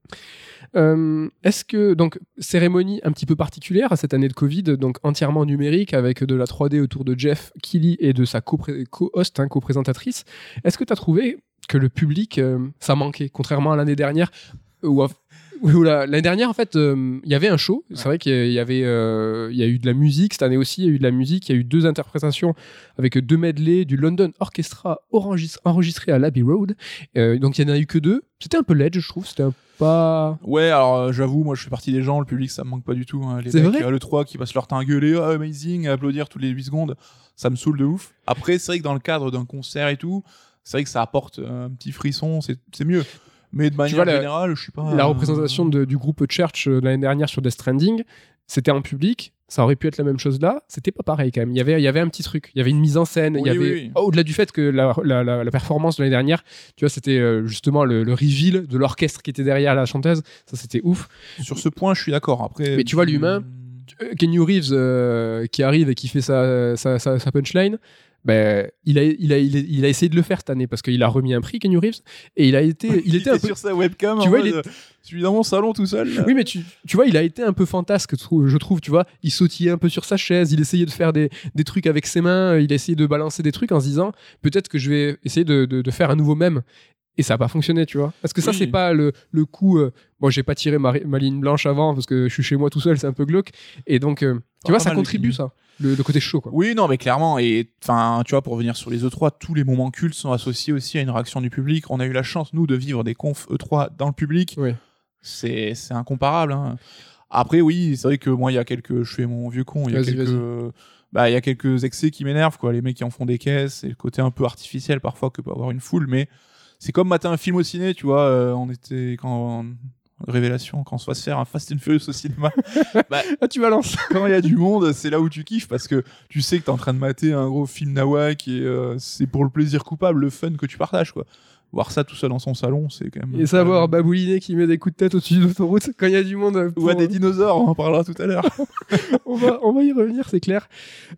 Euh, Est-ce que donc cérémonie un petit peu particulière à cette année de Covid, donc entièrement numérique avec de la 3D autour de Jeff Keighley et de sa co-host, hein, co-présentatrice. Est-ce que tu as trouvé que le public euh, ça manquait contrairement à l'année dernière où, l'année dernière en fait euh, il y avait un show. C'est vrai qu'il y avait euh, il y a eu de la musique cette année aussi. Il y a eu de la musique. Il y a eu deux interprétations avec deux medley du London Orchestra enregistré, à l'Abbey Road. Euh, donc il y en a eu que deux. C'était un peu ledge, je trouve. C'était un pas Ouais, alors j'avoue, moi je fais partie des gens, le public ça me manque pas du tout. hein. Les C'est mecs vrai à l'E3 qui passent leur temps à gueuler, Ah, amazing, à applaudir toutes les 8 secondes, ça me saoule de ouf. Après, c'est vrai que dans le cadre d'un concert et tout, c'est vrai que ça apporte un petit frisson, c'est mieux. Mais de manière vois, la- générale, je suis pas. la représentation de- du groupe Church euh, l'année dernière sur Death Stranding, c'était en public. Ça aurait pu être la même chose là. C'était pas pareil quand même. Il y avait, il y avait un petit truc. Il y avait une mise en scène. il y Oui, avait, oui, oui. Oh, au-delà du fait que la, la- performance de l'année dernière, tu vois, c'était euh, justement le, le reveal de l'orchestre qui était derrière la chanteuse. Ça, c'était ouf. Sur ce point, je suis d'accord. Après. Mais tu vois, l'humain, Euh, Kenny Reeves euh, qui arrive et qui fait sa, sa, sa- sa punchline. Ben, il, a, il, a, il, a, il a essayé de le faire cette année parce qu'il a remis un prix, Kenny Reeves, et il a été, il était un peu sur sa webcam. Tu vois, il est- euh, Je suis dans mon salon tout seul. là. Oui, mais tu, tu vois, il a été un peu fantasque, je trouve, tu vois. Il sautillait un peu sur sa chaise, il essayait de faire des, des trucs avec ses mains, il a essayé de balancer des trucs en se disant peut-être que je vais essayer de, de- de faire un nouveau mème. Et ça n'a pas fonctionné, tu vois. Parce que ça, Oui. c'est pas le, le coup. euh, bon, j'ai pas tiré ma, ma ligne blanche avant parce que je suis chez moi tout seul, c'est un peu glauque. Et donc, euh, tu vois, ça contribue, ça. Le, le côté chaud, quoi. Oui, non, mais clairement. Et enfin, tu vois, pour revenir sur les E3, tous les moments cultes sont associés aussi à une réaction du public. On a eu la chance, nous, de vivre des confs E3 dans le public. Oui. C'est c'est incomparable. hein. Après, oui, c'est vrai que moi, il y a quelques. Je fais mon vieux con. Il y a quelques. Bah, il y a quelques excès qui m'énervent, quoi. Les mecs qui en font des caisses et le côté un peu artificiel parfois que peut avoir une foule. Mais c'est comme matin un film au ciné, tu vois. euh, on était quand. Révélation, quand on se fasse faire un Fast and Furious au cinéma. Ah, tu balances. quand il y a du monde, c'est là où tu kiffes parce que tu sais que t'es en train de mater un gros film nawak et euh, c'est pour le plaisir coupable, le fun que tu partages, quoi. Voir ça tout seul dans son salon, c'est quand même. Et savoir Babouliné qui met des coups de tête au-dessus de l'autoroute quand il y a du monde. Ou à pour- des dinosaures, on en parlera tout à l'heure. on, va, on va y revenir, c'est clair.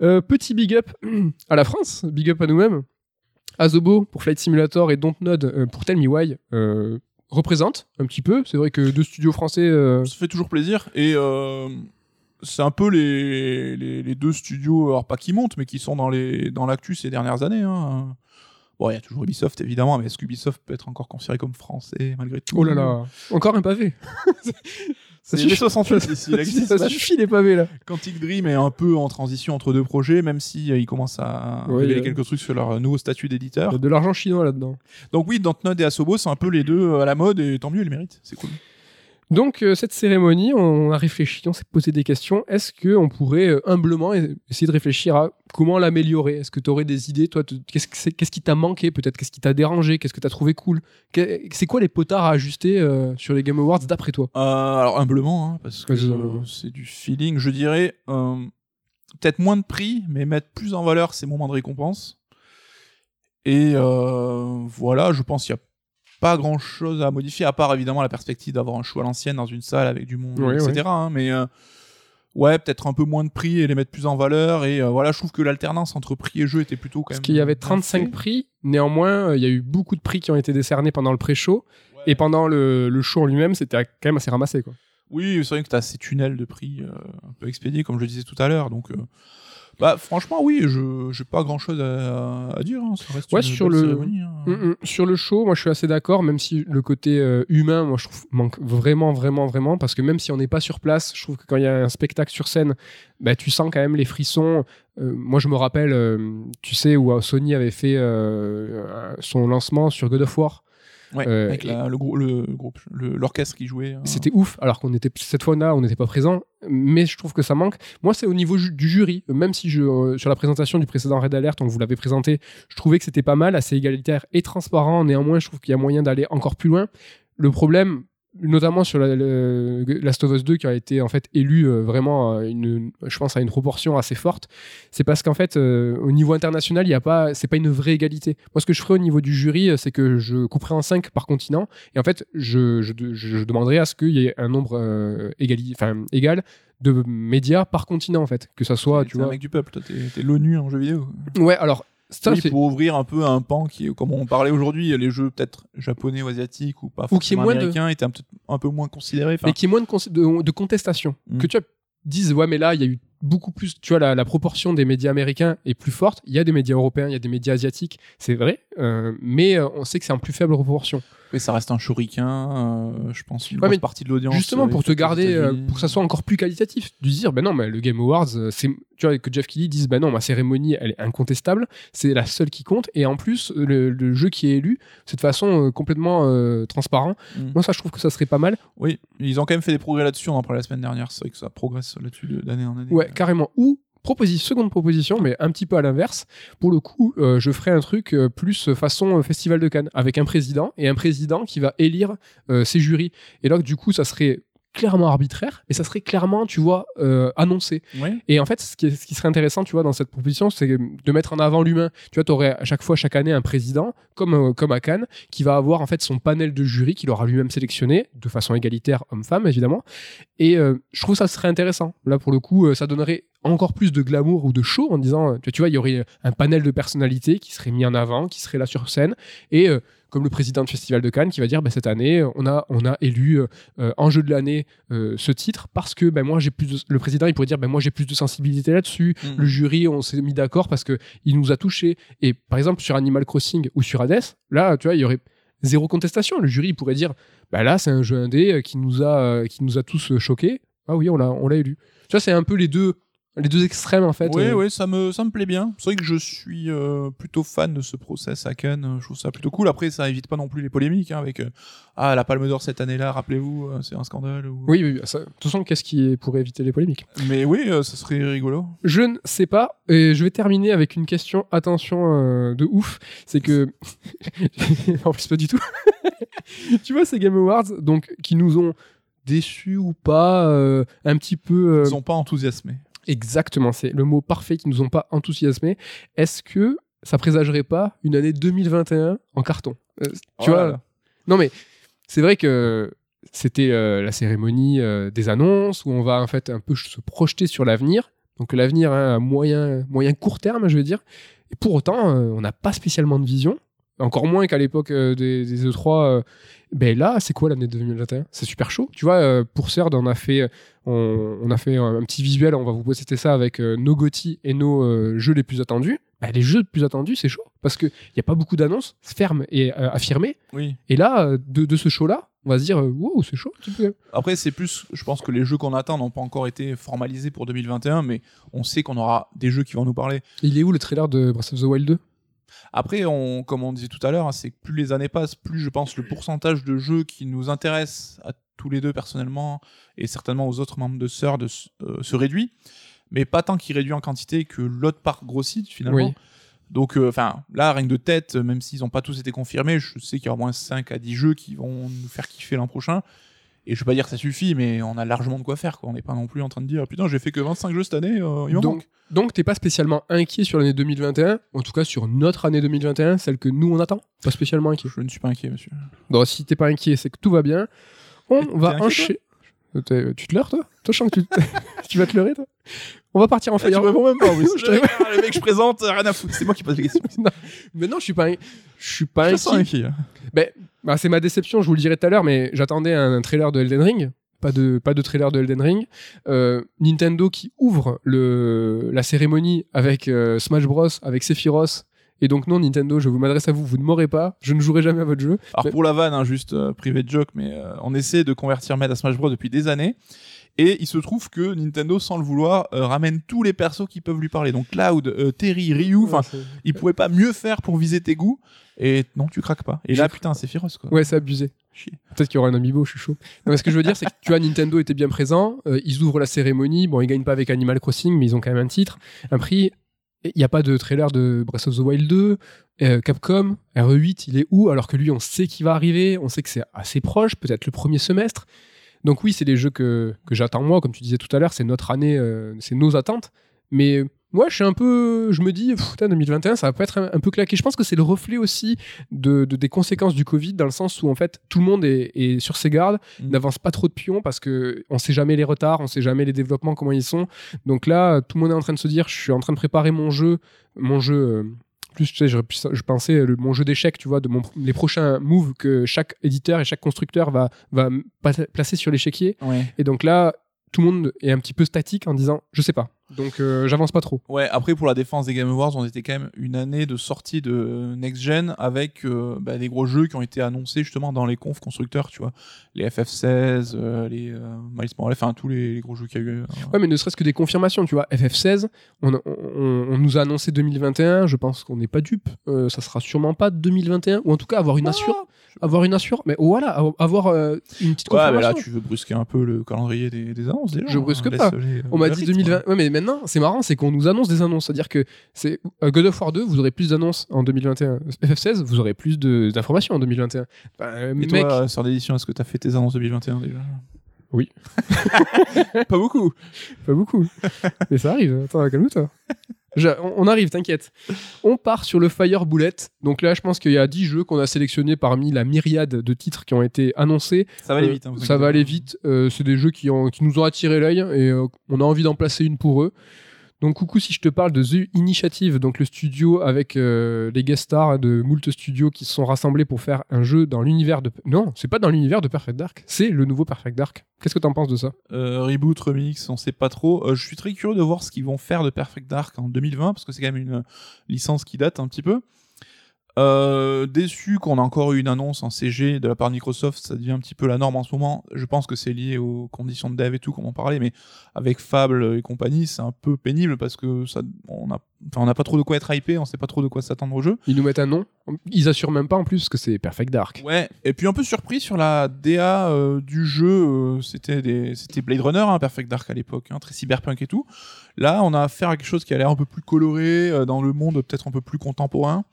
Euh, petit big up à la France, big up à nous-mêmes. Azobo pour Flight Simulator et Dontnod euh, pour Tell Me Why euh, représentent un petit peu. C'est vrai que deux studios français. euh, ça fait toujours plaisir et euh, c'est un peu les, les, les deux studios, alors pas qui montent, mais qui sont dans l'actu ces dernières années. Hein. Bon, il y a toujours Ubisoft évidemment, mais est-ce qu'Ubisoft peut être encore considéré comme français malgré tout? Oh là là, encore un pavé. C'est suffit. les 68 ici. il existe ça pas. suffit les pavés là. Quantic Dream est un peu en transition entre deux projets, même si euh, ils commencent à Oui, révéler euh. quelques trucs sur leur euh, nouveau statut Il d'éditeur. y a de l'argent chinois là-dedans. Donc oui, Dontnod et Asobo, c'est un peu les deux euh, à la mode et tant mieux, ils le méritent. C'est cool. Donc euh, cette cérémonie, on a réfléchi, on s'est posé des questions. Est-ce que on pourrait euh, humblement essayer de réfléchir à comment l'améliorer? Est-ce que tu aurais des idées Toi, qu'est-ce qui t'a manqué Peut-être? Qu'est-ce qui t'a dérangé? Qu'est-ce que tu as trouvé cool? C'est quoi les potards à ajuster euh, sur les Game Awards d'après toi? Euh, alors humblement, hein, parce que c'est du feeling, je dirais. euh, Peut-être moins de prix, mais mettre plus en valeur ces moments de récompense. Et voilà, je pense qu'il n'y a pas grand chose à modifier, à part évidemment la perspective d'avoir un show à l'ancienne dans une salle avec du monde, etc. hein, mais euh, ouais, peut-être un peu moins de prix et les mettre plus en valeur. Et euh, voilà, je trouve que l'alternance entre prix et jeu était plutôt quand Parce même. qu'il y avait bien 35 fait. prix. Néanmoins, euh, il y a eu beaucoup de prix qui ont été décernés pendant le pré-show. Et pendant le, le show en lui-même, c'était quand même assez ramassé. Quoi. Oui, c'est vrai que tu as ces tunnels de prix un peu expédiés, comme je le disais tout à l'heure. Donc, bah, franchement, oui, je j'ai pas grand chose à, à dire. hein, Ça reste Ouais, une sur le- cérémonie, hein. Mm, mm. Sur le show, moi je suis assez d'accord, même si le côté euh, humain, moi je trouve manque vraiment, vraiment, vraiment, parce que même si on n'est pas sur place, je trouve que quand il y a un spectacle sur scène, bah, tu sens quand même les frissons. Euh, moi je me rappelle, euh, tu sais, où Sony avait fait son lancement sur God of War. Ouais, Euh, avec la- le, grou- le groupe, le- l'orchestre qui jouait. hein. C'était ouf, alors qu'on était cette fois-là, on n'était pas présent, mais je trouve que ça manque. Moi, c'est au niveau ju- du jury, même si je, euh, sur la présentation du précédent Red Alert, on vous l'avait présenté, je trouvais que c'était pas mal, assez égalitaire et transparent. Néanmoins, je trouve qu'il y a moyen d'aller encore plus loin. Le problème, notamment sur la, le- Last of Us 2, qui a été en fait élu euh, vraiment, à une, je pense, à une proportion assez forte, c'est parce qu'en fait, euh, au niveau international, il y a pas, c'est pas une vraie égalité. Moi, ce que je ferais au niveau du jury, euh, c'est que je couperais en 5 par continent, et en fait, je, je, demanderais à ce qu'il y ait un nombre euh, égali- égal de médias par continent, en fait. Que ça soit, tu un vois. mec du peuple, toi, t'es l'ONU en jeu vidéo. Ouais, alors, ça, oui, pour ouvrir un peu un pan qui est, comme on parlait aujourd'hui, les jeux peut-être japonais ou asiatiques ou pas Ou qui est forcément moins de- américains étaient un, peu- un peu moins considérés. Enfin, mais qui est moins de, de, de contestation. Mm. Que tu disent, ouais, mais là, il y a eu beaucoup plus, tu vois, la, la proportion des médias américains est plus forte. Il y a des médias européens, il y a des médias asiatiques, c'est vrai, euh, mais euh, on sait que c'est en plus faible proportion. Mais ça reste un shuriken, euh, je pense, une Ouais, grosse partie de l'audience. Justement, euh, pour te garder, euh, pour que ça soit encore plus qualitatif, de dire, ben non, mais le Game Awards, c'est, tu vois, que Jeff Kelly dise, ben non, ma cérémonie, elle est incontestable, c'est la seule qui compte, et en plus, le, le jeu qui est élu, c'est de façon euh, complètement transparent. Mm. Moi, ça, je trouve que ça serait pas mal. Oui, ils ont quand même fait des progrès là-dessus, on en parlait la semaine dernière, c'est vrai que ça progresse là-dessus de- d'année en année. Ouais, carrément. Ou proposition, seconde proposition, mais un petit peu à l'inverse. Pour le coup, euh, je ferai un truc euh, plus façon euh, Festival de Cannes, avec un président et un président qui va élire ses jurys. Et là, du coup, ça serait clairement arbitraire et ça serait clairement, tu vois, euh, annoncé. Ouais. Et en fait, ce qui, est- ce qui serait intéressant, tu vois, dans cette proposition, c'est de mettre en avant l'humain. Tu vois, tu aurais à chaque fois, chaque année, un président, comme, euh, comme à Cannes, qui va avoir en fait son panel de jury qu'il aura lui-même sélectionné, de façon égalitaire, homme-femme, évidemment. Et euh, je trouve ça serait intéressant. Là, pour le coup, ça donnerait encore plus de glamour ou de show en disant, tu, vois, il y aurait un panel de personnalités qui serait mis en avant, qui serait là sur scène. Et comme le président du Festival de Cannes qui va dire, bah, cette année, on a, on a élu euh, euh, en jeu de l'année euh, ce titre parce que ben moi j'ai plus de... le président il pourrait dire ben moi j'ai plus de sensibilité là-dessus. Mm. le jury on s'est mis d'accord parce que il nous a touché et par exemple sur Animal Crossing ou sur Hades là tu vois il y aurait zéro contestation. Le jury pourrait dire bah là c'est un jeu indé qui nous a qui nous a tous choqués. Ah oui on l'a on l'a élu. Tu vois c'est un peu les deux les deux extrêmes en fait Oui, euh. oui, ça me, ça me plaît bien. C'est vrai que je suis euh, plutôt fan de ce process à Cannes. Je trouve ça plutôt cool. Après, ça évite pas non plus les polémiques hein, avec euh, Ah, la Palme d'Or cette année-là, rappelez-vous, euh, c'est un scandale. ou- oui, oui, ça- de toute façon, qu'est-ce qui est pour éviter les polémiques? Mais oui, euh, ça serait rigolo. Je ne sais pas. Et je vais terminer avec une question, attention, euh, de ouf. C'est que. en plus, pas du tout. tu vois, ces Game Awards, donc, qui nous ont déçus ou pas, euh, un petit peu. euh, Ils sont pas enthousiasmés. Exactement, c'est le mot parfait qui nous ont pas enthousiasmés. Est-ce que ça présagerait pas une année 2021 en carton? Euh, Tu Oh vois? là là. Non, mais c'est vrai que c'était euh, la cérémonie euh, des annonces où on va en fait un peu se projeter sur l'avenir. Donc l'avenir hein, à moyen, moyen court terme, je veux dire. Et pour autant, on n'a pas spécialement de vision. Encore moins qu'à l'époque euh, des, des E3. euh, ben là, c'est quoi l'année 2021 C'est super chaud. Tu vois, euh, pour CERD, on a fait, on, on a fait un, petit visuel. On va vous poster ça avec nos GOTY et nos jeux les plus attendus. bah, les jeux les plus attendus, c'est chaud. Parce qu'il n'y a pas beaucoup d'annonces fermes et euh, affirmées. Oui. Et là, de, de ce show-là, on va se dire, wow, c'est chaud. Après, c'est plus, je pense que les jeux qu'on attend n'ont pas encore été formalisés pour 2021, mais on sait qu'on aura des jeux qui vont nous parler. Il est où le trailer de Breath of the Wild 2 Après, on, comme on disait tout à l'heure, hein, c'est que plus les années passent, plus je pense le pourcentage de jeux qui nous intéressent à tous les deux personnellement et certainement aux autres membres de Sœur de, euh, se réduit, mais pas tant qu'il réduit en quantité que l'autre part grossit finalement. Oui. Donc, euh, enfin, là, rien que de tête, euh, même s'ils n'ont pas tous été confirmés, je sais qu'il y a au moins 5 à 10 jeux qui vont nous faire kiffer l'an prochain. Et je vais pas dire que ça suffit, mais on a largement de quoi faire. Quoi. On n'est pas non plus en train de dire putain, j'ai fait que 25 jeux cette année, euh, il m'en Donc, manque. donc t'es pas spécialement inquiet sur l'année 2021, en tout cas sur notre année 2021, celle que nous on attend? Pas spécialement inquiet. Je ne suis pas inquiet, monsieur. Donc si t'es pas inquiet, c'est que tout va bien. On Et va enchaîner. T'es- Tu te leurres, toi? Toi, je sens que tu, vas te leurrer, toi On va partir en Ah, tu fire. réponds même pas, plus. Je te réponds- les mecs que je présente, rien à foutre. C'est moi qui pose les questions. Mais non, je suis pas, je suis pas Je sens inquiet. inquiet. Bah, c'est ma déception, je vous le dirai tout à l'heure, mais j'attendais un, trailer de Elden Ring. Pas de, pas de trailer de Elden Ring. Euh, Nintendo qui ouvre le, la cérémonie avec euh, Smash Bros, avec Sephiroth. Et donc, non, Nintendo, je vous m'adresse à vous, vous ne m'aurez pas. Je ne jouerai jamais à votre jeu. Alors Mais- pour la vanne, hein, juste euh, privé de joke, mais on essaie de convertir Med à Smash Bros depuis des années. Et il se trouve que Nintendo, sans le vouloir, euh, ramène tous les persos qui peuvent lui parler. Donc Cloud, euh, Terry, Ryu, enfin, Ouais, il pouvait pas mieux faire pour viser tes goûts. Et non, tu craques pas. Et là, putain, c'est féroce quoi. Ouais, c'est abusé. Peut-être qu'il y aura un amiibo, je suis chaud. Non, mais ce que je veux dire, c'est que tu vois, Nintendo était bien présent. euh, ils ouvrent la cérémonie. Bon, ils gagnent pas avec Animal Crossing, mais ils ont quand même un titre, un prix. Il n'y a pas de trailer de Breath of the Wild 2. Euh, Capcom, RE8, il est où? Alors que lui, on sait qu'il va arriver. On sait que c'est assez proche, peut-être le premier semestre. Donc oui, c'est les jeux que, que j'attends moi, comme tu disais tout à l'heure, c'est notre année, euh, c'est nos attentes. Mais moi, je suis un peu, je me dis, putain, 2021, ça va pas être un, un peu claqué. Je pense que c'est le reflet aussi de, de- des conséquences du Covid, dans le sens où en fait tout le monde est, est sur ses gardes, Mm. n'avance pas trop de pions parce que on sait jamais les retards, on sait jamais les développements comment ils sont. Donc là, tout le monde est en train de se dire, je suis en train de préparer mon jeu, mon jeu. euh, plus, tu sais, je, je pensais euh, le, mon jeu d'échecs, tu vois, de mon, les prochains moves que chaque éditeur et chaque constructeur va, va placer sur l'échiquier. Ouais. Et donc là, tout le monde est un petit peu statique en disant, je sais pas. Donc euh, j'avance pas trop. Ouais, après pour la défense des Game Awards, on était quand même une année de sortie de Next Gen avec euh, bah, des gros jeux qui ont été annoncés justement dans les confs constructeurs, tu vois. Les FF16, euh, les Miles Morales, enfin tous les, les gros jeux qu'il y a eu. Ouais, mais ne serait-ce que des confirmations, tu vois. FF16, on, on- on nous a annoncé 2021, je pense qu'on n'est pas dupe. Ça sera sûrement pas 2021, ou en tout cas avoir une assure. Avoir une assure, mais voilà, avoir une petite Ouais, mais confirmation. là tu veux brusquer un peu le calendrier des, des annonces déjà. Je hein, brusque pas. les- On m'a dit rythme, 2020. quoi. Ouais, mais maintenant, c'est marrant, c'est qu'on nous annonce des annonces. C'est-à-dire que c'est euh, God of War 2, vous aurez plus d'annonces en 2021. FF16, vous aurez plus d'informations en 2021. Bah, euh, Et mec, toi, sœur d'édition, est-ce que t'as fait tes annonces 2021 déjà? Oui. pas beaucoup. Pas beaucoup. Mais ça arrive. Attends, calme-toi. Je- on, arrive, t'inquiète. On part sur le Fire Bullet. Donc là, je pense qu'il y a 10 jeux qu'on a sélectionnés parmi la myriade de titres qui ont été annoncés. Ça va aller Euh, vite. hein, ça va aller vite. Euh, c'est des jeux qui, ont- qui nous ont attiré l'œil et euh, on a envie d'en placer une pour eux. Donc, coucou, si je te parle de The Initiative, donc le studio avec euh, les guest stars de moult studios qui se sont rassemblés pour faire un jeu dans l'univers de. Non, c'est pas dans l'univers de Perfect Dark, c'est le nouveau Perfect Dark. Qu'est-ce que t'en penses de ça? Euh, reboot, remix, on sait pas trop. Euh, je suis très curieux de voir ce qu'ils vont faire de Perfect Dark en 2020 parce que c'est quand même une licence qui date un petit peu. Euh, déçu qu'on a encore eu une annonce en CG de la part de Microsoft, ça devient un petit peu la norme en ce moment. Je pense que c'est lié aux conditions de dev et tout, comme on parlait, mais avec Fable et compagnie, c'est un peu pénible parce que ça, on a, enfin, on n'a pas trop de quoi être hypé, on sait pas trop de quoi s'attendre au jeu. Ils nous mettent un nom. Ils assurent même pas en plus que c'est Perfect Dark. Ouais, et puis un peu surpris sur la DA euh, du jeu, euh, c'était des c'était Blade Runner, hein, Perfect Dark à l'époque, hein, très cyberpunk et tout. Là, on a affaire à quelque chose qui a l'air un peu plus coloré, euh, dans le monde peut-être un peu plus contemporain.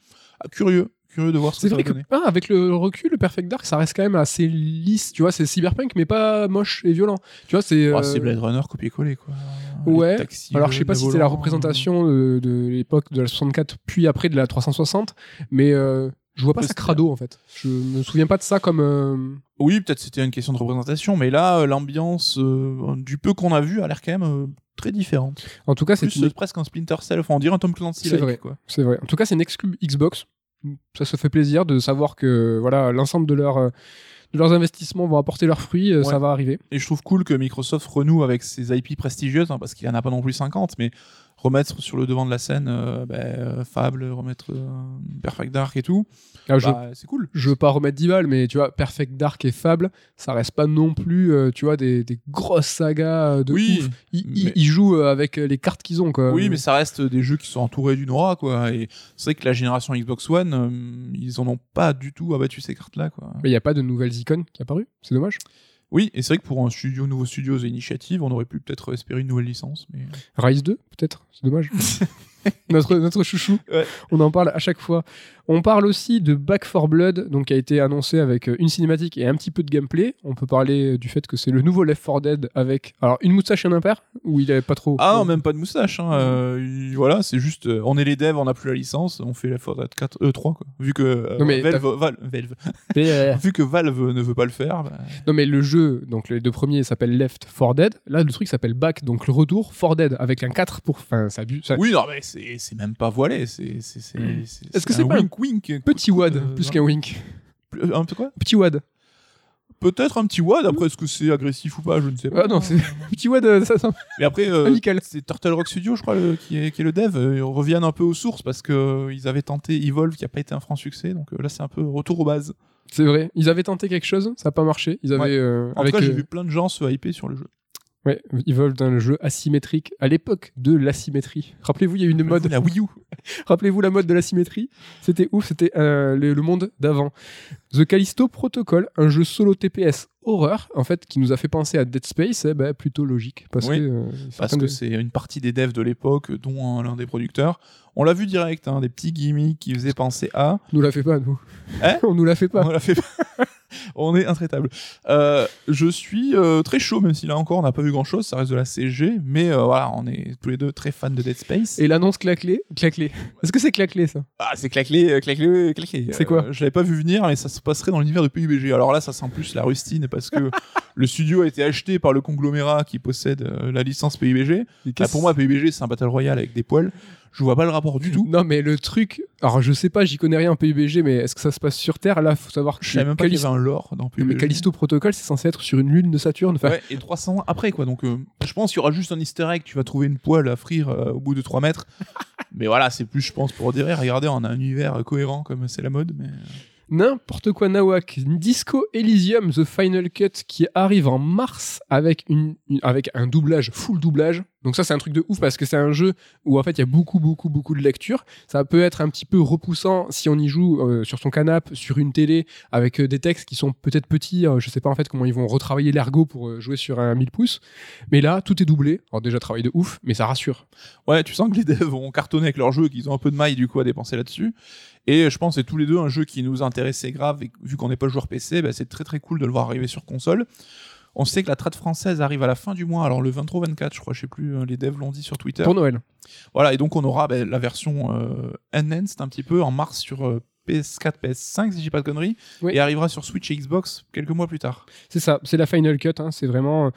Ah, curieux, curieux de voir ce C'est que ça vrai va que ah, avec le recul, le Perfect Dark, ça reste quand même assez lisse. Tu vois, c'est cyberpunk, mais pas moche et violent. Tu vois, c'est. Ah, euh, c'est Blade Runner copier-coller quoi. Ouais, Alors, je sais le pas si c'est la représentation de, de l'époque de la 64, puis après de la 360, mais euh, je vois pas ça crado en fait. Je me souviens pas de ça comme. euh, Oui, peut-être c'était une question de représentation, mais là, euh, l'ambiance euh, du peu qu'on a vu a l'air quand même euh, très différente. En tout cas, c'est une- presque un Splinter Cell, enfin on dirait un Tom Clancy. C'est vrai. quoi. c'est vrai. En tout cas, c'est une exclu Xbox. Ça se fait plaisir de savoir que voilà l'ensemble de leur euh, leurs investissements vont apporter leurs fruits, Ouais. ça va arriver. Et je trouve cool que Microsoft renoue avec ses IP prestigieuses, hein, parce qu'il en a pas non plus 50, mais remettre sur le devant de la scène euh, ben, euh, Fable, remettre euh, Perfect Dark et tout, Ah, bah, c'est cool. je veux pas remettre 10 balles, mais tu vois, Perfect Dark et Fable, ça reste pas non plus, euh, tu vois, des, des grosses sagas de oui, ouf. Ils, ils- mais- ils jouent avec les cartes qu'ils ont, quoi. oui, mais ça reste des jeux qui sont entourés d'une aura, quoi. Et c'est vrai que la génération Xbox One, ils en ont pas du tout abattu ces cartes-là, quoi. Mais il n'y a pas de nouvelles icônes qui apparues, c'est dommage. Oui, et c'est vrai que pour un studio, nouveau studio The Initiative, on aurait pu peut-être espérer une nouvelle licence, mais Rise 2, peut-être, c'est dommage. notre, notre chouchou, Ouais. on en parle à chaque fois. On parle aussi de Back 4 Blood, donc qui a été annoncé avec euh, une cinématique et un petit peu de gameplay. On peut parler euh, du fait que c'est le nouveau Left 4 Dead avec alors une moustache et un impair ou il avait pas trop? Ah non, même pas de moustache. Hein. euh, il- voilà, c'est juste, on est les devs, on n'a plus la licence, on fait la Dead 4, euh, 3 quoi. Vu que euh, Non, mais Valve, Val- Valve- Mais, vu que Valve ne veut pas le faire, bah, non mais le jeu, donc les deux premiers s'appellent Left 4 Dead. Là le truc s'appelle Back, donc le retour 4 Dead avec un 4 pour. Enfin ça, ça- oui, non, mais c'est même pas voilé, c'est. Mm. c'est- Est-ce que c'est pas un wink wink Petit wad euh, plus qu'un wink. Plus- Un peu quoi Petit wad. Peut-être un petit wad. Après, est-ce que c'est agressif ou pas Je ne sais pas. Ah non, c'est petit wad, euh, ça, ça- Mais après, euh, amical. c'est Turtle Rock Studio, je crois, le- qui, est, qui est le dev. Euh, Ils reviennent un peu aux sources parce que euh, ils avaient tenté Evolve, qui a pas été un franc succès. Donc euh, là, c'est un peu retour aux bases. C'est vrai. Ils avaient tenté quelque chose, ça n'a pas marché. Ils avaient Ouais. euh, En avec tout cas, j'ai euh, vu plein de gens se hyper sur le jeu. Ouais, Evolve dans le jeu asymétrique à l'époque de l'asymétrie. Rappelez-vous, il y a eu une mode. La Wii U. Rappelez-vous la mode de l'asymétrie? C'était ouf, c'était euh, le, le monde d'avant. The Callisto Protocol, un jeu solo TPS horreur, en fait, qui nous a fait penser à Dead Space, eh ben, plutôt logique. Parce Oui, que, euh, de- c'est une partie des devs de l'époque, dont un- l'un des producteurs. On l'a vu direct, hein, des petits gimmicks qui faisaient penser à. nous l'a fait pas, nous. Hein? On nous l'a fait pas. On l'a fait. on est intraitable. Euh, je suis euh, très chaud, même si là encore on n'a pas vu grand chose, ça reste de la CG, mais euh, voilà, on est tous les deux très fans de Dead Space. Et l'annonce claclé, claclé. Est-ce que c'est claclé ça? Ah, c'est claquelé, euh, claquelé, claqué. C'est quoi? Je l'avais pas vu venir, mais ça se passerait dans l'univers de PUBG. Alors là, ça sent plus la rustine parce que le studio a été acheté par le conglomérat qui possède la licence PUBG. Bah, pour moi, PUBG, c'est un battle royale avec des poils. Je vois pas le rapport du tout. Non, mais le truc. Alors, je sais pas, j'y connais rien en PUBG, mais est-ce que ça se passe sur Terre? Là, faut savoir que Je savais même pas qu'il y avait un lore dans Non, PUBG. mais Callisto Protocol, c'est censé être sur une lune de Saturne. Enfin, Ouais, et 300 ans après, quoi. Donc, euh, je pense qu'il y aura juste un easter egg. Tu vas trouver une poêle à frire euh, au bout de 3 mètres. mais voilà, c'est plus, je pense, pour dire, eh, regardez, on a un univers euh, cohérent comme c'est la mode. Mais... N'importe quoi Nawak, Disco Elysium The Final Cut qui arrive en mars avec une, avec un doublage full doublage. Donc ça c'est un truc de ouf parce que c'est un jeu où en fait il y a beaucoup beaucoup beaucoup de lecture. Ça peut être un petit peu repoussant si on y joue euh, sur son canapé, sur une télé avec euh, des textes qui sont peut-être petits, euh, je sais pas en fait comment ils vont retravailler l'ergot pour euh, jouer sur un 1000 pouces. Mais là tout est doublé. Alors déjà travail de ouf, mais ça rassure. Ouais, tu sens que les devs ont cartonné avec leur jeu, qu'ils ont un peu de maille du coup à dépenser là-dessus. Et je pense que c'est tous les deux un jeu qui nous intéressait grave. Et vu qu'on n'est pas joueur PC, bah, c'est très très cool de le voir arriver sur console. On sait que la trad française arrive à la fin du mois, alors le 23 ou 24, je crois, je sais plus, euh, les devs l'ont dit sur Twitter. Pour Noël. Voilà, et donc on aura bah, la version euh, enhanced un petit peu en mars sur euh, PS4, PS5, si je dis pas de conneries, Oui. et arrivera sur Switch et Xbox quelques mois plus tard. C'est ça, c'est la Final Cut, hein, c'est vraiment...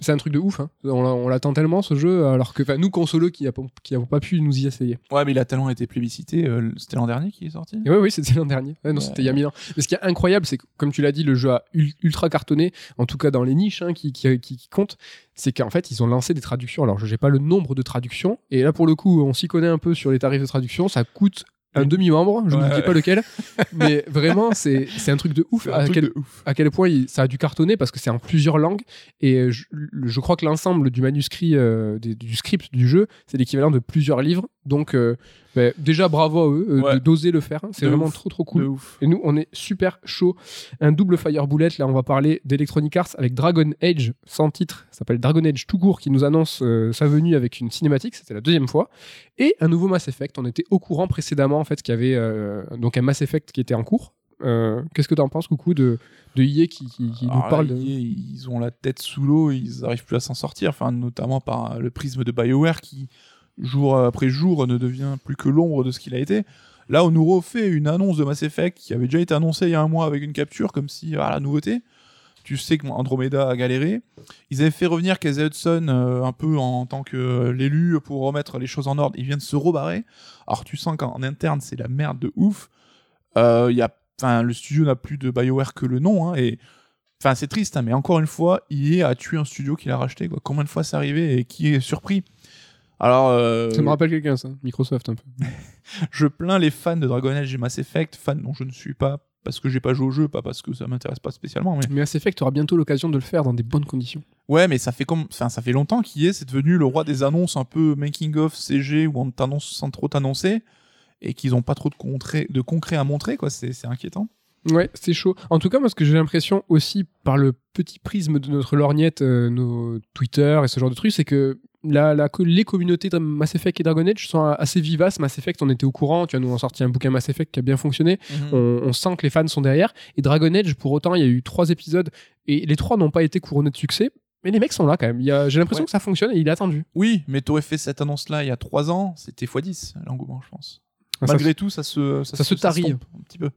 C'est un truc de ouf, hein. on, l'a- on l'attend tellement ce jeu, alors que nous consolos qui n'avons pas pu nous y essayer. Ouais, mais il a tellement été plébiscité, euh, c'était l'an dernier qui est sorti oui, oui, c'était l'an dernier. Ouais, non, Ouais. c'était il y a mille ans. Mais ce qui est incroyable, c'est que, comme tu l'as dit, le jeu a ul- ultra cartonné, en tout cas dans les niches hein, qui, qui, qui- qui comptent. C'est qu'en fait, ils ont lancé des traductions. Alors, je n'ai pas le nombre de traductions. Et là, pour le coup, on s'y connaît un peu sur les tarifs de traduction. Ça coûte un demi-membre, je ne Ouais, dis ouais. pas lequel. mais vraiment, c'est c'est un truc de ouf. Un À truc quel, de ouf. à quel point il- ça a dû cartonner parce que c'est en plusieurs langues et je, je crois que l'ensemble du manuscrit euh, des- du script du jeu c'est l'équivalent de plusieurs livres donc euh, ben, déjà bravo à eux euh, Ouais. d'oser le faire hein. c'est vraiment ouf. trop trop cool. Et nous on est super chaud. Un double fire bullet là on va parler d'Electronic Arts avec Dragon Age sans titre. Ça s'appelle Dragon Age tout court qui nous annonce euh, sa venue avec une cinématique. C'était la deuxième fois. Et un nouveau Mass Effect. On était au courant précédemment en fait qu'il y avait donc un Mass Effect qui était en cours. Euh, qu'est-ce que tu en penses coucou de de EA qui, qui, qui nous là, parle de... EA, ils ont la tête sous l'eau, ils arrivent plus à s'en sortir, enfin, notamment par le prisme de BioWare qui, jour après jour, ne devient plus que l'ombre de ce qu'il a été. Là, on nous refait une annonce de Mass Effect qui avait déjà été annoncée il y a un mois avec une capture, comme si, ah, la nouveauté. Tu sais que Andromeda a galéré. Ils avaient fait revenir Casey Hudson euh, un peu en tant que euh, l'élu pour remettre les choses en ordre. Ils viennent se rebarrer. Alors tu sens qu'en interne, c'est la merde de ouf. Euh, il y a, le studio n'a plus de BioWare que le nom, hein, et Enfin, c'est triste, hein, mais encore une fois, EA a tué un studio qu'il a racheté. Combien de fois c'est arrivé et qui est surpris? Alors, euh, Ça me rappelle quelqu'un, ça. Microsoft, un peu. je plains les fans de Dragon Age et Mass Effect, fans dont je ne suis pas parce que j'ai pas joué au jeu, pas parce que ça m'intéresse pas spécialement. Mais... Mais Mass Effect, tu auras bientôt l'occasion de le faire dans des bonnes conditions. Ouais, mais ça fait comme, enfin, ça fait longtemps qu'il est, c'est devenu le roi des annonces un peu making of CG où on t'annonce sans trop t'annoncer et qu'ils ont pas trop de, concret, de concret à montrer, quoi. C'est, c'est inquiétant. Ouais, c'est chaud. En tout cas, moi, ce que j'ai l'impression aussi par le petit prisme de notre lorgnette, euh, nos Twitter et ce genre de trucs, c'est que la, la, les communautés de Mass Effect et Dragon Age sont assez vivaces. Mass Effect, on était au courant. Tu as nous en sorti un bouquin Mass Effect qui a bien fonctionné. On, on, sent que les fans sont derrière. Et Dragon Age, pour autant, il y a eu trois épisodes et les trois n'ont pas été couronnés de succès. Mais les mecs sont là quand même. A- J'ai l'impression Ouais. que ça fonctionne et il est attendu. Oui, mais t'aurais fait cette annonce-là il y a trois ans, c'était x10 l'engouement, je pense. Ah, ça Malgré tout, ça se, ça se s'estompe un petit peu.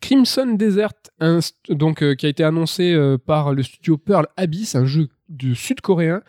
Crimson Desert, un donc euh, qui a été annoncé euh, par le studio Pearl Abyss, un jeu de sud-coréen,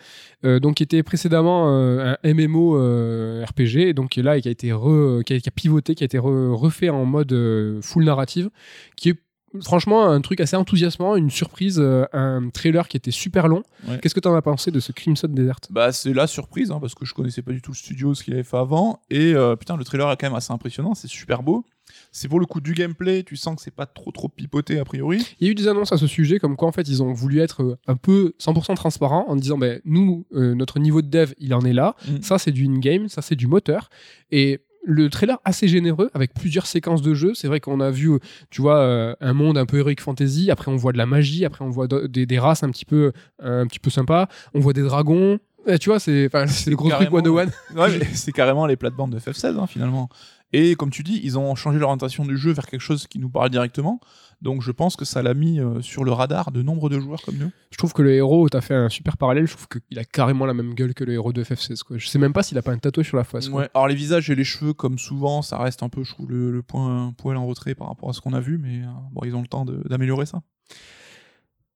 euh, donc qui était précédemment euh, un MMO euh, RPG, et donc qui est là et qui a été re- qui a, qui a pivoté, qui a été re- refait en mode full narrative, qui est franchement un truc assez enthousiasmant, une surprise, un trailer qui était super long. Ouais. Qu'est-ce que tu en as pensé de ce Crimson Desert? Bah, c'est la surprise, hein, parce que je connaissais pas du tout le studio, ce qu'il avait fait avant. Et putain, le trailer est quand même assez impressionnant, c'est super beau. C'est pour le coup du gameplay, tu sens que c'est pas trop trop pipoté a priori. Il y a eu des annonces à ce sujet, comme quoi en fait ils ont voulu être euh, un peu 100% transparents en disant ben nous euh, notre niveau de dev il en est là, Mm. ça c'est du in-game, ça c'est du moteur et le trailer assez généreux avec plusieurs séquences de jeu. C'est vrai qu'on a vu, euh, tu vois, euh, un monde un peu heroic fantasy. Après, on voit de la magie. Après, on voit de- des, des races un petit peu, un petit peu sympas. On voit des dragons. Euh, tu vois, c'est, le gros truc carrément- 101. Ouais, mais c'est carrément les plates-bandes de FF16 hein, finalement. Et comme tu dis, ils ont changé l'orientation du jeu vers quelque chose qui nous parle directement. Donc je pense que ça l'a mis euh, sur le radar de nombre de joueurs comme nous. Je trouve que le héros, t'as fait un super parallèle. Je trouve qu'il a carrément la même gueule que le héros de FF16. Quoi. Je sais même pas s'il a pas un tatouage sur la face. quoi. Ouais. Alors les visages et les cheveux, comme souvent, ça reste un peu, je trouve, le, le point poil en retrait par rapport à ce qu'on a vu, mais euh, bon, ils ont le temps d'améliorer ça.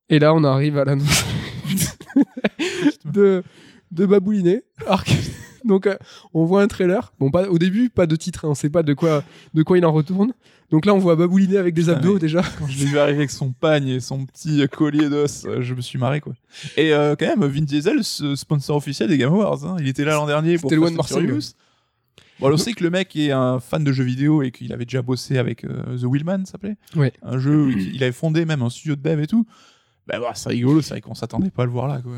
Et là, on arrive à l'annonce de, de Babouliné, Arc. Donc, euh, on voit un trailer. Bon, pas, au début, pas de titre, hein, on sait pas de quoi, de quoi il en retourne. Donc là, on voit Babouliné avec des abdos déjà. Quand je l'ai vu arriver avec son pagne et son petit collier d'os, euh, je me suis marré quoi. Et euh, quand même, Vin Diesel, ce sponsor officiel des Game Awards, hein. il était là l'an dernier pour Fast. Furious. Bon, on sait que le mec est un fan de jeux vidéo et qu'il avait déjà bossé avec euh, The Wheelman, ça s'appelait. Ouais. Un jeu où il avait fondé même un studio de dev et tout. Bah, bah, c'est rigolo, c'est vrai qu'on s'attendait pas à le voir là quoi.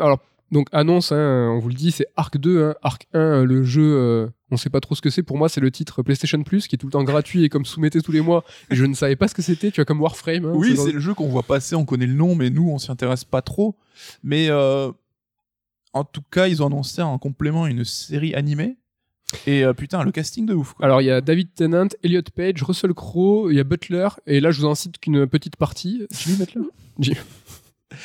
Alors, donc, annonce, hein, on vous le dit, c'est Arc 2. hein. Arc 1, euh, le jeu, euh, on sait pas trop ce que c'est. Pour moi, c'est le titre PlayStation Plus qui est tout le temps gratuit et comme soumetté tous les mois. Et je ne savais pas ce que c'était. Tu vois, comme Warframe. hein, Oui, c'est le jeu qu'on voit passer, on connaît le nom, mais nous, on s'y intéresse pas trop. Mais euh, en tout cas, ils ont annoncé en complément une série animée. Et euh, putain, le casting de ouf. Quoi. Alors, il y a David Tennant, Elliot Page, Russell Crowe, il y a Butler. Et là, je vous en cite qu'une petite partie. Tu dis Butler? J'ai-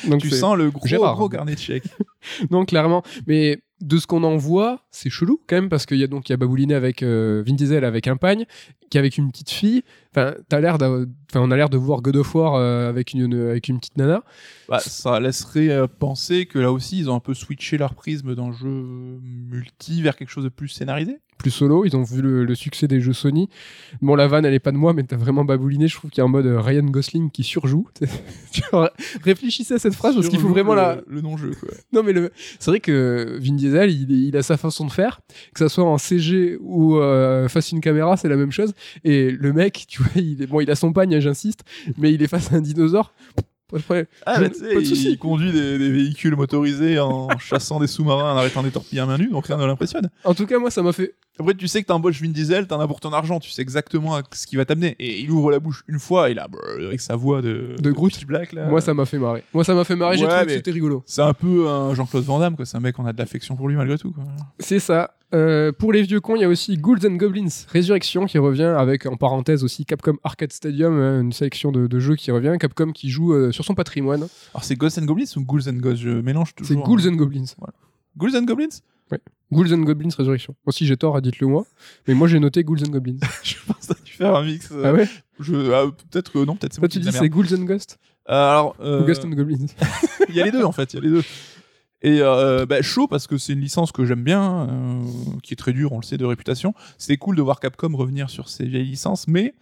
Donc, tu sens le gros, Gérard. gros carnet de chèques. Non, clairement. Mais de ce qu'on en voit, c'est chelou quand même parce qu'il y a donc il y a Babouliné avec euh, Vin Diesel avec un pagne, qui avec une petite fille. Enfin, t'as l'air enfin, on a l'air de voir God of War euh, avec une, une- avec une petite nana. Bah, ça laisserait euh, penser que là aussi, ils ont un peu switché leur prisme d'un jeu multi vers quelque chose de plus scénarisé. plus solo. Ils ont vu le, le succès des jeux Sony. Bon, la vanne, elle est pas de moi, mais t'as vraiment babouliné. Je trouve qu'il y a en mode euh, Ryan Gosling qui surjoue. Réfléchissez à cette phrase parce qu'il faut vraiment le, la. le non-jeu. quoi. Non, mais le... c'est vrai que Vin Diesel, il, a sa façon de faire. Que ça soit en CG ou euh, face à une caméra, c'est la même chose. Et le mec, tu vois, il, est... bon, il a son pagne, hein, j'insiste, mais il est face à un dinosaure. Pas de. Ah, bah, pas de il, conduit des, des véhicules motorisés en chassant des sous-marins, en arrêtant des torpilles à main nue, donc rien ne l'impressionne. En tout cas, moi, ça m'a fait. Après, tu sais que t'embauches Vin Diesel, t'en as pour ton argent, tu sais exactement ce qui va t'amener. Et il ouvre la bouche une fois, et là, brrr, avec sa voix de, De Groot. Pitch Black, là. Moi, ça m'a fait marrer. Moi, ça m'a fait marrer. J'ai trouvé que c'était rigolo. C'est un peu un Jean-Claude Van Damme, quoi. C'est un mec, on a de l'affection pour lui malgré tout, quoi. C'est ça. Euh, pour les vieux cons, il y a aussi Ghouls and Goblins Résurrection qui revient avec en parenthèse aussi Capcom Arcade Stadium, hein, une sélection de, de jeux qui revient. Capcom qui joue euh, sur son patrimoine. Alors, c'est Ghosts and Goblins ou Ghouls and Ghosts? Je mélange C'est toujours. Ghouls and Goblins. Ghouls and Goblins? Ghouls and Goblins Résurrection. Moi, si j'ai tort, dites-le moi. Mais moi, j'ai noté Ghouls and Goblins. Je pense dû faire un mix. euh, ah ouais? Je, ah, peut-être que non, peut-être c'est Toi, tu dis c'est Ghouls and Ghost alors, euh, ou Ghost and Goblins il y a les deux en fait, il y a les deux. Et euh, bah, chaud parce que c'est une licence que j'aime bien, euh, qui est très dure, on le sait, de réputation. C'est cool de voir Capcom revenir sur ces vieilles licences, mais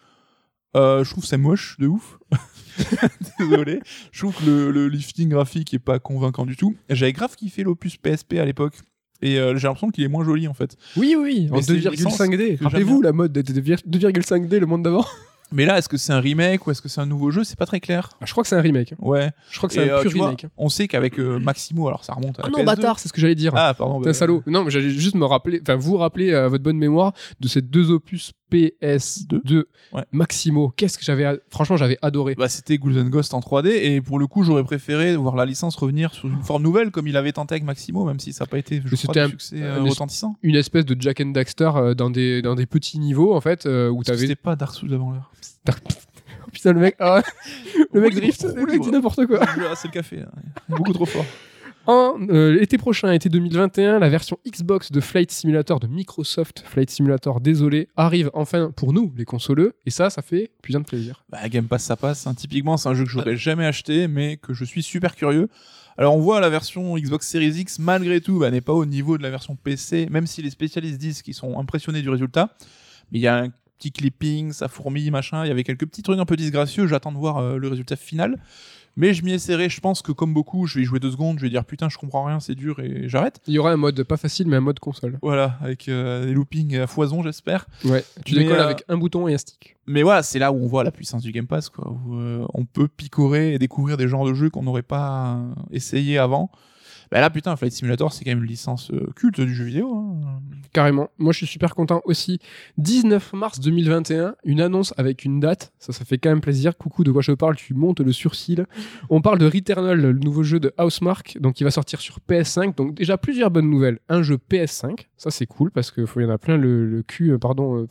euh, je trouve c'est moche de ouf. Désolé. Je trouve que le, le lifting graphique est pas convaincant du tout. J'avais grave kiffé l'opus PSP à l'époque. Et euh, j'ai l'impression qu'il est moins joli en fait. Oui, oui, en Mais licence 2,5D. que Rappelez-vous la mode de 2,5D, le monde d'avant Mais là, est-ce que c'est un remake ou est-ce que c'est un nouveau jeu C'est pas très clair. Ah, Je crois que c'est un remake. Ouais. Je crois que c'est un euh, pur vois, remake. on sait qu'avec euh, Maximo, alors ça remonte à la Ah non, PS2. bâtard, c'est ce que j'allais dire. Ah, pardon. T'es bah, un salaud. Non, mais j'allais juste me rappeler, enfin, vous rappeler à votre bonne mémoire de ces deux opus PS2 Ouais. Maximo. Qu'est-ce que j'avais, franchement, j'avais adoré. Bah, c'était Golden Ghost en 3D et pour le coup, j'aurais préféré voir la licence revenir sous une forme nouvelle comme il avait tenté avec Maximo, même si ça n'a pas été, je Mais crois, un- succès un euh, retentissant. Une espèce de Jack and Daxter euh, dans des, dans des petits niveaux, en fait, euh, où t'avais. C'était pas Dark Souls avant l'heure? Oh, putain, le mec, ah le mec drift, le mec dit n'importe quoi. Ah, c'est le café. là. Beaucoup trop fort. En euh, été prochain, été 2021, la version Xbox de Flight Simulator de Microsoft, Flight Simulator, désolé, arrive enfin pour nous, les consoleux, et ça, ça fait putain de plaisir. Bah, Game Pass, ça passe. hein. Typiquement, c'est un jeu que j'aurais jamais acheté, mais que je suis super curieux. Alors, on voit la version Xbox Series X, malgré tout, bah, n'est pas au niveau de la version PC, même si les spécialistes disent qu'ils sont impressionnés du résultat. Mais il y a un petit clipping, ça fourmille, machin. Il y avait quelques petits trucs un peu disgracieux. J'attends de voir euh, le résultat final. Mais je m'y essaierai. Je pense que, comme beaucoup, je vais y jouer deux secondes. Je vais dire putain, je comprends rien, c'est dur et j'arrête. Il y aura un mode pas facile, mais un mode console. Voilà, avec euh, des loopings à foison, j'espère. Ouais, tu Mais, décolles euh, avec un bouton et un stick. Mais voilà, c'est là où on voit la puissance du Game Pass, quoi. Où, euh, on peut picorer et découvrir des genres de jeux qu'on n'aurait pas euh, essayé avant. Bah là, putain, Flight Simulator, c'est quand même une licence euh, culte du jeu vidéo. hein. Carrément. Moi, je suis super content aussi. 19 mars 2021, une annonce avec une date. Ça, ça fait quand même plaisir. Coucou, de quoi je parle? Tu montes le sourcil. On parle de Returnal, le nouveau jeu de Housemark, donc qui va sortir sur PS5. Donc déjà plusieurs bonnes nouvelles. Un jeu PS5, ça c'est cool parce qu'il y en a plein le, cul, euh, pardon, euh,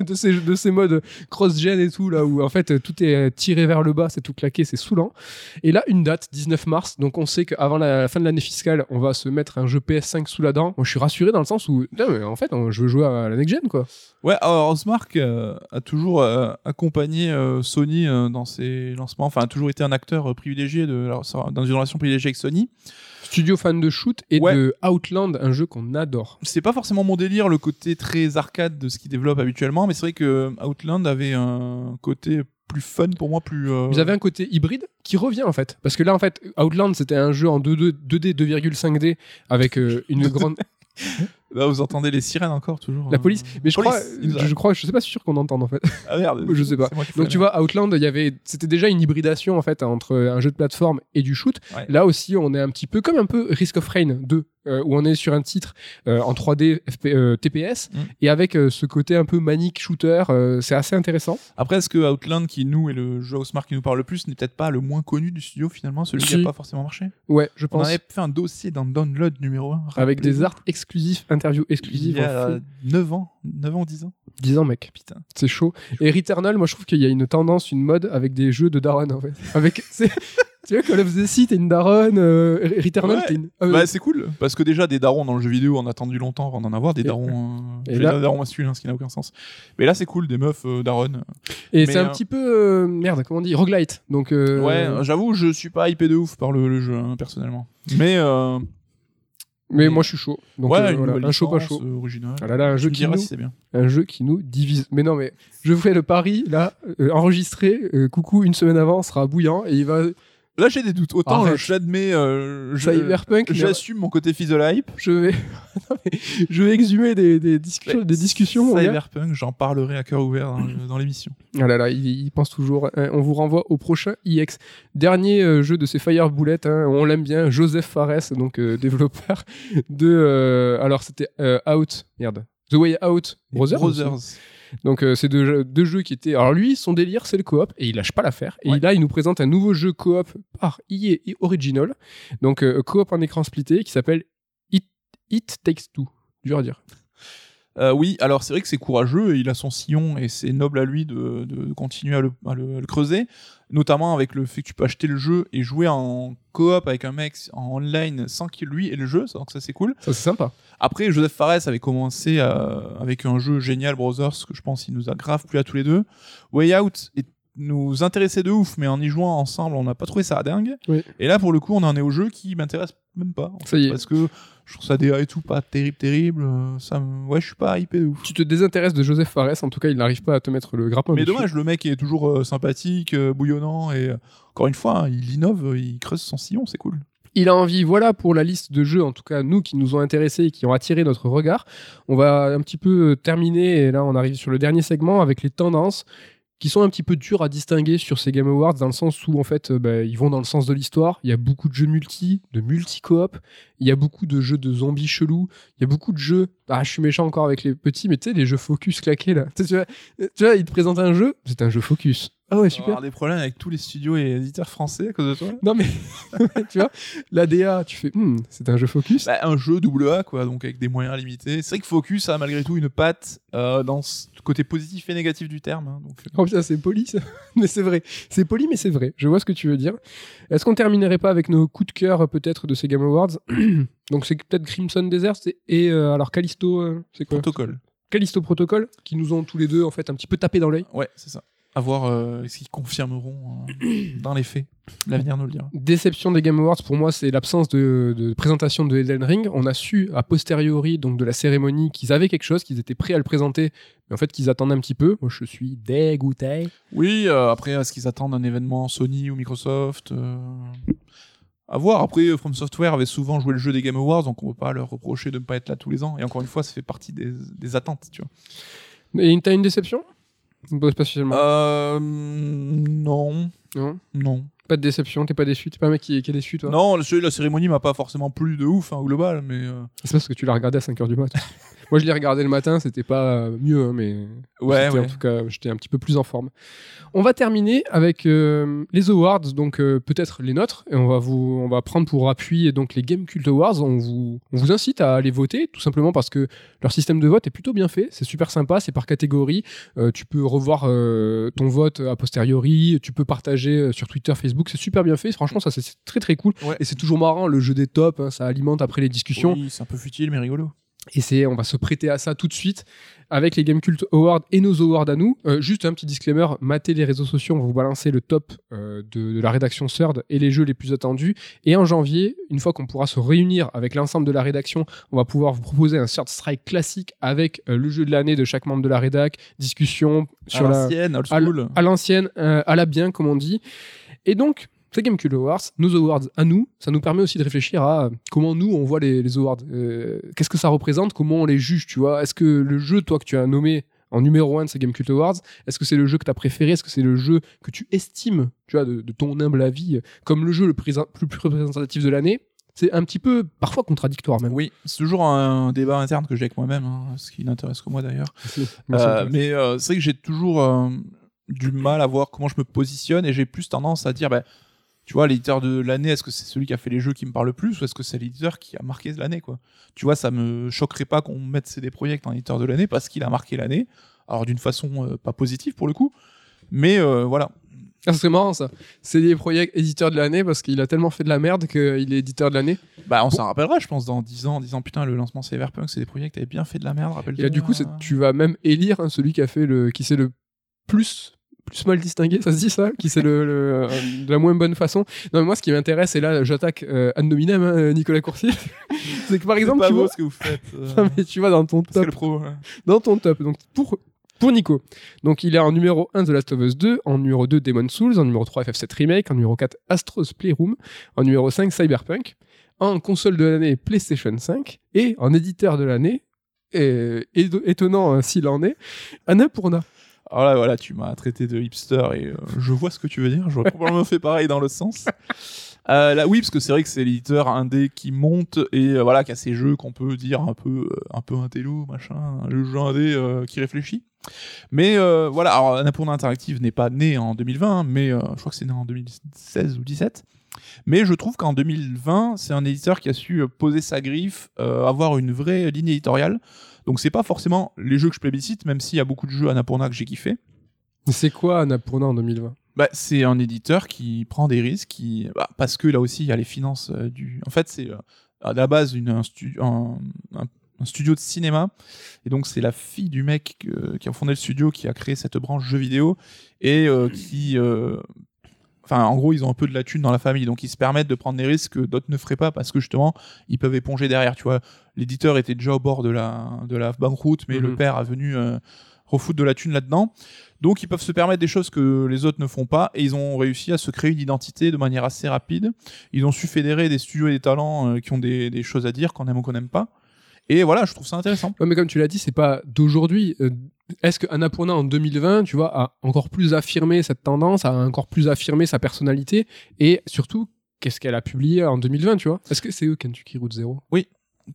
de ces, de ces modes cross-gen et tout là où en fait tout est tiré vers le bas, c'est tout claqué, c'est saoulant. Et là, une date, 19 mars. Donc on sait qu'avant la fin de l'année fiscale, on va se mettre un jeu PS5 sous la dent. Moi, je suis rassuré dans le sens où, non, mais en fait, je veux jouer à la next gen quoi. Ouais, alors Housemarque euh, a toujours euh, accompagné euh, Sony euh, dans ses lancements, enfin a toujours été un acteur euh, privilégié de, alors, ça, dans une relation privilégiée avec Sony. Studio fan de shoot et Ouais. de Outland, un jeu qu'on adore. C'est pas forcément mon délire, le côté très arcade de ce qu'il développe habituellement, mais c'est vrai que Outland avait un côté plus fun pour moi, plus. euh, Vous avez un côté hybride qui revient en fait. Parce que là, en fait, Outland, c'était un jeu en 2D, 2D 2,5D avec euh, une grande. Là, vous entendez les sirènes encore toujours. La hein. police. Mais je Police, crois, je, crois, je sais pas sûr qu'on entende en fait. Ah merde. Je sais pas. Donc tu vois, Outland, il y avait, c'était déjà une hybridation en fait entre un jeu de plateforme et du shoot. Ouais. Là aussi, on est un petit peu comme un peu Risk of Rain 2, euh, où on est sur un titre euh, en 3D FP, euh, TPS Mm. et avec ce côté un peu manique shooter, c'est assez intéressant. Après, est-ce que Outland, qui nous est le jeu Housemarque qui nous parle le plus, n'est peut-être pas le moins connu du studio finalement, celui qui n'a pas forcément marché? Ouais, je On pense. avait fait un dossier dans Download numéro 1. Avec des arts exclusifs, interviews exclusives. Il y a fait. 9 ans, 9 ans, 10 ans. 10 ans, mec. Putain. C'est chaud. Et Returnal, moi je trouve qu'il y a une tendance, une mode avec des jeux de Daron en fait. Avec, tu vois, Call of the Sea, t'es une Daron, euh, Returnal, Ouais. t'es une. euh, Bah, c'est cool, parce que déjà, des darons dans le jeu vidéo, on a attendu longtemps avant d'en avoir, des darons, euh, et là- des darons masculins, ce qui n'a aucun sens. Mais là, c'est cool, des meufs euh, daronnes. et c'est un euh, petit peu. euh, merde, comment on dit Roguelite. Donc. Ouais, j'avoue, je suis pas hypé de ouf par le, le jeu, hein, personnellement. Mais, Mais mais- moi je suis chaud. Donc ouais, euh, voilà, un chaud pas chaud. euh, original. Ah là là, un Je jeu qui nous, si c'est bien. un jeu qui nous divise. Mais non, mais je vous fais le pari là, euh, enregistré. euh, coucou, une semaine avant, sera bouillant et il va Là, j'ai des doutes. Autant Arrête. j'admets, euh, je- cyberpunk. mais j'assume mon côté fils de la hype. Je vais, Non, mais je vais exhumer des, des discussions, Mais des discussions. mon gars. Cyberpunk, j'en parlerai à cœur ouvert dans, l'émission. Ah là là, il, il pense toujours. Hein, on vous renvoie au prochain IX. Dernier euh, jeu de ces Fire Bullets, hein, on l'aime bien, Joseph Fares, donc euh, développeur de. euh, alors c'était euh, Out, merde. The Way Out Brothers. aussi. Brothers. Donc euh, c'est deux, jeux- deux jeux qui étaient. Alors lui, son délire, c'est le coop et il lâche pas l'affaire. Et Ouais. là, il nous présente un nouveau jeu coop par EA et Original. Donc euh, coop en écran splitté qui s'appelle It, It Takes Two. Dur à dire. Euh, oui, alors c'est vrai que c'est courageux, et il a son sillon et c'est noble à lui de, de continuer à le, à le- à le creuser, notamment avec le fait que tu peux acheter le jeu et jouer en coop avec un mec en online sans qu'il lui ait le jeu, donc ça c'est cool. Ça c'est sympa. Après, Joseph Fares avait commencé euh, avec un jeu génial, Brothers, que je pense il nous a grave plu à tous les deux. Way Out est- nous intéressait de ouf, mais en y jouant ensemble, on n'a pas trouvé ça dingue. Oui. Et là, pour le coup, on en est au jeu qui m'intéresse même pas. Ça y est. Parce que je trouve ça DA et tout pas terrible, terrible. euh, Ça, me- ouais, je suis pas hypé de ouf. Tu te désintéresses de Joseph Fares, en tout cas, il n'arrive pas à te mettre le grappin. Mais dessus. dommage, le mec est toujours euh, sympathique, euh, bouillonnant et euh, encore une fois, hein, il innove, il creuse son sillon, c'est cool. Il a envie, voilà pour la liste de jeux, en tout cas nous qui nous ont intéressés et qui ont attiré notre regard. On va un petit peu terminer, et là on arrive sur le dernier segment avec les tendances qui sont un petit peu dures à distinguer sur ces Game Awards, dans le sens où en fait euh, bah, ils vont dans le sens de l'histoire. Il y a beaucoup de jeux multi, de multi-coop, il y a beaucoup de jeux de zombies chelous, il y a beaucoup de jeux. Ah, je suis méchant encore avec les petits, mais tu sais, les jeux focus claqués là. Tu vois, tu vois, ils te présentent un jeu, c'est un jeu focus. Ah ouais, On va super. avoir des problèmes avec tous les studios et éditeurs français à cause de toi. Non mais tu vois, la DA, tu fais, Hmm, c'est un jeu focus. Bah, un jeu double A, quoi, donc avec des moyens limités. C'est vrai que Focus a malgré tout une patte euh, dans ce côté positif et négatif du terme. hein, donc, euh, Oh putain, c'est poli, ça. mais c'est vrai. C'est poli, mais c'est vrai. Je vois ce que tu veux dire. Est-ce qu'on terminerait pas avec nos coups de cœur, peut-être, de ces Game Awards? Donc, c'est peut-être Crimson Desert et euh, alors Callisto, euh, c'est quoi? Protocole. Callisto Protocol, qui nous ont tous les deux, en fait, un petit peu tapé dans l'œil. Ouais, c'est ça. À voir euh, ce qu'ils confirmeront euh, dans les faits. L'avenir nous le dira. Déception des Game Awards, pour moi, c'est l'absence de, de présentation de Elden Ring. On a su, a posteriori, donc de la cérémonie, qu'ils avaient quelque chose, qu'ils étaient prêts à le présenter, mais en fait, qu'ils attendaient un petit peu. Moi, je suis dégoûté. Oui, euh, après, est-ce qu'ils attendent un événement Sony ou Microsoft euh, À voir. Après, From Software avait souvent joué le jeu des Game Awards, donc on ne peut pas leur reprocher de ne pas être là tous les ans. Et encore une fois, ça fait partie des, des attentes, tu vois. Et t'as une déception? Pas spécialement. Euh, non, Non non. Pas de déception, t'es pas déçu, t'es pas un mec qui, qui est déçu toi Non, la cérémonie m'a pas forcément plu de ouf hein, au global, mais euh, C'est parce que tu l'as regardé à 5h du mat. Moi je l'ai regardé le matin, c'était pas mieux, hein, mais ouais, ouais. en tout cas j'étais un petit peu plus en forme. On va terminer avec euh, les awards, donc euh, peut-être les nôtres, et on va vous, on va prendre pour appui donc les Game Cult Awards. On vous, on vous incite à aller voter, tout simplement parce que leur système de vote est plutôt bien fait, c'est super sympa, c'est par catégorie. Euh, tu peux revoir ton vote a posteriori, tu peux partager sur Twitter, Facebook, c'est super bien fait. Franchement, ça c'est c'est très très cool. Ouais. Et c'est toujours marrant, le jeu des tops, hein, ça alimente après les discussions. Oui, c'est un peu futile, mais rigolo. Et c'est, on va se prêter à ça tout de suite avec les Game Cult Awards et nos awards à nous. Euh, juste un petit disclaimer, matez les réseaux sociaux, on va vous balancer le top euh, de, de la rédaction CERD et les jeux les plus attendus. Et en janvier, une fois qu'on pourra se réunir avec l'ensemble de la rédaction, on va pouvoir vous proposer un CERD Strike classique avec euh, le jeu de l'année de chaque membre de la rédac, discussion sur à la, l'ancienne, old à l'ancienne, à la bien, comme on dit. Et donc, ces Game Cult Awards, nos awards à nous, ça nous permet aussi de réfléchir à comment nous, on voit les, les awards. Euh, Qu'est-ce que ça représente Comment on les juge, tu vois? Est-ce que le jeu, toi, que tu as nommé en numéro un de ces Game Cult Awards, est-ce que c'est le jeu que tu as préféré? Est-ce que c'est le jeu que tu estimes, tu vois, de, de ton humble avis, comme le jeu le plus, plus, plus représentatif de l'année? C'est un petit peu, parfois contradictoire même. Oui, c'est toujours un débat interne que j'ai avec moi-même, hein, ce qui n'intéresse que moi d'ailleurs. Euh, mais euh, c'est vrai que j'ai toujours du mal à voir comment je me positionne et j'ai plus tendance à dire, bah, tu vois, l'éditeur de l'année, est-ce que c'est celui qui a fait les jeux qui me parle le plus ou est-ce que c'est l'éditeur qui a marqué l'année, quoi? Tu vois, ça me choquerait pas qu'on mette CD Projekt en éditeur de l'année parce qu'il a marqué l'année. Alors d'une façon euh, pas positive pour le coup, mais euh, voilà. Ah, c'est marrant ça. C'est des projets éditeur de l'année parce qu'il a tellement fait de la merde qu'il est éditeur de l'année. Bah, on s'en rappellera, je pense, dans 10 ans, en disant putain, le lancement Cyberpunk, c'est des projets qui avaient bien fait de la merde, rappelle-toi. Et là, du coup, tu vas même élire hein, celui qui a fait le, qui s'est le plus plus mal distingué, ça se dit ça, qui c'est le, le- euh, de la moins bonne façon. Non, mais moi, ce qui m'intéresse, et là, j'attaque euh, ad nominem, hein, Nicolas Coursier, c'est que par exemple, pas tu vois, ce que vous faites. euh, non, mais tu vois dans ton top, le pro. hein. dans ton top, donc pour pour Nico. Donc il est en numéro 1 The Last of Us 2, en numéro 2 Demon's Souls, en numéro 3 FF7 Remake, en numéro 4 Astro's Playroom, en numéro 5 Cyberpunk, en console de l'année PlayStation 5 et en éditeur de l'année étonnant hein, s'il en est, Annapurna. Alors là, voilà, tu m'as traité de hipster et euh, je vois ce que tu veux dire. J'aurais probablement fait pareil dans l'autre sens. Euh, là, oui, parce que c'est vrai que c'est l'éditeur indé qui monte et euh, voilà, qui a ces jeux qu'on peut dire un peu, un peu intello, machin, le jeu indé qui réfléchit. Mais voilà, alors Annapurna Interactive n'est pas né en 2020, mais je crois que c'est né en 2016 ou 17. Mais je trouve qu'en 2020, c'est un éditeur qui a su poser sa griffe, avoir une vraie ligne éditoriale. Donc c'est pas forcément les jeux que je plébiscite, même s'il y a beaucoup de jeux Annapurna que j'ai kiffé. C'est quoi Annapurna en 2020 Bah, c'est un éditeur qui prend des risques, qui, bah, parce que là aussi il y a les finances euh, du. En fait, c'est euh, à la base une, un, stu- un- un- un studio de cinéma, et donc c'est la fille du mec euh, qui a fondé le studio qui a créé cette branche jeux vidéo et qui Enfin, en gros, ils ont un peu de la thune dans la famille, donc ils se permettent de prendre des risques que d'autres ne feraient pas parce que justement, ils peuvent éponger derrière. Tu vois, l'éditeur était déjà au bord de la, de la banqueroute, mais Mhm. le père a venu euh, refoutre de la thune là-dedans. Donc, ils peuvent se permettre des choses que les autres ne font pas et ils ont réussi à se créer une identité de manière assez rapide. Ils ont su fédérer des studios et des talents euh, qui ont des, des choses à dire qu'on aime ou qu'on n'aime pas. Et voilà, je trouve ça intéressant. Ouais, mais comme tu l'as dit, c'est pas d'aujourd'hui. Euh, Est-ce que Annapurna en 2020, tu vois, a encore plus affirmé cette tendance, a encore plus affirmé sa personnalité? Et surtout, qu'est-ce qu'elle a publié en 2020, tu vois? Est-ce que c'est eux Kentucky Route Zero?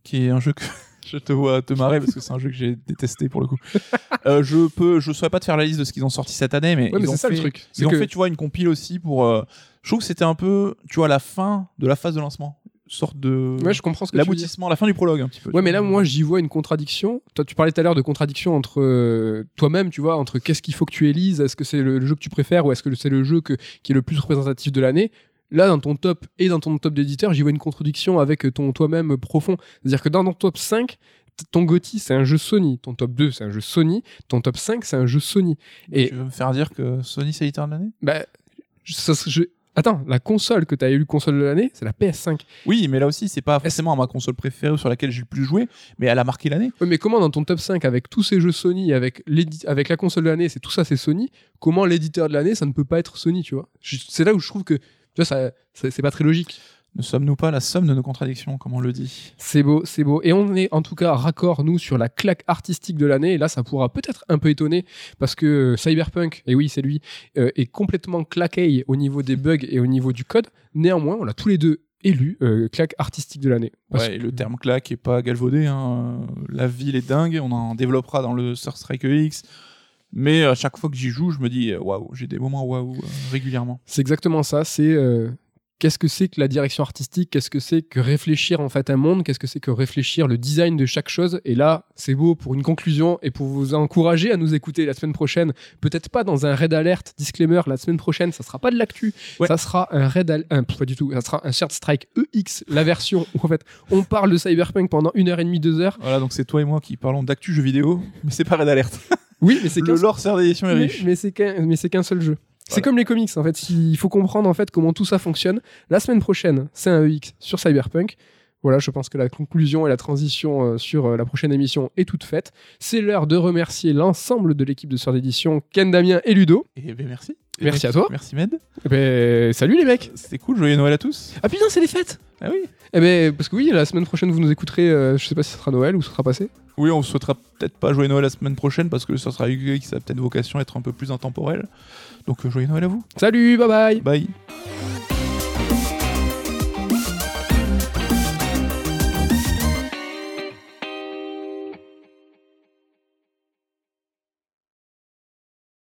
Qui est un jeu que je te vois te marrer parce que c'est un jeu que j'ai détesté pour le coup. Euh, je peux, je saurais pas te faire la liste de ce qu'ils ont sorti cette année, mais Ouais, ils mais ont c'est ça fait, le truc. Ils ont que fait, tu vois, une compile aussi pour. euh, je trouve que c'était un peu, tu vois, la fin de la phase de lancement, sorte de ouais, je comprends ce que l'aboutissement, la fin du prologue un petit peu. Ouais, mais là, moi, j'y vois une contradiction. Toi, tu parlais tout à l'heure de contradiction entre euh, toi-même, tu vois, entre qu'est-ce qu'il faut que tu élises, est-ce que c'est le, le jeu que tu préfères ou est-ce que c'est le jeu que, qui est le plus représentatif de l'année. Là, dans ton top et dans ton top d'éditeur, j'y vois une contradiction avec ton toi-même profond. C'est-à-dire que dans ton top 5, t- ton GOTY, c'est un jeu Sony. Ton top 2, c'est un jeu Sony. Ton top 5, c'est un jeu Sony. Et tu veux me faire dire que Sony c'est l'éditeur de l'année? Bah, je- ça, je- Attends, la console que tu as élu console de l'année, c'est la PS5. Oui, mais là aussi, c'est pas forcément ma console préférée sur laquelle j'ai le plus joué, mais elle a marqué l'année. Ouais, mais comment dans ton top 5 avec tous ces jeux Sony, avec, avec la console de l'année, c'est tout ça c'est Sony, comment l'éditeur de l'année ça ne peut pas être Sony, tu vois? C'est là où je trouve que tu vois, ça- c'est pas très logique. Ne sommes-nous pas la somme de nos contradictions, comme on le dit C'est beau, c'est beau. Et on est en tout cas raccord, nous, sur la claque artistique de l'année. Et là, ça pourra peut-être un peu étonner parce que euh, Cyberpunk, et oui, c'est lui, euh, est complètement claqué au niveau des bugs et au niveau du code. Néanmoins, on l'a tous les deux élu euh, claque artistique de l'année. Ouais, et le terme claque est pas galvaudé. hein. La ville est dingue. On en développera dans le Star Strike X. Mais à chaque fois que j'y joue, je me dis waouh, j'ai des moments waouh régulièrement. C'est exactement ça. C'est euh, qu'est-ce que c'est que la direction artistique? Qu'est-ce que c'est que réfléchir en fait un monde? Qu'est-ce que c'est que réfléchir le design de chaque chose? Et là, c'est beau pour une conclusion et pour vous encourager à nous écouter la semaine prochaine. Peut-être pas dans un raid alert disclaimer. La semaine prochaine, ça sera pas de l'actu. Ouais. Ça sera un raid al- un, pas du tout. Ça sera un Shared Strike EX, la version où en fait on parle de Cyberpunk pendant une heure et demie, deux heures. Voilà, donc c'est toi et moi qui parlons d'actu jeux vidéo, mais c'est pas Red Alert. Oui, mais c'est Le qu'un lore serre d'édition est mais, riche. mais c'est qu'un mais c'est qu'un seul jeu. C'est comme les comics en fait. Il faut comprendre en fait comment tout ça fonctionne. La semaine prochaine, c'est un EX sur Cyberpunk. Voilà, je pense que la conclusion et la transition euh, sur euh, la prochaine émission est toute faite. C'est l'heure de remercier l'ensemble de l'équipe de Sœur d'édition, Ken, Damien et Ludo. Et ben merci. Merci à toi. Merci Med. Eh ben, salut les mecs C'était cool, joyeux Noël à tous. Ah putain, c'est les fêtes Ah oui. Eh ben, parce que oui, la semaine prochaine, vous nous écouterez, euh, je sais pas si ce sera Noël ou ce sera passé. Oui, on souhaitera peut-être pas joyeux Noël la semaine prochaine parce que ça sera UX, ça a peut-être vocation à être un peu plus intemporel. Donc euh, joyeux Noël à vous. Salut, bye bye Bye.